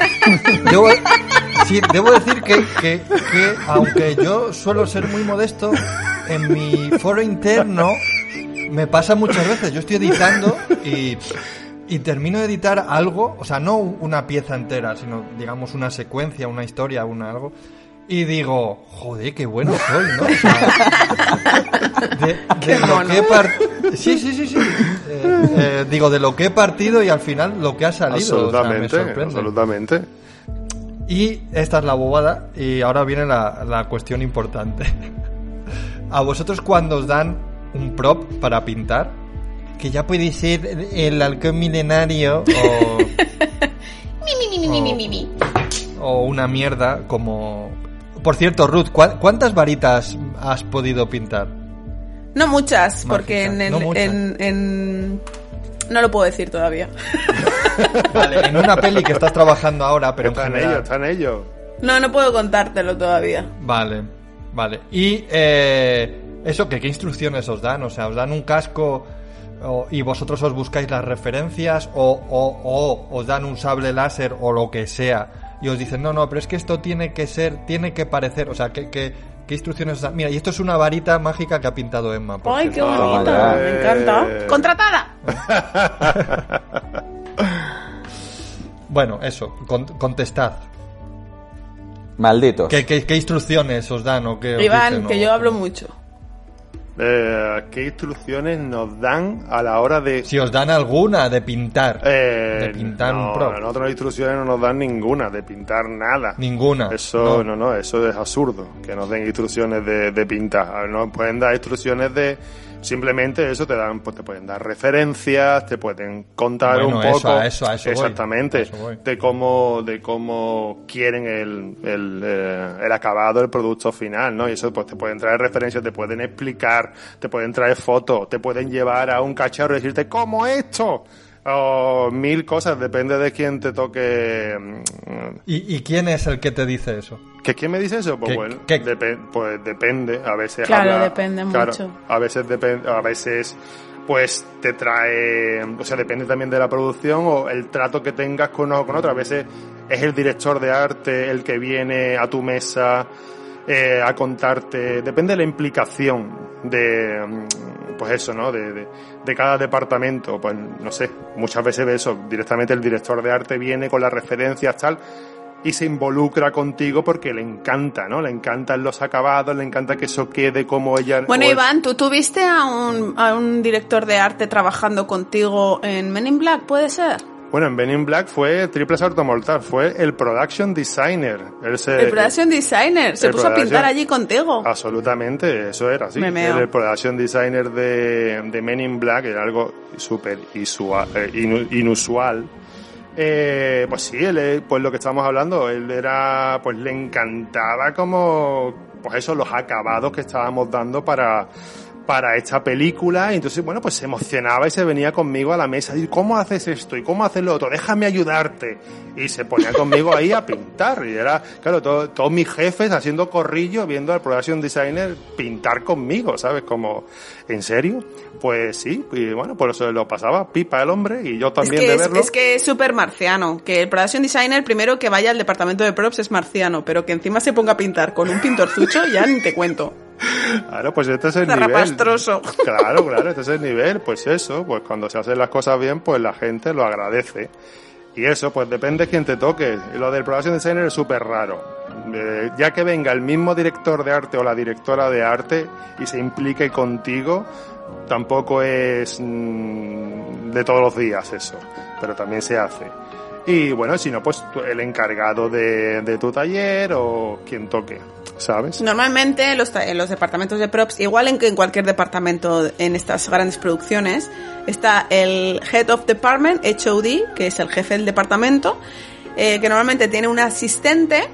debo, sí, debo decir que, que, que aunque yo suelo ser muy modesto, en mi foro interno me pasa muchas veces. Yo estoy editando y, y termino de editar algo, o sea, no una pieza entera, sino digamos una secuencia, una historia, una algo. Y digo, joder, qué bueno soy, ¿no? O sea, de, de lo mono. que he Sí, sí, sí, sí. Eh, eh, digo, de lo que he partido y al final lo que ha salido. o sea, me absolutamente, sorprende. absolutamente. Y esta es la bobada y ahora viene la, la cuestión importante. A vosotros cuando os dan un prop para pintar, que ya puede ser el halcón milenario o, Mi, mi, mi, o una mierda como Por cierto, Ruth, ¿cuá- ¿cuántas varitas has podido pintar? No muchas, porque en, el- no muchas. en, en- No lo puedo decir todavía. Vale, en una peli que estás trabajando ahora, pero Está en general... ello, está en ello. No, no puedo contártelo todavía. Vale, vale. Y eh, eso, ¿qué, ¿qué instrucciones os dan? O sea, ¿os dan un casco o- y vosotros os buscáis las referencias o, o- o os dan un sable láser o lo que sea y os dicen, no, no, pero es que esto tiene que ser, tiene que parecer, o sea, ¿qué, qué, qué instrucciones os dan? Mira, y esto es una varita mágica que ha pintado Emma. por ¡Ay, qué bonito! vale. Me encanta. ¡Contratada! Bueno, eso, con- contestad. Malditos. ¿Qué, qué, qué instrucciones os dan o qué os Iván, dicen, que o- yo hablo mucho. Eh, ¿Qué instrucciones nos dan a la hora de... Si os dan alguna de pintar. Eh, de pintar no, un prop. A nosotros instrucciones no nos dan ninguna de pintar nada. Ninguna. Eso, No. no. no, eso es absurdo, que nos den instrucciones de, de pintar. Nos pueden dar instrucciones de, simplemente eso, te dan, pues te pueden dar referencias, te pueden contar Bueno, un eso, poco. a eso- a eso exactamente. a eso voy. De cómo, de cómo quieren el, el, eh, el acabado, el producto final, ¿no? Y eso, pues te pueden traer referencias, te pueden explicar, te pueden traer fotos, te pueden llevar a un cacharro y decirte, ¿cómo esto? O mil cosas, depende de quién te toque, mm, ¿Y, y quién es el que te dice eso? ¿Que quién me dice eso? Pues ¿Qué- bueno, qué? depe- pues depende. A veces Claro, habla- depende claro, mucho. A veces depende, a veces pues te trae, o sea, depende también de la producción o el trato que tengas con uno o con otro. A veces es el director de arte el que viene a tu mesa eh, a contarte, depende de la implicación de, mm, pues eso, ¿no? De, de, de cada departamento. Pues no sé, muchas veces ves eso, directamente el director de arte viene con las referencias tal y se involucra contigo porque le encanta, ¿no? Le encantan los acabados, le encanta que eso quede como ella. Bueno, Iván, ¿tú tuviste a un, a un director de arte trabajando contigo en Men in Black? ¿Puede ser? Bueno, en Benin Black fue Triple Salto Mortal, fue el production designer. Él se- El production designer. Se puso a pintar allí contigo. Absolutamente, eso era así. El production designer de, de Men in Black, era algo súper eh, inu- inusual. Eh, pues sí, él, eh, pues lo que estábamos hablando, él era, pues le encantaba como, pues eso, los acabados que estábamos dando para, para esta película. Y entonces, bueno, pues se emocionaba y se venía conmigo a la mesa. Y ¿cómo haces esto? ¿Y cómo haces lo otro? Déjame ayudarte. Y se ponía conmigo ahí a pintar. Y era, claro, todo- todos mis jefes haciendo corrillo, viendo al production designer pintar conmigo, ¿sabes? Como, ¿en serio? Pues sí, y bueno, por eso lo pasaba pipa el hombre y yo Es también que de es, verlo. es que es súper marciano. Que el production designer, primero que vaya al departamento de props es marciano, pero que encima se ponga a pintar con un pintorzucho, ya ni te cuento. Claro, pues este es el nivel. Zarrapastroso. Claro, claro, este es el nivel. Pues eso, pues cuando se hacen las cosas bien, pues la gente lo agradece. Y eso, pues depende de quién te toque. Lo del production designer es súper raro. Eh, ya que venga el mismo director de arte o la directora de arte y se implique contigo, tampoco es mm, de todos los días eso, pero también se hace. Y bueno, si no, pues el encargado de, tu taller o quien toque, ¿sabes? Normalmente en los, los departamentos de props, igual en en cualquier departamento en estas grandes producciones, está el Head of Department, HOD, que es el jefe del departamento, eh, que normalmente tiene un asistente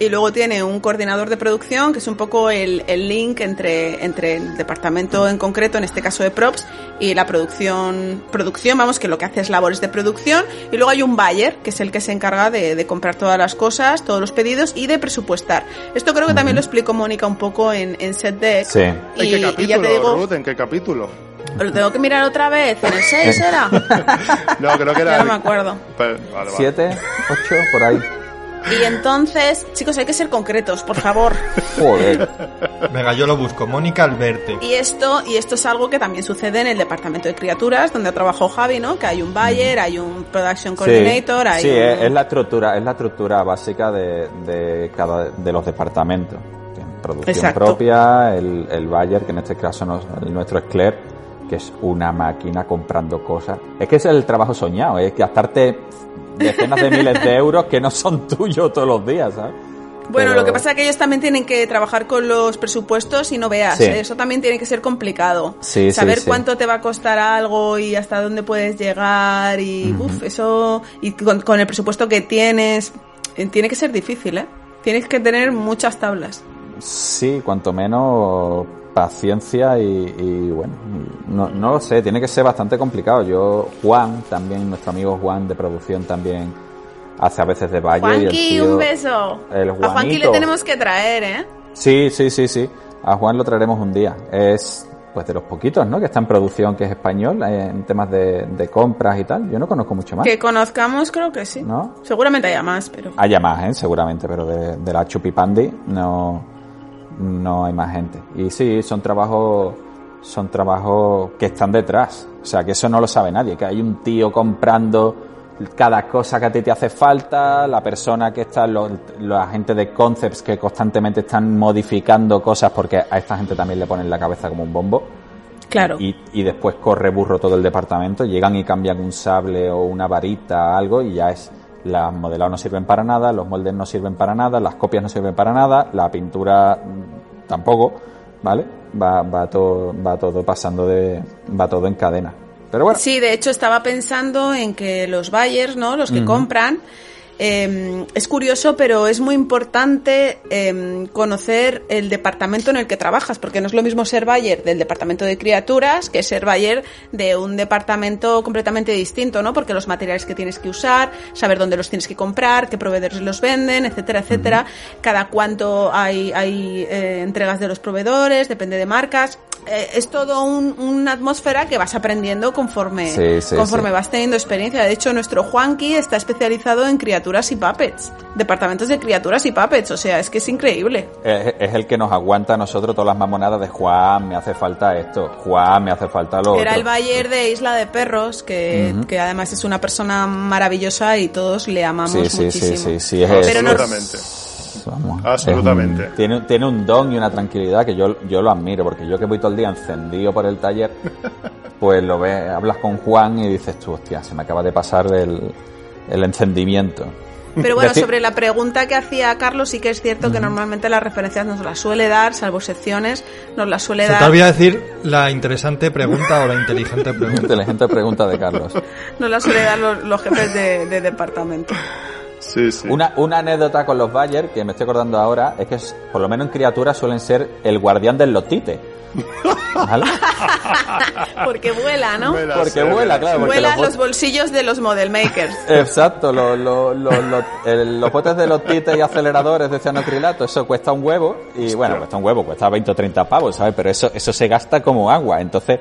y luego tiene un coordinador de producción, que es un poco el, el link entre, entre el departamento en concreto, en este caso de props, y la producción, producción, vamos, que lo que hace es labores de producción, y luego hay un buyer, que es el que se encarga de, de comprar todas las cosas, todos los pedidos y de presupuestar. Esto creo que también lo explicó Mónica un poco en, en Set Deck. Sí. ¿En Y, qué y capítulo, ya te digo, Ruth? ¿En qué capítulo? lo tengo que mirar otra vez, en el 6 era. No, creo que era... Ya no me acuerdo. Pero- vale, vale. ¿Siete? ¿Ocho? Por ahí. Y entonces, chicos, hay que ser concretos, por favor. Joder. Venga, yo lo busco. Mónica Alberte. Y esto, y esto es algo que también sucede en el departamento de criaturas, donde trabajó Javi, ¿no? Que hay un buyer, hay un production coordinator, sí, hay sí, un... es, es la estructura, es la estructura básica de, de cada de los departamentos. Producción Exacto. propia, el, el buyer, que en este caso el nuestro es Claire, que es una máquina comprando cosas. Es que es el trabajo soñado, es gastarte decenas de miles de euros que no son tuyos todos los días, ¿sabes? Bueno, Pero- lo que pasa es que ellos también tienen que trabajar con los presupuestos y no veas, Sí. ¿eh? eso también tiene que ser complicado. Sí, Saber sí. cuánto te va a costar algo y hasta dónde puedes llegar y, uf, eso, y con, con el presupuesto que tienes, eh, tiene que ser difícil, ¿eh? Tienes que tener muchas tablas. Sí, cuanto menos paciencia y, y bueno, no, no lo sé, tiene que ser bastante complicado. Yo, Juan, también, nuestro amigo Juan de producción también hace a veces de valle. y el Juanqui, tío- un beso. el A Juanqui le Juanito. tenemos que traer, ¿eh? Sí, sí, sí, sí. A Juan lo traeremos un día. Es pues de los poquitos, ¿no? Que está en producción, que es español, eh, en temas de, de compras y tal. Yo no conozco mucho más. Que conozcamos, creo que sí. ¿No? Seguramente haya más, pero. Haya más, ¿eh? seguramente, pero de, de la Chupipandi no, no hay más gente. Y sí, son trabajos son trabajos que están detrás. O sea, que eso no lo sabe nadie, que hay un tío comprando cada cosa que a ti te hace falta, la persona que está, lo- la gente de concepts que constantemente están modificando cosas porque a esta gente también le ponen la cabeza como un bombo. Claro. Y, y después corre burro todo el departamento, llegan y cambian un sable o una varita, algo, y ya es. Las modelados no sirven para nada, los moldes no sirven para nada, las copias no sirven para nada, la pintura mm, tampoco, ¿vale? Va, va todo, va todo pasando de, va todo en cadena. Pero bueno, Sí, de hecho estaba pensando en que los buyers, ¿no? Los que compran, eh, es curioso, pero es muy importante eh, conocer el departamento en el que trabajas, porque no es lo mismo ser buyer del departamento de criaturas que ser buyer de un departamento completamente distinto, ¿no? Porque los materiales que tienes que usar, saber dónde los tienes que comprar, qué proveedores los venden, etcétera, etcétera. Cada cuánto hay, hay eh, entregas de los proveedores, depende de marcas. Eh, es todo un- una atmósfera que vas aprendiendo conforme, Sí, sí, conforme sí. vas teniendo experiencia. De hecho, nuestro Juanqui está especializado en criaturas y puppets. Departamentos de criaturas y puppets. O sea, es que es increíble. es, es el que nos aguanta a nosotros todas las mamonadas de Juan, me hace falta esto, Juan, me hace falta lo Era otro. el Bayer de Isla de Perros, que, que además es una persona maravillosa y todos le amamos Sí, sí, muchísimo. sí, sí, sí, es Pero Absolutamente. Vamos, Absolutamente. es un- tiene, tiene un don y una tranquilidad que yo, yo lo admiro, porque yo que voy todo el día encendido por el taller, pues lo ves, hablas con Juan y dices tú, hostia, se me acaba de pasar el, el encendimiento. Pero bueno, sobre la pregunta que hacía Carlos, sí que es cierto que normalmente las referencias nos las suele dar, salvo excepciones, nos las suele Se te dar. olvida decir la interesante pregunta o la inteligente pregunta. Inteligente pregunta de Carlos. Nos las suele dar los, los jefes de, de departamento. Sí, sí. Una, una anécdota con los Bayer que me estoy acordando ahora es que por lo menos en criaturas suelen ser el guardián del lotite. ¿Vale? Porque vuela, ¿no? Porque vuela, claro, porque Vuela los los bolsillos de los model makers. Exacto, lo- lo- lo- lo- el- los botes de lotite y aceleradores de cianocrilato, eso cuesta un huevo y bueno, cuesta un huevo, cuesta 20 o 30 pavos, ¿sabes? Pero eso, eso se gasta como agua, entonces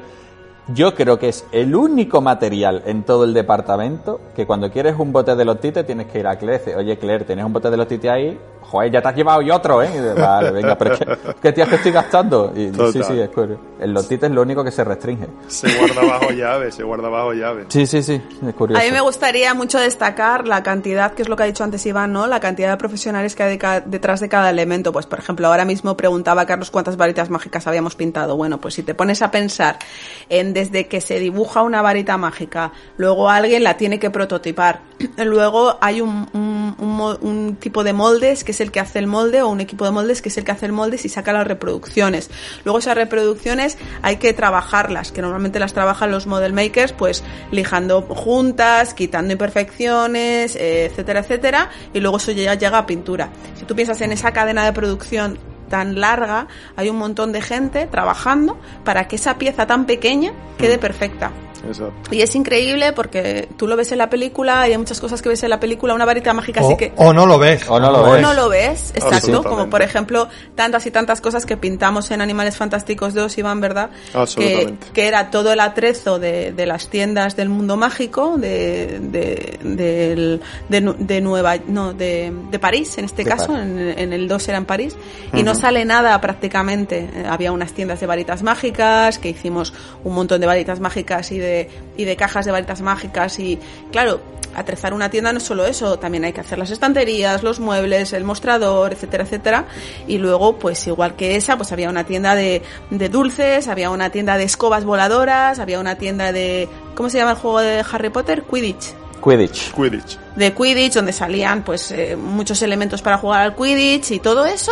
yo creo que es el único material en todo el departamento que cuando quieres un bote de lotite tienes que ir a Claire oye Claire, ¿tienes un bote de lotite ahí? Joder, ya te has llevado y otro, ¿eh? Y dices, vale, venga, pero es que, ¿qué tías que estoy gastando? Y, Total. sí, sí, es curioso. El lotite es lo único que se restringe. Se guarda bajo llave, se guarda bajo llave. Sí, sí, sí, es curioso. A mí me gustaría mucho destacar la cantidad, que es lo que ha dicho antes Iván, ¿no? La cantidad de profesionales que hay de detrás de cada elemento. Pues, por ejemplo, ahora mismo preguntaba Carlos cuántas varitas mágicas habíamos pintado. Bueno, pues si te pones a pensar en desde que se dibuja una varita mágica, luego alguien la tiene que prototipar, luego hay un, tipo de moldes que es el que hace el molde o un equipo de moldes que es el que hace el molde y saca las reproducciones. Luego esas reproducciones hay que trabajarlas, que normalmente las trabajan los model makers, pues lijando juntas, quitando imperfecciones, eh, etcétera, etcétera, y luego eso ya llega a pintura. Si tú piensas en esa cadena de producción tan larga, hay un montón de gente trabajando para que esa pieza tan pequeña quede perfecta. Exacto. Y es increíble porque tú lo ves en la película y hay muchas cosas que ves en la película, una varita mágica O, así que... o no lo ves. O no lo O ves. no lo ves, exacto, Absolutamente. como por ejemplo tantas y tantas cosas que pintamos en Animales Fantásticos 2, Iván, ¿verdad? Que, Absolutamente. que era todo el atrezo de, de las tiendas del mundo mágico, de, de, del- de, de Nueva, no, de, de París en este De caso, París. en, en el 2 era en París, y no sale nada prácticamente. Eh, Había unas tiendas de varitas mágicas, que hicimos un montón de varitas mágicas y de, y de cajas de varitas mágicas, y claro, atrezar una tienda no es solo eso, también hay que hacer las estanterías, los muebles, el mostrador, etcétera, etcétera. Y luego, pues igual que esa, pues había una tienda de, de dulces, había una tienda de escobas voladoras, había una tienda de, ¿cómo se llama el juego de Harry Potter? Quidditch Quidditch. Quidditch. de Quidditch, donde salían pues eh, muchos elementos para jugar al Quidditch y todo eso,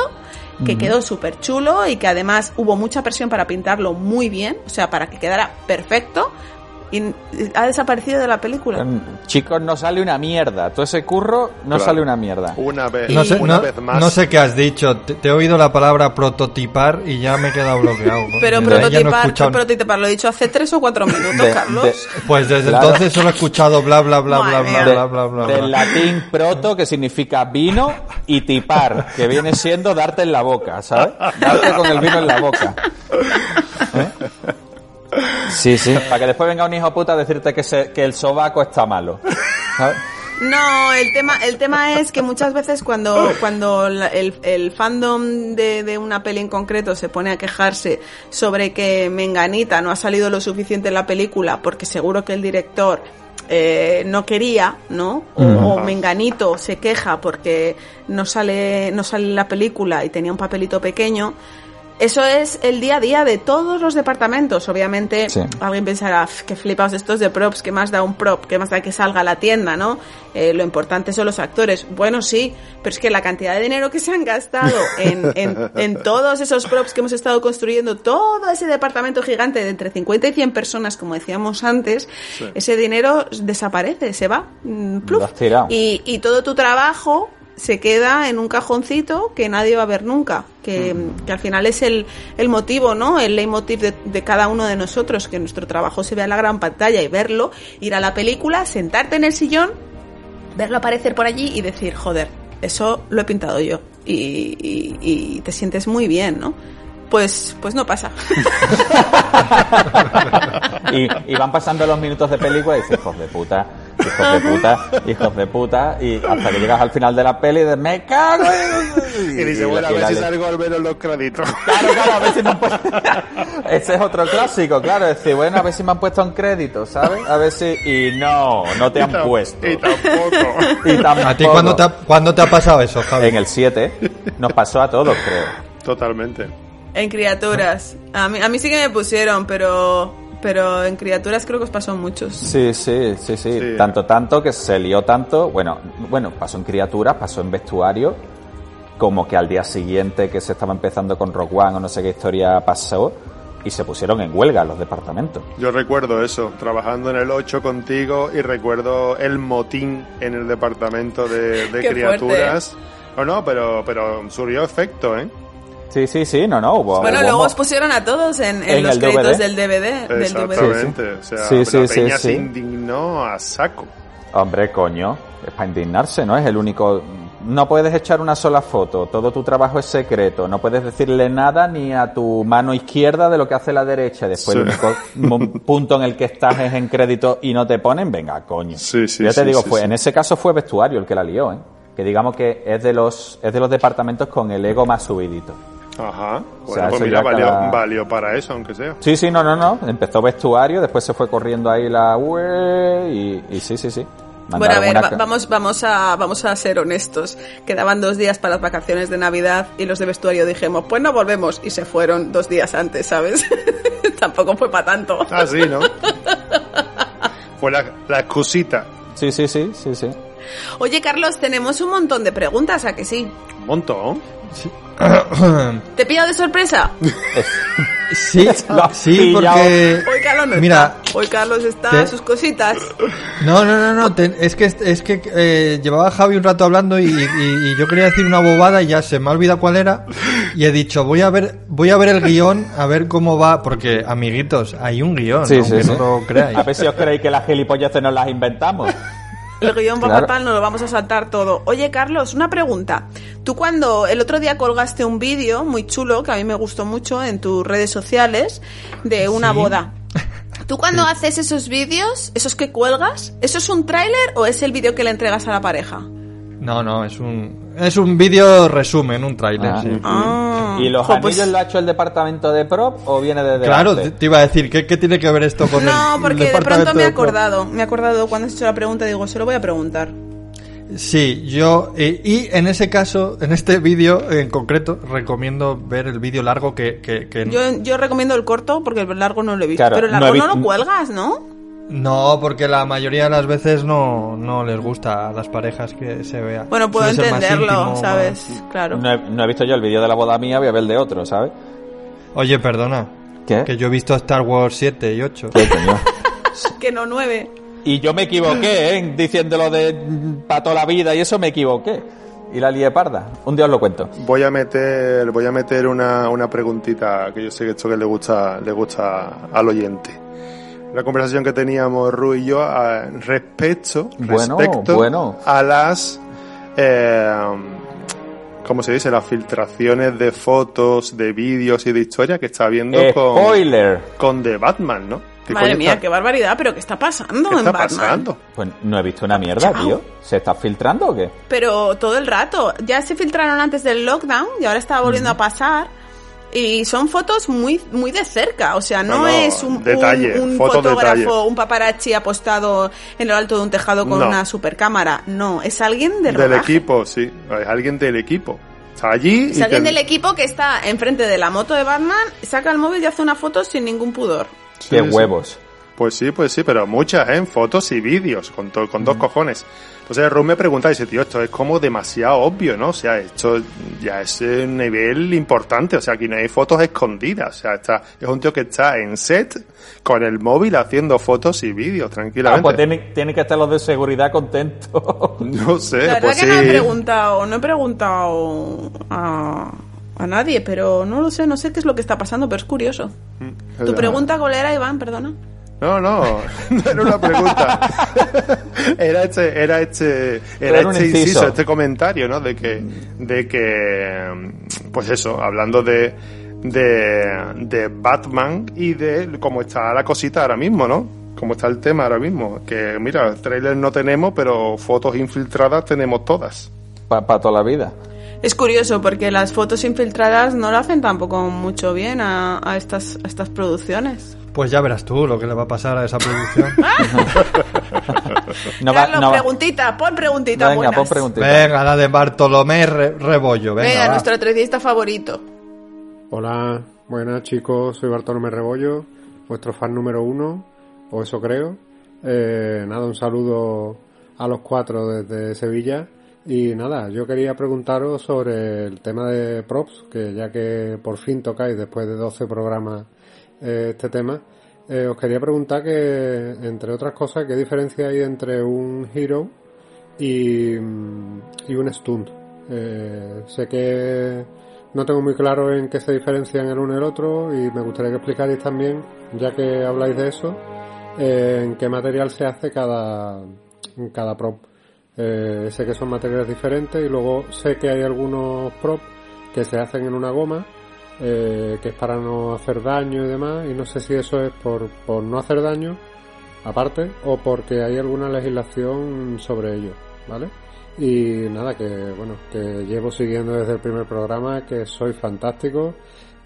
que quedó súper chulo y que además hubo mucha presión para pintarlo muy bien, o sea, para que quedara perfecto. Y ha desaparecido de la película. Mm, Chicos, no sale una mierda. Todo ese curro no Claro. sale una mierda. Una vez, No sé, una no, vez más. no sé qué has dicho. Te, te he oído la palabra prototipar y ya me he quedado bloqueado. Pero ya no he prototipar, prototipar, lo he dicho hace tres o cuatro minutos, De- Carlos. de- Pues desde Claro. entonces solo he escuchado bla bla bla bla bla bla bla. bla. Del latín proto, que significa vino, y tipar, que viene siendo darte en la boca, ¿sabes? Darte con el vino en la boca. ¿Eh? Sí, sí. Para que después venga un hijo puta a decirte que, se- que el sobaco está malo. ¿sabes? No, el tema, el tema es que muchas veces cuando, cuando la- el, el fandom de, de una peli en concreto se pone a quejarse sobre que Menganita no ha salido lo suficiente en la película porque seguro que el director eh, no quería, ¿no? O, o Menganito se queja porque no sale, no sale en la película y tenía un papelito pequeño. Eso es el día a día de todos los departamentos. Obviamente, Sí. alguien pensará, "F, que flipaos estos de props, que más da un prop, que más da que salga a la tienda, ¿no? Eh, lo importante son los actores. Bueno, sí, pero es que la cantidad de dinero que se han gastado en, en, en todos esos props que hemos estado construyendo, todo ese departamento gigante de entre 50 y 100 personas, como decíamos antes, ese dinero desaparece, se va. mm, pluf. Y, y todo tu trabajo se queda en un cajoncito que nadie va a ver nunca. Que, que al final es el, el motivo, ¿no? El leitmotiv de, de cada uno de nosotros, que nuestro trabajo se vea en la gran pantalla y verlo, ir a la película, sentarte en el sillón, verlo aparecer por allí y decir, joder, eso lo he pintado yo. Y, y- y te sientes muy bien, ¿no? Pues, pues no pasa. Y, y van pasando los minutos de película y dices, hijos de puta, hijos de puta, hijos de puta, y hasta que llegas al final de la peli y dices, me cago en... Y dice, bueno, a ver si salgo al menos los créditos. Claro, claro, a ver si me han puesto... Ese es otro clásico, claro, decir, bueno, a ver si me han puesto en crédito, ¿sabes? A ver si... Y no, no te han Y puesto. Y tampoco. Y tampoco. ¿A ti cuándo te, ha, cuándo te ha pasado eso, Javi? En el 7 nos pasó a todos, creo. Totalmente. En criaturas. A mí, a mí sí que me pusieron, pero, pero en criaturas creo que os pasó muchos. Sí, sí, sí, sí, Sí. Tanto, tanto que se lió tanto. Bueno, bueno, pasó en criaturas, pasó en vestuario, como que al día siguiente que se estaba empezando con Rock One o no sé qué historia pasó, y se pusieron en huelga los departamentos. Yo recuerdo eso, trabajando en el 8 contigo y recuerdo el motín en el departamento de, criaturas. No, no, pero, pero surgió efecto, ¿eh? Sí, sí, sí, no, no, hubo. Bueno, hubo luego os pusieron a todos en, en En los créditos DVD. del DVD. Del DVD. Exactamente. O sea, Sí, sí, la sí, peña sí. se indignó a saco. Hombre, coño, es para indignarse, ¿no? Es el único... No puedes echar una sola foto, todo tu trabajo es secreto, no puedes decirle nada ni a tu mano izquierda de lo que hace la derecha. Después Sí. el único punto en el que estás es en crédito y no te ponen, venga, coño. Sí, sí, ya te sí, digo, sí, fue, sí. en ese caso fue vestuario el que la lió, ¿eh? Que digamos que es de los, es de los departamentos con el ego más subidito. Ajá. Bueno, sea, pues mira, valió, cada- valió para eso, aunque sea. Sí, sí, no, no, no. Empezó vestuario, después se fue corriendo ahí la UE y, y sí, sí, sí. Bueno, a ver, una va- ca- vamos, vamos, a, vamos a ser honestos. Quedaban dos días para las vacaciones de Navidad y los de vestuario dijimos, pues no volvemos. Y se fueron dos días antes, ¿sabes? Tampoco fue para tanto. Ah, sí, ¿no? Fue la, la excusita. Sí, sí, sí, sí, sí. Oye, Carlos, tenemos un montón de preguntas, ¿a que sí? Un montón. ¿Te he pillado de sorpresa? Sí, sí, porque... Hoy Carlos no Mira, está. Hoy Carlos está te- a sus cositas. No, no, no, no. te- es que, es que eh, llevaba Javi un rato hablando y, y- y yo quería decir una bobada y ya se me ha olvidado cuál era. Y he dicho, voy a ver, voy a ver el guion, a ver cómo va, porque amiguitos, hay un guion, Sí, aunque sí, no sí. lo creáis. A ver si os creéis que las gilipolleces nos las inventamos. El guion Claro. nos lo vamos a saltar todo. Oye, Carlos, una pregunta. Tú cuando el otro día colgaste un vídeo muy chulo, que a mí me gustó mucho, en tus redes sociales, de una Sí. boda. ¿Tú cuando haces esos vídeos, esos que cuelgas, eso es un tráiler o es el vídeo que le entregas a la pareja? No, no, es un, es un vídeo resumen, un tráiler, Ah. sí. Ah. ¿Y los Jo, pues- anillos lo ha hecho el departamento de prop o viene de Claro, te, delante? te iba a decir, ¿qué, qué tiene que ver esto con el No, porque de departamento pronto me he acordado. Me he acordado cuando has hecho la pregunta, digo, se lo voy a preguntar. Sí, yo, eh, y en ese caso, en este vídeo en concreto, recomiendo ver el vídeo largo que, que, que- Yo, yo recomiendo el corto porque el largo no lo he visto. Claro, pero el largo no, vi- lo cuelgas, ¿no? No, porque la mayoría de las veces no, no les gusta a las parejas que se vea. Bueno, puedo Suele entenderlo, íntimo, ¿sabes? más- Claro. No he, no he visto yo el vídeo de la boda mía, voy a ver el de otro, ¿sabes? Oye, perdona, ¿Qué? que yo he visto Star Wars 7 y 8. ¿Qué coño? que no nueve. Y yo me equivoqué, ¿eh? Diciéndolo de para toda la vida y eso me equivoqué. Y la lié parda. Un día os lo cuento. Voy a meter, voy a meter una, una preguntita que yo sé que esto que le gusta, le gusta al oyente. La conversación que teníamos Ru y yo a- respecto, Bueno, respecto bueno. a las, eh, ¿cómo se dice? Las filtraciones de fotos, de vídeos y de historia que está viendo con, Spoiler. con The Batman, ¿no? ¿Qué Madre mía, está- qué barbaridad, pero ¿qué está pasando ¿Qué en está Batman? pasando? Pues no he visto una mierda, Chao. tío. ¿Se está filtrando o qué? Pero todo el rato. Ya se filtraron antes del lockdown y ahora está volviendo a pasar. Y son fotos muy muy de cerca, o sea, no, es un, detalle, un, un fotos fotógrafo, detalle. un paparazzi apostado en lo alto de un tejado con No. una supercámara. No, es alguien del, Del rodaje. equipo, sí. Es alguien del equipo. Está allí Es y alguien te- del equipo que está enfrente de la moto de Batman, saca el móvil y hace una foto sin ningún pudor. Qué sí. huevos. Pues sí, pues sí, pero muchas, ¿eh? En fotos y vídeos, con, to- con Mm. dos cojones. Entonces Rum me pregunta y dice, tío, esto es como demasiado obvio, ¿no? O sea, esto ya es un nivel importante, o sea, aquí no hay fotos escondidas, o sea, está, es un tío que está en set con el móvil haciendo fotos y vídeos, Ah, tranquilamente. pues tienen tiene que estar los de seguridad contentos. No sé, La verdad pues que sí. no he preguntado, no he preguntado a, a nadie, pero no lo sé, no sé qué es lo que está pasando, pero es curioso. Mm, ¿Tu pregunta cuál era, Iván? Perdona. No, no, no era una pregunta. era este, era este, era, este inciso. inciso, este comentario, ¿no? De que, de que, pues eso, hablando de, de, de Batman y de cómo está la cosita ahora mismo, ¿no? Cómo está el tema ahora mismo. Que, mira, trailers no tenemos, pero fotos infiltradas tenemos todas. Para toda la vida. Es curioso porque las fotos infiltradas no lo hacen tampoco mucho bien a, a estas, a estas producciones. Pues ya verás tú lo que le va a pasar a esa producción. No va, Carlos, no preguntita, pon preguntita Venga, buenas. pon preguntita. Venga, la de Bartolomé Re- Rebollo. Venga, Venga, nuestro atletista favorito. Hola, buenas chicos, soy Bartolomé Rebollo, vuestro fan número uno, o eso creo. Eh, nada, un saludo a los cuatro desde Sevilla. Y nada, yo quería preguntaros sobre el tema de props, que ya que por fin tocáis después de 12 programas este tema, eh, os quería preguntar que, entre otras cosas, qué diferencia hay entre un hero y, mm, y un stunt. Eh, sé que no tengo muy claro en qué se diferencian el uno y el otro y me gustaría que explicarais también, ya que habláis de eso, eh, en qué material se hace cada, cada prop. Sé que son materiales diferentes y luego sé que hay algunos props que se hacen en una goma eh, que es para no hacer daño y demás y no sé si eso es por, por no hacer daño aparte o porque hay alguna legislación sobre ello, ¿vale? Y nada, que bueno, que llevo siguiendo desde el primer programa, que soy fantástico,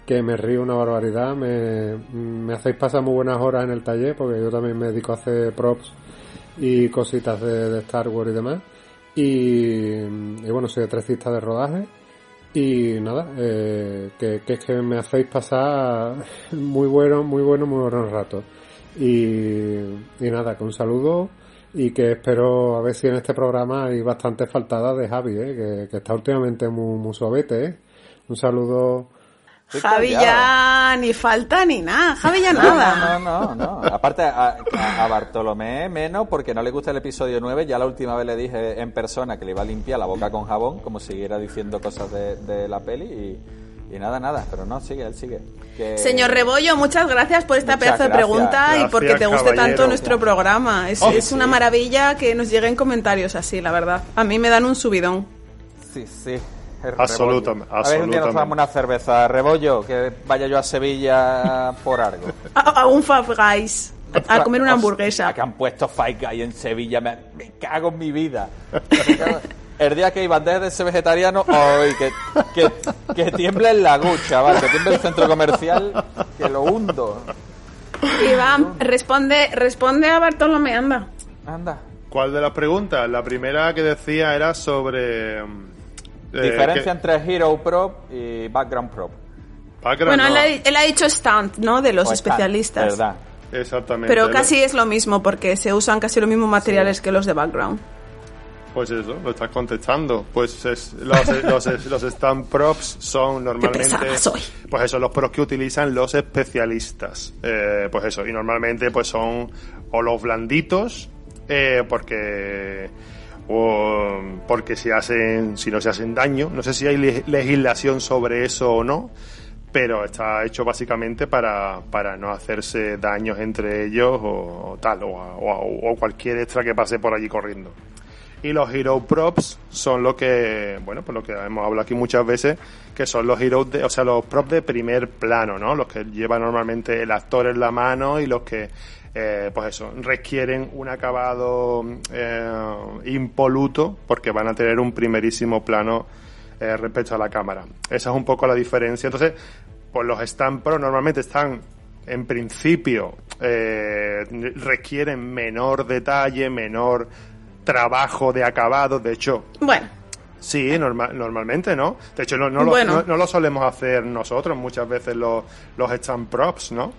que me río una barbaridad, me, me hacéis pasar muy buenas horas en el taller, porque yo también me dedico a hacer props y cositas de, Star Wars y demás. Y, bueno, soy trecista de rodaje. Y nada, eh, que, que es que me hacéis pasar muy bueno, muy bueno, muy buenos ratos. Y, y nada, que un saludo y que espero a ver si en este programa hay bastante faltada de Javi, ¿eh? que, que está últimamente muy, muy suavete. ¿eh? Un saludo. Estoy Javi callado. ya ni falta ni nada, Javi ya No, nada. no, no, no. Aparte, a, Bartolomé menos porque no le gusta el episodio 9. Ya la última vez le dije en persona que le iba a limpiar la boca con jabón, como siguiera diciendo cosas de, de la peli. Y, y nada, nada. Pero no, sigue, él sigue. Que- Señor Rebollo, muchas gracias por esta Muchas pedazo de gracias. pregunta y porque te guste caballero. tanto nuestro programa. Es, Oh, es una maravilla que nos lleguen comentarios así, la verdad. A mí me dan un subidón. Sí, sí. El Absolutam- Rebollo. A ver, un día nos absolutamente. tomamos una cerveza. Rebollo, que vaya yo a Sevilla por algo. A, a un Five Guys. A comer una hamburguesa. Que han puesto Five Guys en Sevilla. Me, me cago en mi vida. El día que iban desde ese vegetariano, ¡ay! Que, que, que tiemble el lago, chaval. Que tiemble el centro comercial, que lo hundo. Iván, responde, responde a Bartolomé, anda. Anda. ¿Cuál de las preguntas? La primera que decía era sobre... eh, Diferencia que- entre Hero Prop y Background Prop. background, Bueno, él ha, él ha dicho stunt, ¿no? De los O especialistas. ¿Verdad? Exactamente. Pero casi es lo mismo porque se usan casi los mismos materiales que los de background. Pues eso, lo estás contestando. Pues es- los, los, los stand props son normalmente. soy. Pues eso, los props que utilizan los especialistas. Eh, pues eso, y normalmente pues son o los blanditos, eh, porque o porque si hacen si no se hacen daño. No sé si hay le- legislación sobre eso o no pero está hecho básicamente para, para no hacerse daños entre ellos o, o tal o, o- o cualquier extra que pase por allí corriendo. Y los hero props son lo que bueno pues lo que hemos hablado aquí muchas veces que son los heroes de, o sea los props de primer plano no los que lleva normalmente el actor en la mano y los que eh, pues eso requieren un acabado eh, impoluto porque van a tener un primerísimo plano eh, respecto a la cámara. Esa es un poco la diferencia. Entonces pues los stand pro normalmente están en principio eh, requieren menor detalle menor trabajo de acabado. De hecho Bueno, Sí, norma- normalmente, ¿no? De hecho, no, no, lo, no lo solemos hacer nosotros muchas veces los, los stand props, ¿no?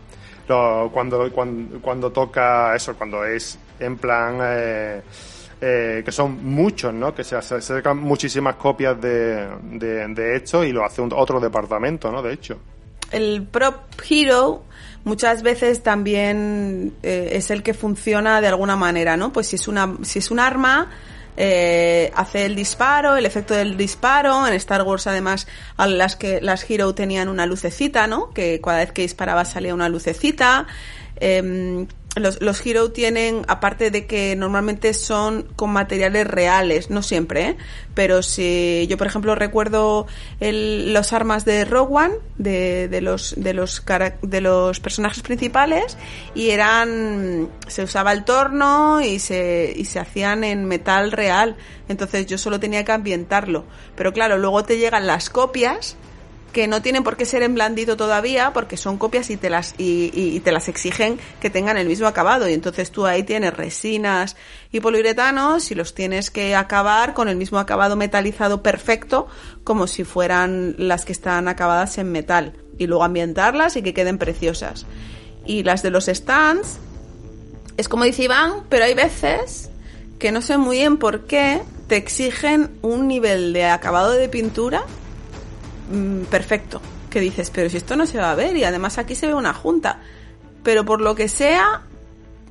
Lo- cuando, cuando, cuando toca eso, cuando es en plan... eh, eh, que son muchos, ¿no? Que se sacan muchísimas copias de, de, de esto y lo hace un- otro departamento, ¿no? De hecho. el prop hero muchas veces también eh, es el que funciona de alguna manera, ¿no? Pues si es una si es un arma eh, hace el disparo, el efecto del disparo. En Star Wars además las que las hero tenían una lucecita, ¿no? Que cada vez que disparaba salía una lucecita. Em, los, los Hero tienen, aparte de que normalmente son con materiales reales, no siempre, ¿eh? pero si yo, por ejemplo, recuerdo el- los armas de Rogue One, de, de los, de, los, de los personajes principales, y eran, se usaba el torno y se, y se hacían en metal real, entonces yo solo tenía que ambientarlo. Pero claro, luego te llegan las copias, que no tienen por qué ser en blandito todavía porque son copias y te las y, y- y te las exigen que tengan el mismo acabado. Y entonces tú ahí tienes resinas y poliuretanos y los tienes que acabar con el mismo acabado metalizado perfecto como si fueran las que están acabadas en metal. Y luego ambientarlas y que queden preciosas. Y las de los stands es como dice Iván pero hay veces que no sé muy bien por qué te exigen un nivel de acabado de pintura mm, perfecto. Que dices, pero si esto no se va a ver y además aquí se ve una junta. Pero por lo que sea,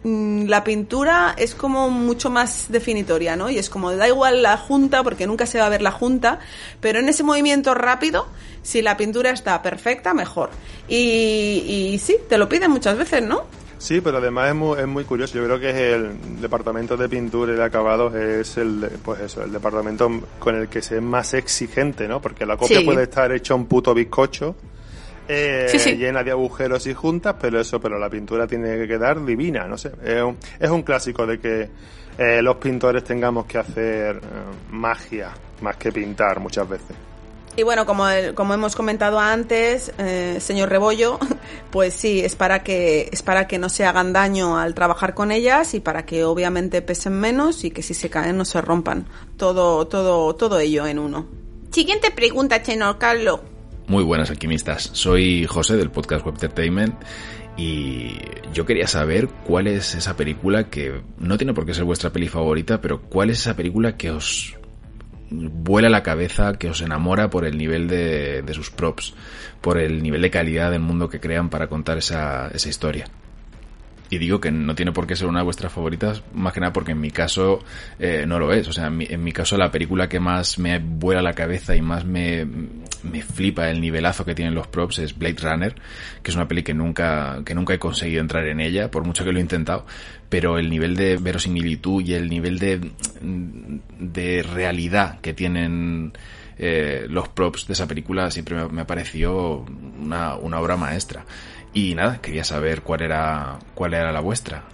mm, la pintura es como mucho más definitoria, ¿no? Y es como, da igual la junta, porque nunca se va a ver la junta, pero en ese movimiento rápido, si la pintura está perfecta, mejor. Y, y sí, te lo piden muchas veces, ¿no? Sí, pero además es muy, es muy curioso. Yo creo que es el departamento de pintura y de acabados es el, pues eso, el departamento con el que se es más exigente, ¿no? Porque la copia Sí. puede estar hecha un puto bizcocho, eh, Sí, sí. llena de agujeros y juntas, pero eso, pero la pintura tiene que quedar divina, no sé. Es un, es un clásico de que eh, los pintores tengamos que hacer eh, magia más que pintar muchas veces. Y bueno, como, el- como hemos comentado antes, eh, señor Rebollo, pues sí, es para que es para que no se hagan daño al trabajar con ellas y para que obviamente pesen menos y que si se caen no se rompan. Todo, todo, todo ello en uno. Siguiente pregunta, Chenor Carlo. Muy buenas alquimistas, soy José del podcast Web Entertainment y yo quería saber cuál es esa película que no tiene por qué ser vuestra peli favorita, pero cuál es esa película que os vuela la cabeza, que os enamora por el nivel de, de sus props, por el nivel de calidad del mundo que crean para contar esa, esa historia. Y digo que no tiene por qué ser una de vuestras favoritas, más que nada porque en mi caso eh, no lo es. O sea, en mi, en mi caso la película que más me vuela la cabeza y más me, me flipa el nivelazo que tienen los props es Blade Runner, que es una peli que nunca, que nunca he conseguido entrar en ella, por mucho que lo he intentado. Pero el nivel de verosimilitud y el nivel de, de realidad que tienen eh, los props de esa película siempre me, me ha parecido una, una obra maestra. Y nada, quería saber cuál era, cuál era la vuestra.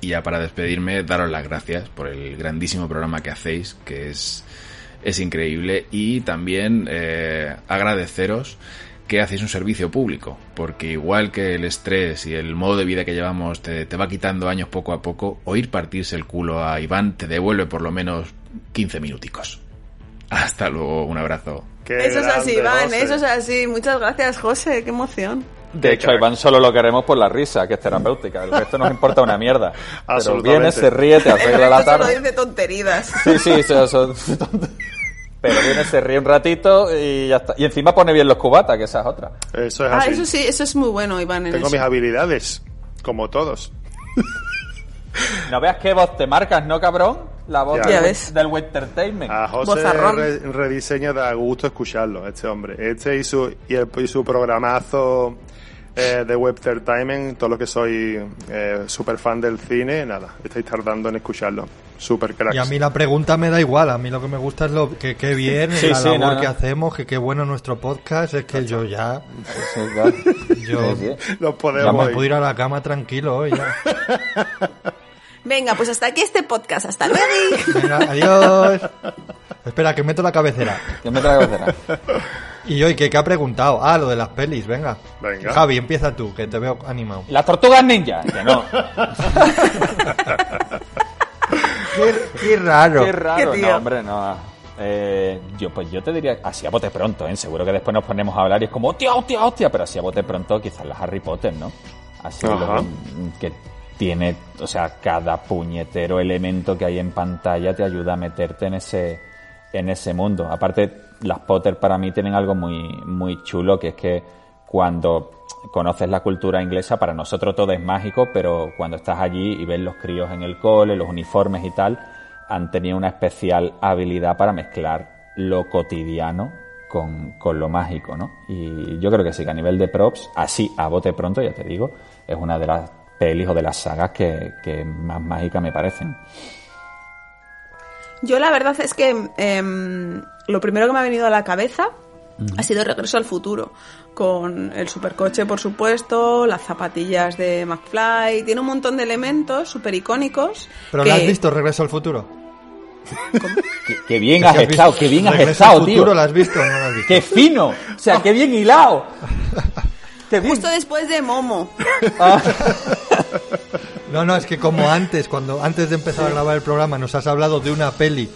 Y ya para despedirme, daros las gracias por el grandísimo programa que hacéis, que es, es increíble. Y también eh, agradeceros que hacéis un servicio público, porque igual que el estrés y el modo de vida que llevamos te, te va quitando años poco a poco, oír partirse el culo a Iván te devuelve por lo menos 15 minuticos. Hasta luego, un abrazo. Eso es así, Iván, eso es así. Muchas gracias, José, qué emoción. De hecho, a Iván solo lo queremos por la risa, que es terapéutica. El resto nos importa una mierda. Pero viene, se ríe, te arregla la resto solo tarde. dice tonterías. Sí, sí, son, son- Pero viene, se ríe un ratito y ya está. Y encima pone bien los cubatas, que esa es otra. Eso es Ah, así. eso sí, eso es muy bueno, Iván. En Tengo eso. mis habilidades, como todos. No veas qué voz te marcas, ¿no, cabrón? La voz Ya del, del Entertainment. A José re- rediseño da gusto escucharlo, este hombre. Este y su, y, el- y su programazo eh, de Webtertainment, todo lo que soy eh, súper fan del cine, nada, estáis tardando en escucharlo. Super cracks. Y a mí la pregunta me da igual, a mí lo que me gusta es lo que, que bien, Sí, la sí, labor no, no. que hacemos, que qué bueno nuestro podcast, es que yo ya, yo Sí, sí. Los ya podemos me ir. puedo ir a la cama tranquilo hoy ya. Venga, pues hasta aquí este podcast. Hasta luego. Venga, adiós. Espera, que meto la cabecera. Que me trae cabecera. Y hoy, ¿qué, qué ha preguntado? Ah, lo de las pelis, venga. Venga. Javi, empieza tú, que te veo animado. ¿Y las tortugas ninja? Que no. Qué, qué raro. Qué raro. Qué no, hombre, no. Eh, yo, pues yo te diría, así a bote pronto, ¿eh? Seguro que después nos ponemos a hablar y es como, hostia, hostia, hostia, pero así a bote pronto quizás las Harry Potter, ¿no? Así lo que, que tiene, o sea, cada puñetero elemento que hay en pantalla te ayuda a meterte en ese, en ese mundo. Aparte, las Potter para mí tienen algo muy, muy chulo, que es que cuando conoces la cultura inglesa, para nosotros todo es mágico, pero cuando estás allí y ves los críos en el cole, los uniformes y tal, han tenido una especial habilidad para mezclar lo cotidiano con, con lo mágico, ¿no? Y yo creo que sí, que a nivel de props, así, a bote pronto, ya te digo, es una de las pelis o de las sagas que, que más mágicas me parecen. Yo la verdad es que em, lo primero que me ha venido a la cabeza ha sido Regreso al Futuro, con el supercoche, por supuesto, las zapatillas de McFly, tiene un montón de elementos súper icónicos. ¿Pero que... la has visto, Regreso al Futuro? Qué, qué bien Que has has estado, qué bien has estado, al tío. Futuro, ¿la has visto no la has visto? Qué fino, o sea, qué bien hilado. Bien. Justo después de Momo. Ah, No, no, es que como antes, cuando antes de empezar a grabar el programa nos has hablado de una peli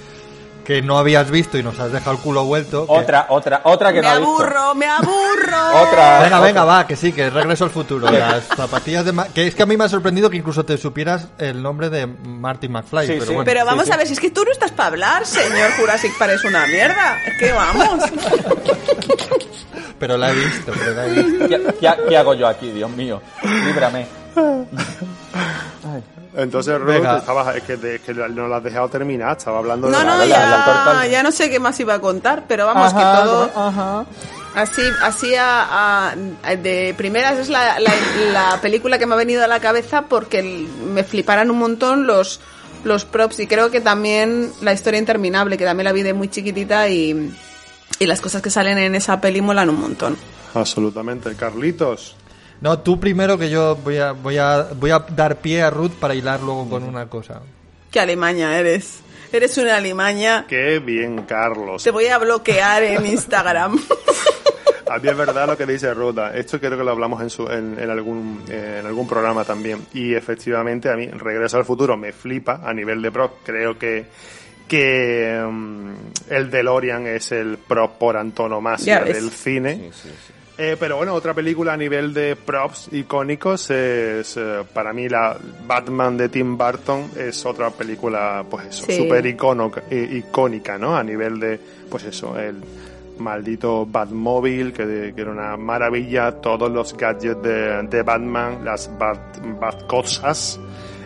que no habías visto y nos has dejado el culo vuelto. que- otra, otra, otra que Me no ha visto. aburro, me aburro. Otra. Venga, otra. venga, va, que sí, que regreso al futuro. Las zapatillas de... Ma- Que es que a mí me ha sorprendido que incluso te supieras el nombre de Marty McFly. Sí, pero sí. bueno. Pero vamos Sí, sí. a ver, si es que tú no estás para hablar, señor Jurassic Park es una mierda. Es que vamos. Pero la he visto, pero la he visto. ¿Qué, qué- qué hago yo aquí, Dios mío? Líbrame. Entonces, Ruth, Venga. estabas, es que, de- es que no lo has dejado terminar, estaba hablando No, de no, la- la- la corta- ya, ya no sé qué más iba a contar, pero vamos, Ajá, que todo ajá. así, así a, a- de primeras es la, la, la película que me ha venido a la cabeza porque me fliparan un montón los, los props y creo que también la historia interminable, que también la vi de muy chiquitita y, y las cosas que salen en esa peli molan un montón. Absolutamente. Carlitos. No, tú primero que yo voy a, voy a, voy a dar pie a Ruth para hilar luego con una cosa. Qué alimaña eres. Eres una alimaña. Qué bien, Carlos. Te voy a bloquear en Instagram. A mí es verdad lo que dice Ruta. Esto creo que lo hablamos en, su, en, en algún, eh, en algún programa también. Y efectivamente, a mí Regreso al Futuro me flipa a nivel de prop. Creo que, que mm, el DeLorean es el prop por antonomasia del cine. Sí, sí, sí. Eh, pero bueno, otra película a nivel de props icónicos es, eh, para mí, la Batman de Tim Burton es otra película, pues eso, Sí. súper icono- i- icónica, ¿no? A nivel de, pues eso, el maldito Batmobile, que, que era una maravilla, todos los gadgets de, de Batman, las Bat, Batcosas. Las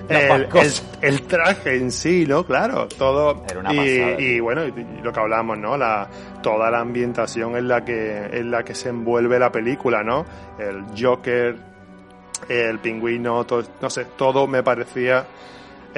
El, Batcosas. el- el traje en sí, ¿no? Claro, todo. Era una y, y bueno, lo que hablamos, ¿no? La, toda la ambientación en la que, en la que se envuelve la película, ¿no? El Joker, el pingüino, todo, no sé, todo me parecía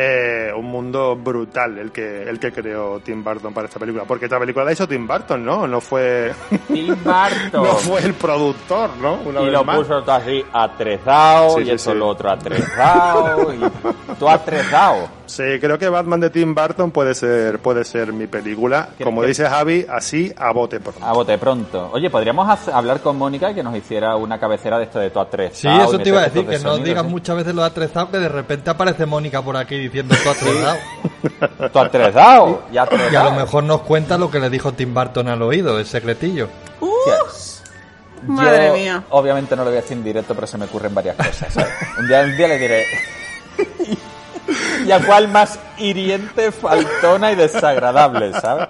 eh, un mundo brutal el que, el que creó Tim Burton para esta película. Porque esta película la hizo Tim Burton, ¿no? No fue, Tim Burton. no fue el productor, ¿no? Una y vez lo más. puso todo así atrezado Sí, y sí, eso sí. lo otro atrezado y todo atrezado. Sí, creo que Batman de Tim Burton puede ser, puede ser mi película. ¿Qué- Como qué- dice Javi, así a bote pronto. A bote pronto. Oye, podríamos hacer- hablar con Mónica y que nos hiciera una cabecera de esto de todo Sí, atrezado. eso te iba a decir, que no digas ¿sí? muchas veces lo de atrezado, que de repente aparece Mónica por aquí diciendo atrezado. Todo atrezado. Y Y a lo mejor nos cuenta lo que le dijo Tim Burton al oído, el secretillo. Uh. Madre mía. Obviamente no lo voy a decir en directo, pero se me ocurren varias cosas. ¿sabes? Un día, un día le diré. ya cuál más hiriente, faltona y desagradable, ¿sabes?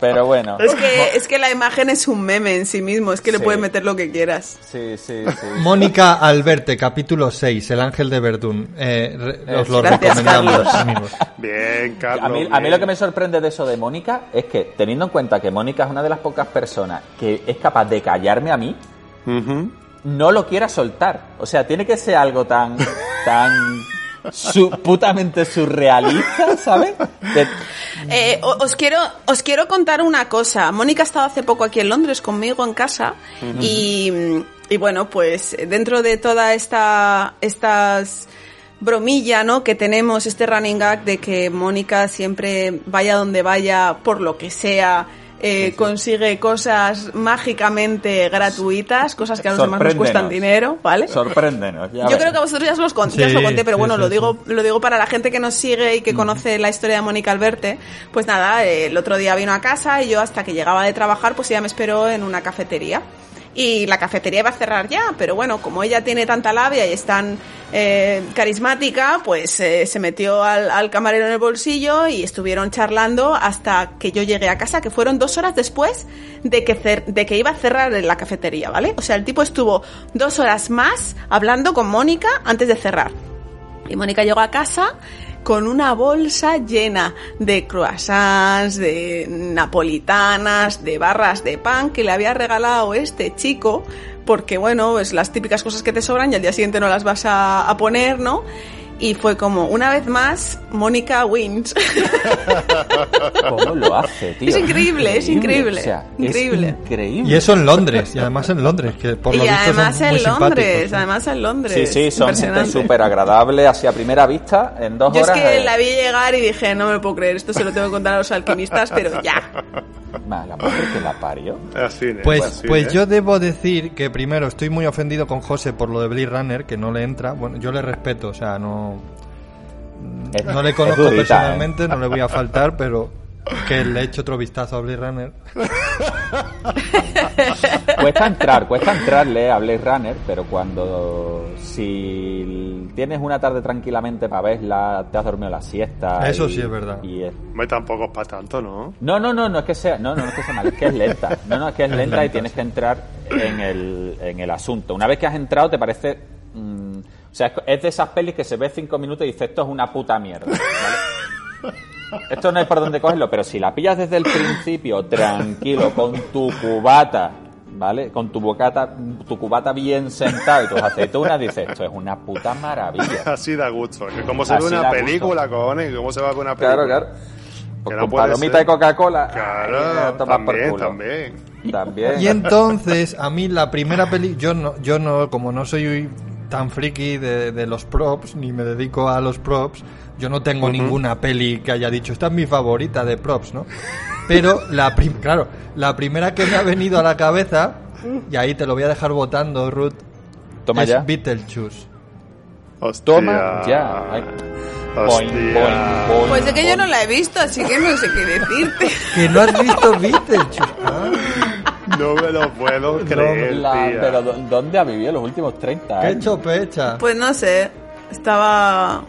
Pero bueno. Es que, es que la imagen es un meme en sí mismo, es que le puedes meter lo que quieras. Sí, sí, sí. Mónica Alberte, capítulo 6, El Ángel de Verdún. Eh, os lo Gracias, recomendamos, Carlos. Bien, Carlos. A mí, a mí lo que me sorprende de eso de Mónica es que, teniendo en cuenta que Mónica es una de las pocas personas que es capaz de callarme a mí, no lo quiera soltar. O sea, tiene que ser algo tan, tan su- putamente surrealista, ¿sabes? Eh, os quiero os quiero contar una cosa. Mónica ha estado hace poco aquí en Londres conmigo en casa y, y bueno, pues dentro de toda esta estas bromilla, ¿no? Que tenemos este running gag de que Mónica siempre vaya donde vaya por lo que sea. Eh, consigue cosas mágicamente gratuitas, cosas que a los demás nos cuestan dinero, ¿vale? Sorpréndenos. ya Yo ves. creo que a vosotros ya os, los conté, ya os lo conté, pero bueno, sí, lo sí. digo lo digo para la gente que nos sigue y que conoce la historia de Mónica Alberte. Pues nada, eh, el otro día vino a casa y yo hasta que llegaba de trabajar, pues ella me esperó en una cafetería. Y la cafetería iba a cerrar ya, pero bueno, como ella tiene tanta labia y es tan eh, carismática, pues eh, se metió al, al camarero en el bolsillo y estuvieron charlando hasta que yo llegué a casa, que fueron dos horas después de que, cer- de que iba a cerrar la cafetería, ¿vale? O sea, el tipo estuvo dos horas más hablando con Mónica antes de cerrar. Y Mónica llegó a casa con una bolsa llena de croissants, de napolitanas, de barras de pan que le había regalado este chico, porque bueno, es las típicas cosas que te sobran y al día siguiente no las vas a, a poner, ¿no? Y fue como, una vez más, Mónica wins. ¿Cómo lo hace, tío? Es increíble, es increíble, O sea, increíble. Es increíble. Y eso en Londres, y además en Londres, que por lo y visto además son en muy Londres, además en Londres. Sí, sí, son gente súper agradable, así a primera vista, en dos Yo es horas. que eh, la vi llegar y dije, no me lo puedo creer, esto se lo tengo que contar a los alquimistas, pero ya. ma, la mujer que la parió. Así, ¿eh? Pues, Así, pues ¿eh? yo debo decir que primero estoy muy ofendido con José por lo de Blade Runner, que no le entra. Bueno, yo le respeto, o sea, no, Es- no le conozco durita, ¿eh? personalmente, no le voy a faltar, pero que le eche otro vistazo a Blade Runner. Cuesta entrar, cuesta entrarle a Blade Runner, pero cuando si tienes una tarde tranquilamente para verla, te has dormido la siesta. Eso y- sí es verdad. y es- tampoco es para tanto, ¿no? No, no, no, no es que sea, no, no, no es que sea mal, es que es lenta. No, no, es que es Es lenta y tienes sí. que entrar en el, en el asunto. Una vez que has entrado, te parece. mm, o sea, es- es de esas pelis que se ve cinco minutos y dices, esto es una puta mierda. ¿vale? Esto no hay por dónde cogerlo, pero si la pillas desde el principio, tranquilo, con tu cubata, ¿vale? Con tu bocata, tu cubata bien sentado y tus aceitunas, dices, esto es una puta maravilla. Así da gusto. Que como se Así ve una gusto. película, cojones, cómo se va ver una película. Claro, claro. Pues no con puede palomita ser. de Coca-Cola. Claro, también, culo. también. También. Y entonces, a mí la primera peli, yo no, yo no, como no soy tan friki de, de los props, ni me dedico a los props, yo no tengo ninguna peli que haya dicho, esta es mi favorita de props, ¿no? Pero la prim- claro, la primera que me ha venido a la cabeza, y ahí te lo voy a dejar votando, Ruth, Toma es ya. Beetlejuice. Hostia. Toma ya. Ay. Boing, Hostia. boing, boing, Pues es que yo no la he visto, así que no sé qué decirte. Que no has visto Beetlejuice. Ah, No me lo puedo creer, La- tía. pero ¿dó- ¿dónde ha vivido los últimos 30 qué años? chopecha. Pues no sé, estaba...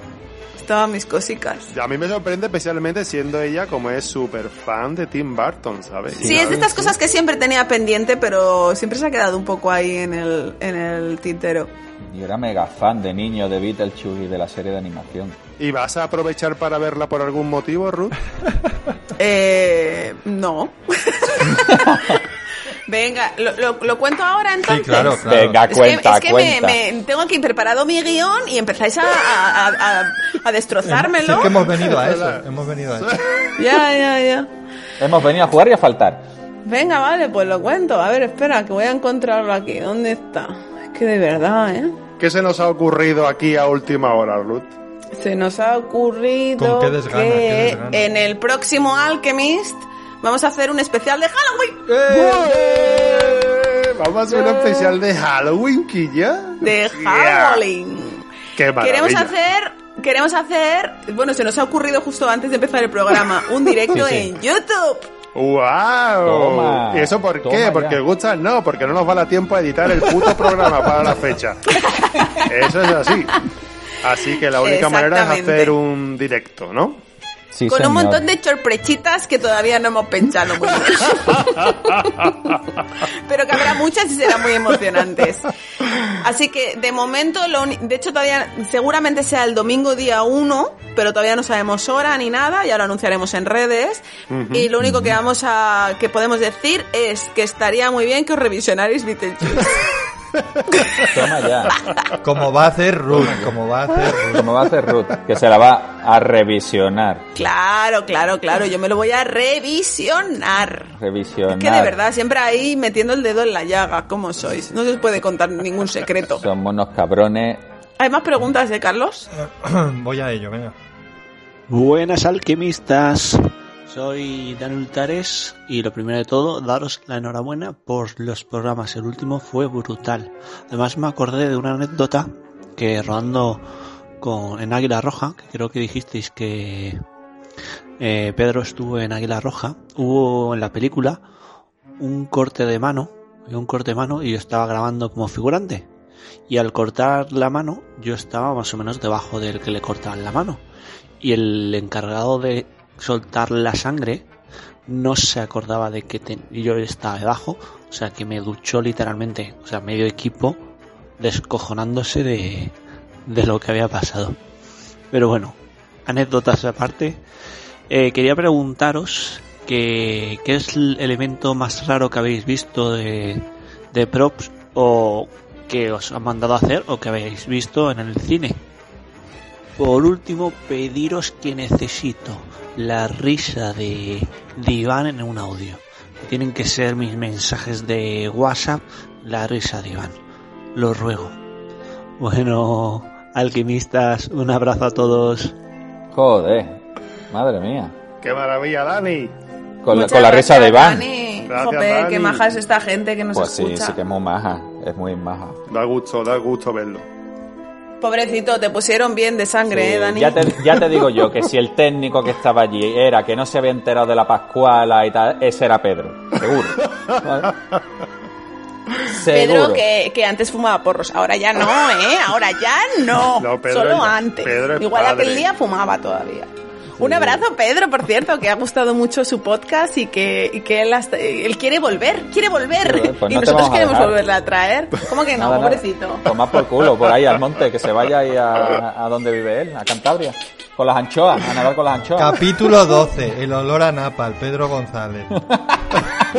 Estaba mis cosicas. Y A mí me sorprende especialmente siendo ella como es súper fan de Tim Burton, ¿sabes? Sí, es de estas cosas que siempre tenía pendiente, pero siempre se ha quedado un poco ahí en el, en el tintero. Yo era mega fan de niño de Beetlejuice y de la serie de animación. ¿Y vas a aprovechar para verla por algún motivo, Ruth? Eh, no. Venga, ¿lo, lo, lo cuento ahora entonces? Sí, claro, claro. Venga, Es que, cuenta, es que me, cuenta. me- tengo aquí preparado mi guion y empezáis a, a, a- a Sí, destrozármelo. es que hemos venido a eso, hemos venido a eso. Ya, ya, ya. Hemos venido a jugar y a faltar. Venga, vale, pues lo cuento. A ver, espera, que voy a encontrarlo aquí. ¿Dónde está? Es que de verdad, ¿eh? ¿Qué se nos ha ocurrido aquí a última hora, Ruth? Se nos ha ocurrido Con qué desgana, que desgana. en el próximo Alchemist vamos a hacer un especial de Halloween. ¡Eh! Vamos a hacer un especial de Halloween, Quilla. De Yeah. Halloween. ¡Qué maravilla! Queremos hacer, queremos hacer, bueno, se nos ha ocurrido justo antes de empezar el programa, un directo Sí, sí. en YouTube. ¡Wow! Toma, ¿Y eso por qué? ya. ¿Porque gusta? No, porque no nos va a dar tiempo a editar el puto programa para la fecha. Eso es así. Así que la única manera es hacer un directo, ¿no? Sí, Con un señor. montón de sorprechitas que todavía no hemos pensado muy bien. Pero que habrá muchas y serán muy emocionantes. Así que de momento, lo uni- de hecho todavía seguramente sea el domingo día 1, pero todavía no sabemos hora ni nada, ya lo anunciaremos en redes. Ujú. Y lo único que vamos a que podemos decir es que estaría muy bien que os revisionarais Beetlejuice. Toma ya. Como va a hacer Ruth, como va a hacer Ruth. Como va a hacer Ruth, que se la va a revisionar. Claro, claro, claro, yo me lo voy a revisionar. Revisionar. Es que de verdad, siempre ahí metiendo el dedo en la llaga, ¿cómo sois? No se os puede contar ningún secreto. Somos unos cabrones. ¿Hay más preguntas de Carlos? Voy a ello, venga. Buenas alquimistas, soy Daniel Tares y lo primero de todo, daros la enhorabuena por los programas. El último fue brutal. Además me acordé de una anécdota que rodando con, en Águila Roja, que creo que dijisteis que eh, Pedro estuvo en Águila Roja, hubo en la película un corte de mano, un corte de mano y yo estaba grabando como figurante. Y al cortar la mano, yo estaba más o menos debajo del que le cortaban la mano. Y el encargado de soltar la sangre no se acordaba de que yo estaba debajo. O sea, que me duchó literalmente, o sea, medio equipo descojonándose de, de lo que había pasado. Pero bueno, anécdotas aparte. Eh, quería preguntaros que, qué es el elemento más raro que habéis visto de, de props o que os han mandado a hacer o que habéis visto en el cine. Por último, pediros que necesito la risa de, de Iván en un audio. Tienen que ser mis mensajes de WhatsApp, la risa de Iván. Lo ruego. Bueno, alquimistas, un abrazo a todos. Joder, madre mía. ¡Qué maravilla, Dani! Con, la- con la risa de Iván. Dani. Gracias, Joder, Dani. qué maja es esta gente que nos Pues sí, escucha. sí que es muy maja. Es muy maja. Da gusto, da gusto verlo. Pobrecito, te pusieron bien de sangre, Sí, ¿eh, Dani? ya, te, ya te digo yo que si el técnico que estaba allí era que no se había enterado de la Pascuala y tal, ese era Pedro, seguro. ¿Vale? Pedro que, que antes fumaba porros, ahora ya no, ¿eh? Ahora ya no. No, Pedro Solo ya- antes. Pedro es Igual padre. aquel día fumaba todavía. Un abrazo, Pedro, por cierto, que ha gustado mucho su podcast y que, y que él, hasta- él quiere volver, quiere volver. Volver, pues y no nosotros a queremos dejar. volverle a traer. ¿Cómo que no, Nada, pobrecito? Toma por culo, por ahí al monte, que se vaya ahí a, a donde vive él, a Cantabria. Con las anchoas, a nadar con las anchoas. Capítulo 12, el olor a napal, Pedro González.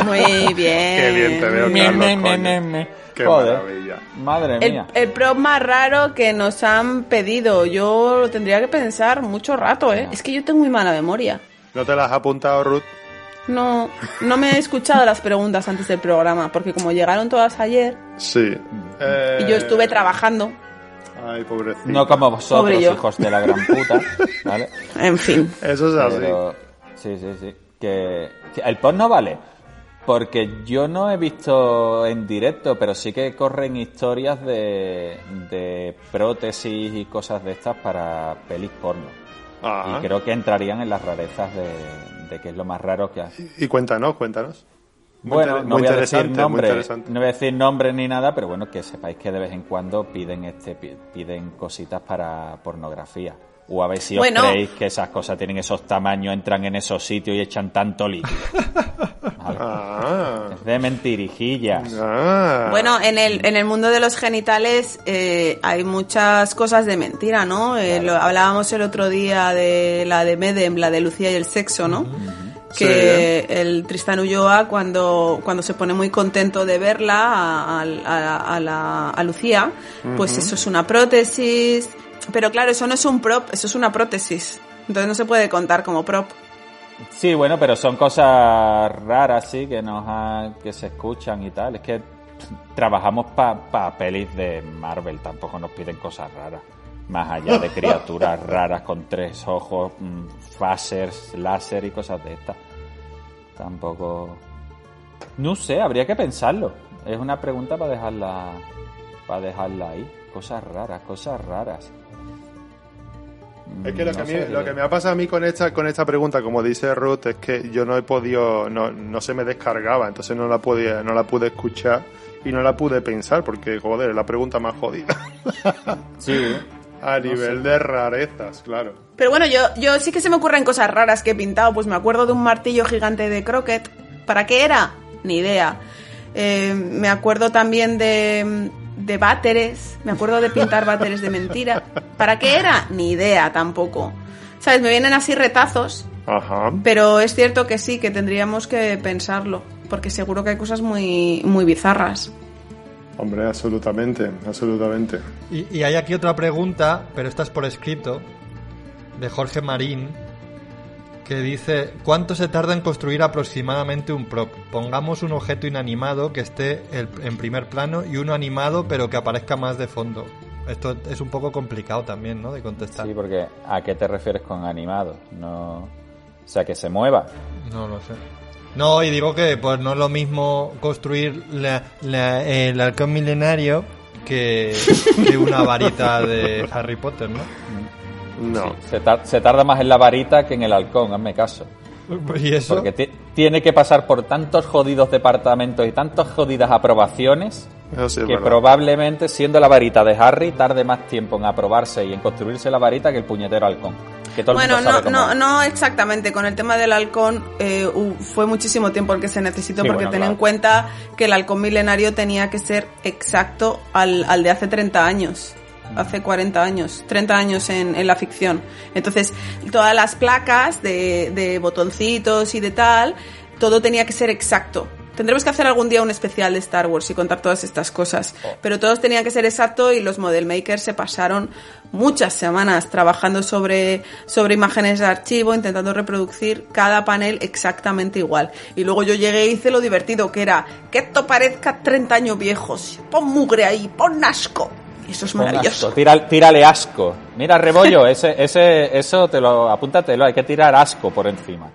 Muy bien. Qué bien te veo, Carlos, me, me, coño. me, me. Qué Joder, maravilla. madre El, mía. el prop más raro que nos han pedido, yo lo tendría que pensar mucho rato, ¿eh? Es que yo tengo muy mala memoria. ¿No te las has apuntado, Ruth? No, no me he escuchado las preguntas antes del programa, porque como llegaron todas ayer Sí. Eh, y yo estuve trabajando, Ay, pobrecito. No como vosotros, hijos de la gran puta, ¿vale? en fin. Eso es así. Pero, sí, sí, sí. Que, que el post no vale. Porque yo no he visto en directo, pero sí que corren historias de, de prótesis y cosas de estas para pelis porno. Y creo que entrarían en las rarezas de, de que es lo más raro que hay. Y cuéntanos, cuéntanos. Muy Bueno, no voy a decir nombre, no voy a decir nombre ni nada, pero bueno, que sepáis que de vez en cuando piden este pi- piden cositas para pornografía. O a ver si os Bueno. creéis que esas cosas tienen esos tamaños, entran en esos sitios y echan tanto líquido. Vale. Ah. Es de mentirijillas. Ah. Bueno, en el, en el mundo de los genitales eh, hay muchas cosas de mentira, ¿no? Eh, lo- hablábamos el otro día de la de Medem, la de Lucía y el sexo, ¿no? Que el Tristan Ulloa, cuando, cuando se pone muy contento de verla a, a- a la, a Lucía, pues eso es una prótesis. Pero claro, eso no es un prop, eso es una prótesis. Entonces no se puede contar como prop. Sí, bueno, pero son cosas raras, sí, que nos ha- que se escuchan y tal. Es que trabajamos para pelis de Marvel, tampoco nos piden cosas raras. Más allá de criaturas raras con tres ojos, mm, phasers, láser y cosas de estas. Tampoco... No sé, habría que pensarlo. Es una pregunta para dejarla, para dejarla ahí. Cosas raras, cosas raras. Es que lo que, No a mí- sé, lo que me ha pasado a mí con esta, con esta pregunta, como dice Ruth, es que yo no he podido, no, no se me descargaba, entonces no la pude, no la pude escuchar y no la pude pensar, porque joder, es la pregunta más jodida. Sí. A nivel de rarezas, claro. Pero bueno, yo, yo sí que se me ocurren cosas raras que he pintado. Pues me acuerdo de un martillo gigante de croquet. ¿Para qué era? Ni idea. Eh, me acuerdo también de, de váteres. Me acuerdo de pintar váteres de mentira. ¿Para qué era? Ni idea tampoco. ¿Sabes? Me vienen así retazos. Ajá. Pero es cierto que sí, que tendríamos que pensarlo. Porque seguro que hay cosas muy, muy bizarras. Hombre, absolutamente, absolutamente. Y, y hay aquí otra pregunta, pero esta es por escrito, de Jorge Marín, que dice, ¿cuánto se tarda en construir aproximadamente un prop? Pongamos un objeto inanimado que esté el- en primer plano y uno animado pero que aparezca más de fondo. Esto es un poco complicado también, ¿no? De contestar. Sí, porque ¿a qué te refieres con animado? No... O sea, que se mueva. No lo sé. No, y digo que pues no es lo mismo construir la- la- el halcón milenario que, que una varita de Harry Potter, ¿no? No. Se, tar- se tarda más en la varita que en el halcón, hazme caso. ¿Y eso? Porque ti- tiene que pasar por tantos jodidos departamentos y tantas jodidas aprobaciones sí que probablemente, siendo la varita de Harry, tarde más tiempo en aprobarse y en construirse la varita que el puñetero halcón. Que todo el Bueno, mundo no, cómo no, no exactamente. Con el tema del halcón eh, fue muchísimo tiempo el que se necesitó Sí, porque bueno, ten claro. en cuenta que el halcón milenario tenía que ser exacto al, al de hace 30 años. Hace 40 años, 30 años en, en la ficción. Entonces, todas las placas de, de botoncitos y de tal, todo tenía que ser exacto. Tendremos que hacer algún día un especial de Star Wars y contar todas estas cosas. Pero todos tenían que ser exacto y los model makers se pasaron muchas semanas trabajando sobre, sobre imágenes de archivo, intentando reproducir cada panel exactamente igual. Y luego yo llegué e hice lo divertido, que era que esto parezca 30 años viejos. Pon mugre ahí, pon asco. Eso es maravilloso. asco, tira- tírale asco. Mira, Rebollo, ese, ese, eso te lo, apúntatelo, hay que tirar asco por encima.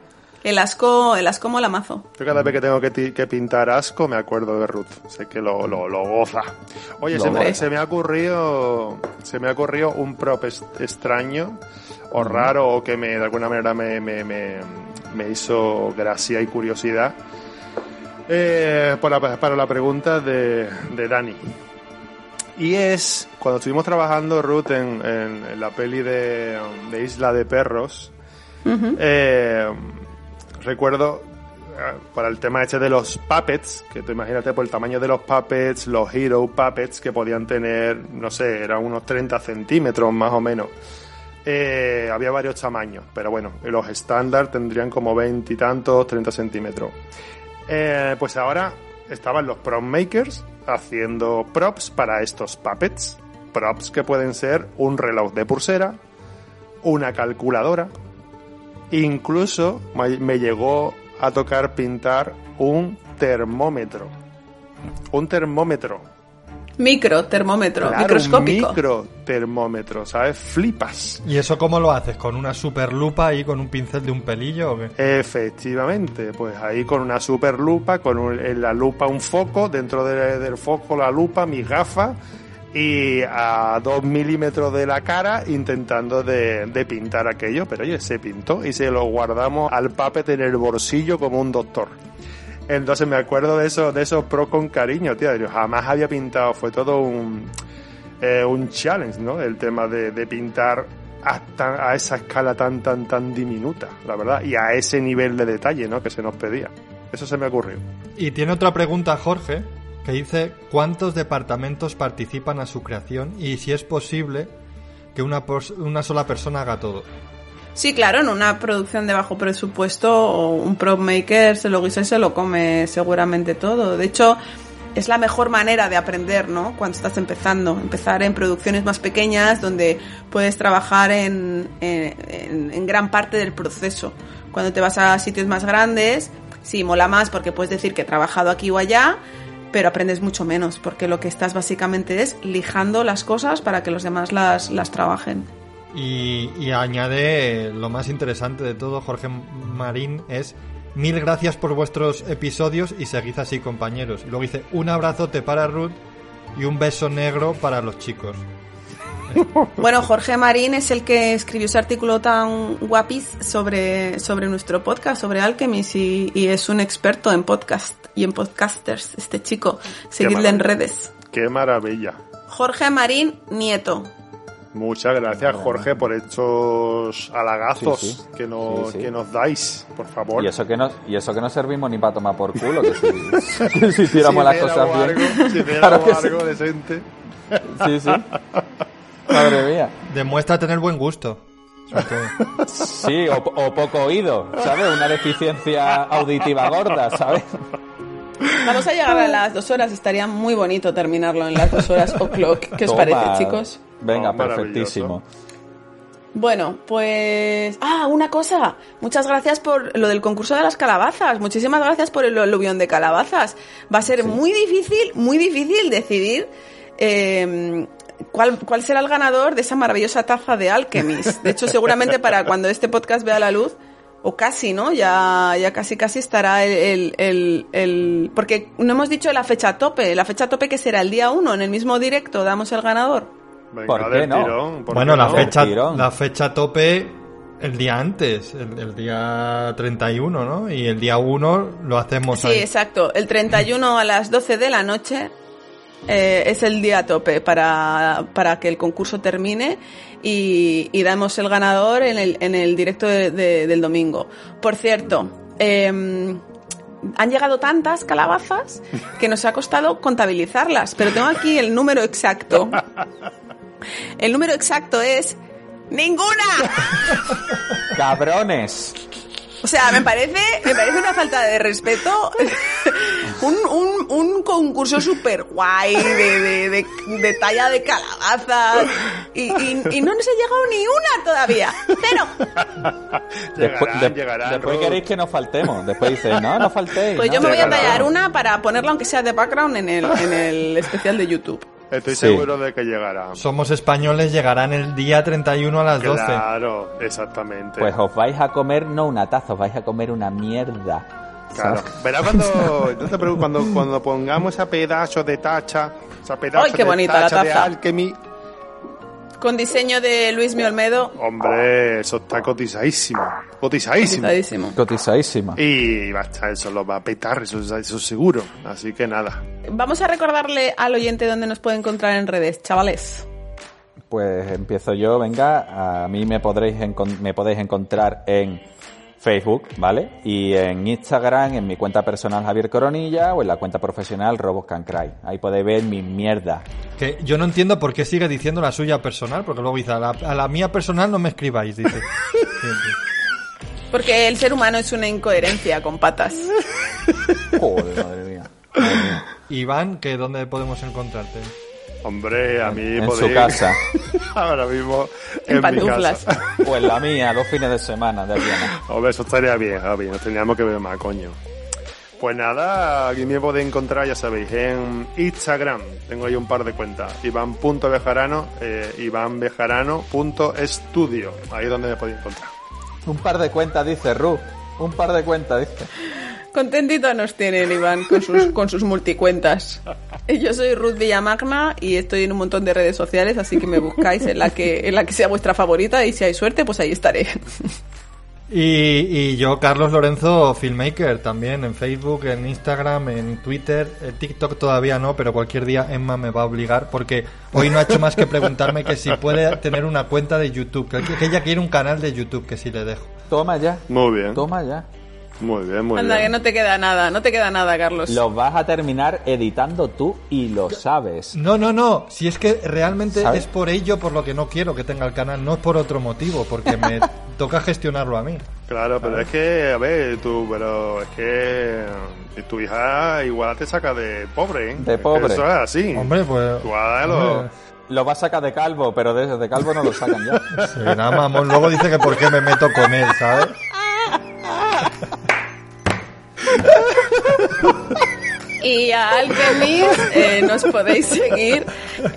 El asco, el asco mola mazo. Yo cada vez que tengo que, pintar asco me acuerdo de Ruth. Sé que lo, lo, lo goza. Oye, Lo se me, goza. se me ha ocurrido se me ha ocurrido un prop est- extraño o raro o que me de alguna manera me, me, me, me hizo gracia y curiosidad. Eh, para, para la pregunta de, de Dani. Y es, cuando estuvimos trabajando, Ruth, en, en- en la peli de, de Isla de Perros, eh, recuerdo eh, para el tema este de los puppets, que tú imagínate por el tamaño de los puppets, los hero puppets que podían tener, no sé, eran unos 30 centímetros más o menos. Eh, había varios tamaños, pero bueno, los estándar tendrían como 20 y tantos, 30 centímetros. Eh, pues ahora estaban los prop makers haciendo props para estos puppets. Props que pueden ser un reloj de pulsera, una calculadora, incluso me llegó a tocar pintar un termómetro. Un termómetro. Micro, termómetro, Claro, microscópico. Micro termómetro, ¿sabes? Flipas. ¿Y eso cómo lo haces? ¿Con una super lupa y con un pincel de un pelillo o qué? Efectivamente, pues ahí con una super lupa, con un- en la lupa un foco, dentro de- del foco la lupa, mi gafa y a dos milímetros de la cara intentando de, de pintar aquello, pero oye, se pintó y se lo guardamos al puppet en el bolsillo como un doctor. Entonces me acuerdo de eso, de esos pros con cariño, tío. Jamás había pintado, fue todo un, eh, un challenge, ¿no? El tema de, de pintar hasta a esa escala tan, tan, tan diminuta, la verdad, y a ese nivel de detalle, ¿no? Que se nos pedía. Eso se me ocurrió. Y tiene otra pregunta Jorge, que dice ¿cuántos departamentos participan a su creación y si es posible que una, una sola persona haga todo? Sí, claro, en una producción de bajo presupuesto, un prop maker se lo guisa y se lo come seguramente todo. De hecho, es la mejor manera de aprender, ¿no? Cuando estás empezando. Empezar en producciones más pequeñas donde puedes trabajar en, en, gran parte del proceso. Cuando te vas a sitios más grandes, sí, mola más porque puedes decir que he trabajado aquí o allá, pero aprendes mucho menos porque lo que estás básicamente es lijando las cosas para que los demás las, las trabajen. Y, y añade lo más interesante de todo, Jorge Marín, es mil gracias por vuestros episodios y seguid así compañeros. Y luego dice un abrazote para Ruth y un beso negro para los chicos. Bueno, Jorge Marín es el que escribió ese artículo tan guapis sobre, sobre nuestro podcast, sobre Alchemist, y, y es un experto en podcast y en podcasters, este chico. Seguidle en redes. Qué maravilla. Jorge Marín Nieto. Muchas gracias, Jorge, por estos halagazos Sí, sí. Que, nos, Sí, sí. que nos dais, por favor. Y eso que no, y eso que no servimos ni para tomar por culo, que si, que si hiciéramos las cosas hiciéramos bien. algo, si hiciéramos Claro que sí. algo decente. Sí, sí. Madre mía. Demuestra tener buen gusto. sobre todo. Sí, o, o poco oído, ¿sabes? Una deficiencia auditiva gorda, ¿sabes? Vamos a llegar a las dos horas. Estaría muy bonito terminarlo en las dos horas o'clock. ¿Qué os Toma. parece, chicos? Venga, Oh, perfectísimo. Bueno, pues... Ah, una cosa. Muchas gracias por lo del concurso de las calabazas. Muchísimas gracias por el aluvión de calabazas. Va a ser muy difícil, muy difícil decidir eh, cuál, cuál será el ganador de esa maravillosa taza de Alchemist. De hecho, seguramente para cuando este podcast vea la luz, o casi, ¿no? Ya, ya casi casi estará el, el, el- el- Porque no hemos dicho la fecha tope. La fecha tope que será el día 1, en el mismo directo, damos el ganador. Venga, ¿Por qué del no? tirón, ¿por Bueno, qué la no? fecha, la fecha tope el día antes, el, el día 31, ¿no? Y el día 1 lo hacemos Sí, ahí. exacto. El 31 a las 12 de la noche eh, es el día tope para, para que el concurso termine y, y damos el ganador en el, en el directo de- de- del domingo. Por cierto, eh, han llegado tantas calabazas que nos ha costado contabilizarlas, pero tengo aquí el número exacto. El número exacto es ninguna. ¡Cabrones! O sea, me parece, me parece una falta de respeto. un, un, un concurso súper guay de, de, de, de talla de calabazas. Y, y, y no nos ha llegado ni una todavía. Cero. Después, Llegarán, de- llegarán, después Ruth. queréis que nos faltemos. Después dice, no, no faltéis. Pues no, yo me voy a tallar una para ponerla aunque sea de background en el, en el especial de YouTube. Estoy Sí. seguro de que llegará. Somos españoles, llegarán el día 31 a las 12. Claro, exactamente. Pues os vais a comer no una taza, os vais a comer una mierda. Claro. Verás cuando, no te preocupes, cuando, cuando pongamos ese pedazo de tacha, esa pedazo ¡Ay, qué de bonita la tacha de taza! Alchemy, Con diseño de Luis Mi Olmedo. hombre, eso está cotizadísimo. Cotizadísimo. Cotizadísimo. Cotizadísima. Y va a estar, eso lo va a petar, eso, eso seguro. Así que nada. Vamos a recordarle al oyente dónde nos puede encontrar en redes, chavales. Pues empiezo yo, venga. A mí me podréis, encon- me podéis encontrar en Facebook, ¿vale? Y en Instagram, en mi cuenta personal Javier Coronilla o en la cuenta profesional Robos Can Cry. Ahí podéis ver mi mierda. Que yo no entiendo por qué sigue diciendo la suya personal, porque luego dice, a la, a la mía personal no me escribáis, dice. Porque el ser humano es una incoherencia con patas. Joder, madre mía. Madre mía. Iván, que ¿dónde podemos encontrarte? Hombre, a mí En podéis... su casa. Ahora mismo En en, mi pantuflas. casa. En la mía, dos fines de semana de Viena. Hombre, eso estaría bien, Javi. Nos teníamos que ver más, coño. Pues nada, aquí me podéis encontrar, ya sabéis, en Instagram. Tengo ahí un par de cuentas. Iván.bejarano, eh, ivánbejarano.estudio. Ahí es donde me podéis encontrar. Un par de cuentas, dice Ru. Un par de cuentas, dice. Contentito nos tiene el Iván con sus, con sus multicuentas. Yo soy Ruth Villamagna y estoy en un montón de redes sociales, así que me buscáis en la que, en la que sea vuestra favorita y si hay suerte, pues ahí estaré. Y, y yo, Carlos Lorenzo, filmmaker, también en Facebook, en Instagram, en Twitter, en TikTok todavía no, pero cualquier día Emma me va a obligar porque hoy no ha hecho más que preguntarme que si puede tener una cuenta de YouTube, que, que ella quiere un canal de YouTube, que si le dejo. Toma ya. Muy bien. Toma ya. Muy bien, muy Anda, que bien. no te queda nada, no te queda nada, Carlos. Lo vas a terminar editando tú y lo sabes. No, no, no, si es que realmente ¿Sabes? es por ello por lo que no quiero que tenga el canal, no es por otro motivo, porque me toca gestionarlo a mí. Claro, pero es que, a ver, tú, pero es que eh, tu hija igual te saca de pobre, ¿eh? De Es que pobre. Eso es así. Hombre, pues... Lo vas a sacar de calvo, pero desde de calvo no lo sacan ya. sí, nada, mamón, luego dice que por qué me meto con él, ¿sabes? Y a Alchemist eh, nos podéis seguir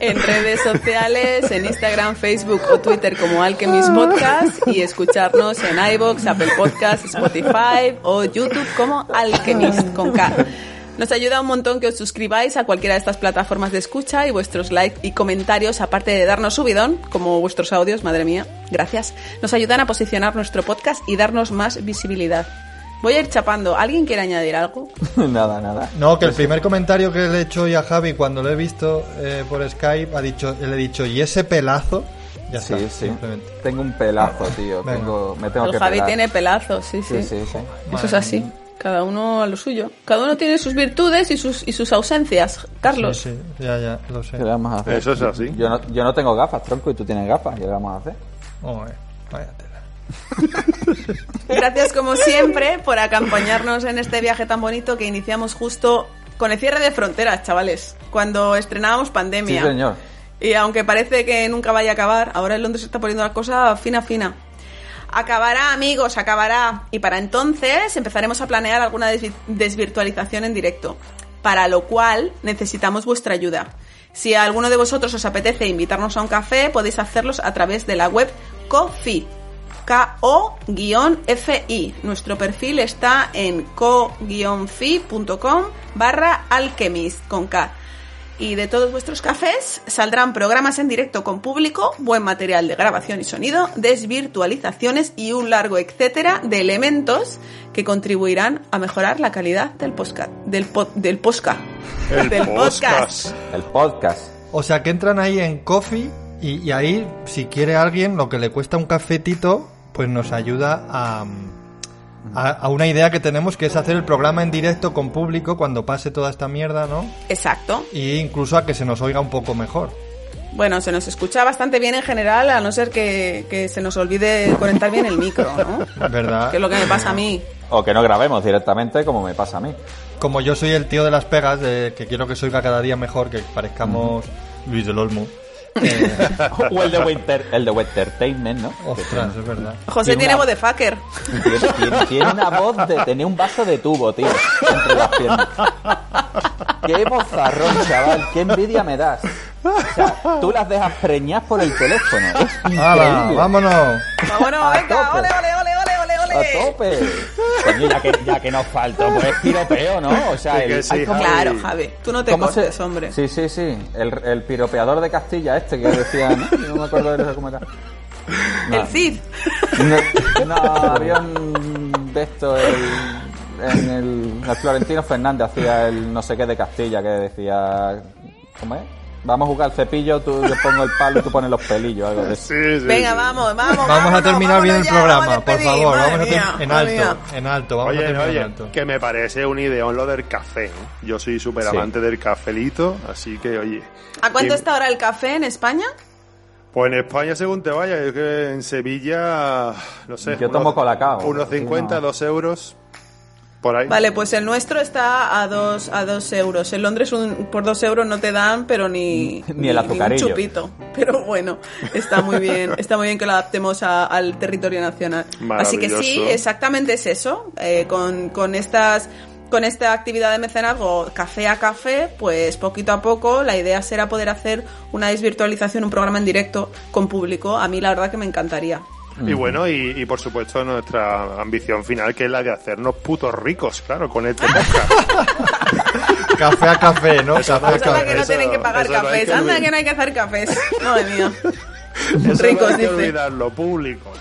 en redes sociales, en Instagram, Facebook o Twitter como Alchemist Podcast y escucharnos en iBox, Apple Podcast, Spotify o YouTube como Alchemist con K. Nos ayuda un montón que os suscribáis a cualquiera de estas plataformas de escucha y vuestros likes y comentarios, aparte de darnos subidón, como vuestros audios, madre mía, gracias, nos ayudan a posicionar nuestro podcast y darnos más visibilidad. Voy a ir chapando. ¿Alguien quiere añadir algo? nada, nada. No, que el primer comentario que le he hecho hoy a Javi cuando lo he visto eh, por Skype ha dicho, le he dicho, ¿y ese pelazo? Ya Sí, está, sí. simplemente. Tengo un pelazo, tío. Venga. Tengo, me tengo El que Javi pelar. tiene pelazos, sí, sí. Sí, sí, sí. Eso es así. Cada uno a lo suyo. Cada uno tiene sus virtudes y sus, y sus ausencias. Carlos. Sí, sí, ya, ya, lo sé. ¿Qué le vamos a hacer? Eso es así. Yo no, yo no tengo gafas, tronco, y tú tienes gafas. ¿Qué le vamos a hacer? Joder, vaya tela. Gracias como siempre por acompañarnos en este viaje tan bonito que iniciamos justo con el cierre de fronteras, chavales. Cuando estrenábamos pandemia. Sí, señor. Y aunque parece que nunca vaya a acabar, ahora en Londres se está poniendo la cosa fina, fina. Acabará, amigos, acabará. Y para entonces empezaremos a planear alguna desvi- desvirtualización en directo. Para lo cual necesitamos vuestra ayuda. Si a alguno de vosotros os apetece invitarnos a un café, podéis hacerlos a través de la web Ko-fi. K-O-F-I. Nuestro perfil está en ko-fi.com barra alchemist con K. Y de todos vuestros cafés saldrán programas en directo con público, buen material de grabación y sonido, desvirtualizaciones y un largo etcétera de elementos que contribuirán a mejorar la calidad del podcast. Del, po- del posca. El del podcast. El podcast. O sea, que entran ahí en Coffee y, y ahí, si quiere alguien, lo que le cuesta un cafetito, pues nos ayuda a, a, a una idea que tenemos, que es hacer el programa en directo con público cuando pase toda esta mierda, ¿no? Exacto. Y incluso a que se nos oiga un poco mejor. Bueno, se nos escucha bastante bien en general, a no ser que, que se nos olvide conectar bien el micro, ¿no? ¿Verdad? Que es lo que me pasa a mí. O que no grabemos directamente, como me pasa a mí. Como yo soy el tío de las pegas, de que quiero que se oiga cada día mejor, que parezcamos Luis del Olmo. Eh, o el de Winter, el de Wintertainment, ¿no? ostras, es verdad. José tiene voz de fucker. Tiene, tiene- tiene una voz de tener un vaso de tubo, tío, entre las piernas. Qué bozarrón, chaval, qué envidia me das. O sea, tú las dejas preñar por el teléfono. Es. ¡Vámonos! Vámonos, venga, ole, ole, ole, ole. A tope. Coño, ya que, ya que nos faltó, pues piropeo, ¿no? O sea, el, sí, ¿cómo- Claro, Javi, tú no te cómo se- cortes, hombre. Sí, sí, sí. El, el piropeador de Castilla este que decía, ¿no? No me acuerdo de eso cómo era. El Cid. No, no, había un de esto, el, en el, el Florentino Fernández hacía el no sé qué de Castilla que decía, ¿cómo es? Vamos a jugar cepillo, tú yo pongo el palo y tú pones los pelillos, algo de eso. Sí, sí, Venga, sí. vamos, vamos. Vamos a terminar bien el ya, programa, a por favor. madre Vamos a mía, ter- en alto, mía. en alto. Vamos a Oye, terminar en oye, alto. que me parece un ideón lo del café. ¿eh? Yo soy súper Sí. amante del cafelito, así que, oye. ¿A cuánto y- está ahora el café en España? Pues en España, según te vayas, es que en Sevilla, no sé. Yo tomo colacao. Unos Sí, 50, no. 2 euros. Por ahí. Vale, pues el nuestro está a dos, a dos euros. En Londres un- por dos euros no te dan, pero ni, Ni el un azucarillo. chupito. Pero bueno, está muy bien, está muy bien que lo adaptemos a- al territorio nacional. Así que sí, exactamente es eso. Eh, con, con estas con esta actividad de mecenazgo café a café, pues poquito a poco la idea será poder hacer una desvirtualización, un programa en directo con público. A mí la verdad que me encantaría. Y bueno, y, y por supuesto nuestra ambición final, que es la de hacernos putos ricos, claro, con este podcast. Café a café, ¿no? Eso Café a no- café. que no Eso- tienen que pagar no cafés. que Anda que no hay que hacer cafés. Madre mía. Eso Ricos, no hay que olvidarlo, público.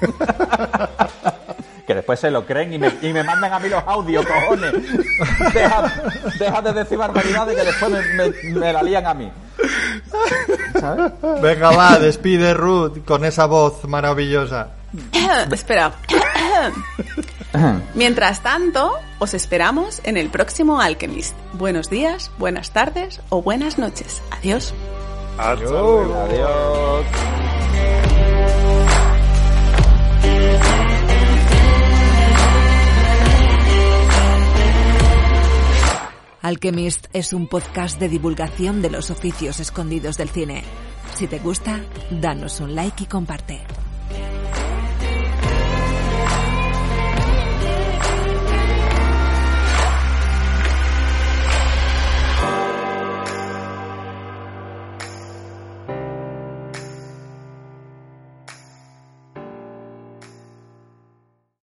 Que después se lo creen y me, y me mandan a mí los audios, cojones. Deja, deja de decir barbaridades que después me, me- me la lían a mí. ¿Sabes? Venga, va, despide Ruth con esa voz maravillosa. Espera. Mientras tanto, os esperamos en el próximo Alchemist. Buenos días, buenas tardes o buenas noches. Adiós. Luego. Adiós. Alchemist es un podcast de divulgación de los oficios escondidos del cine. Si te gusta, danos un like y comparte.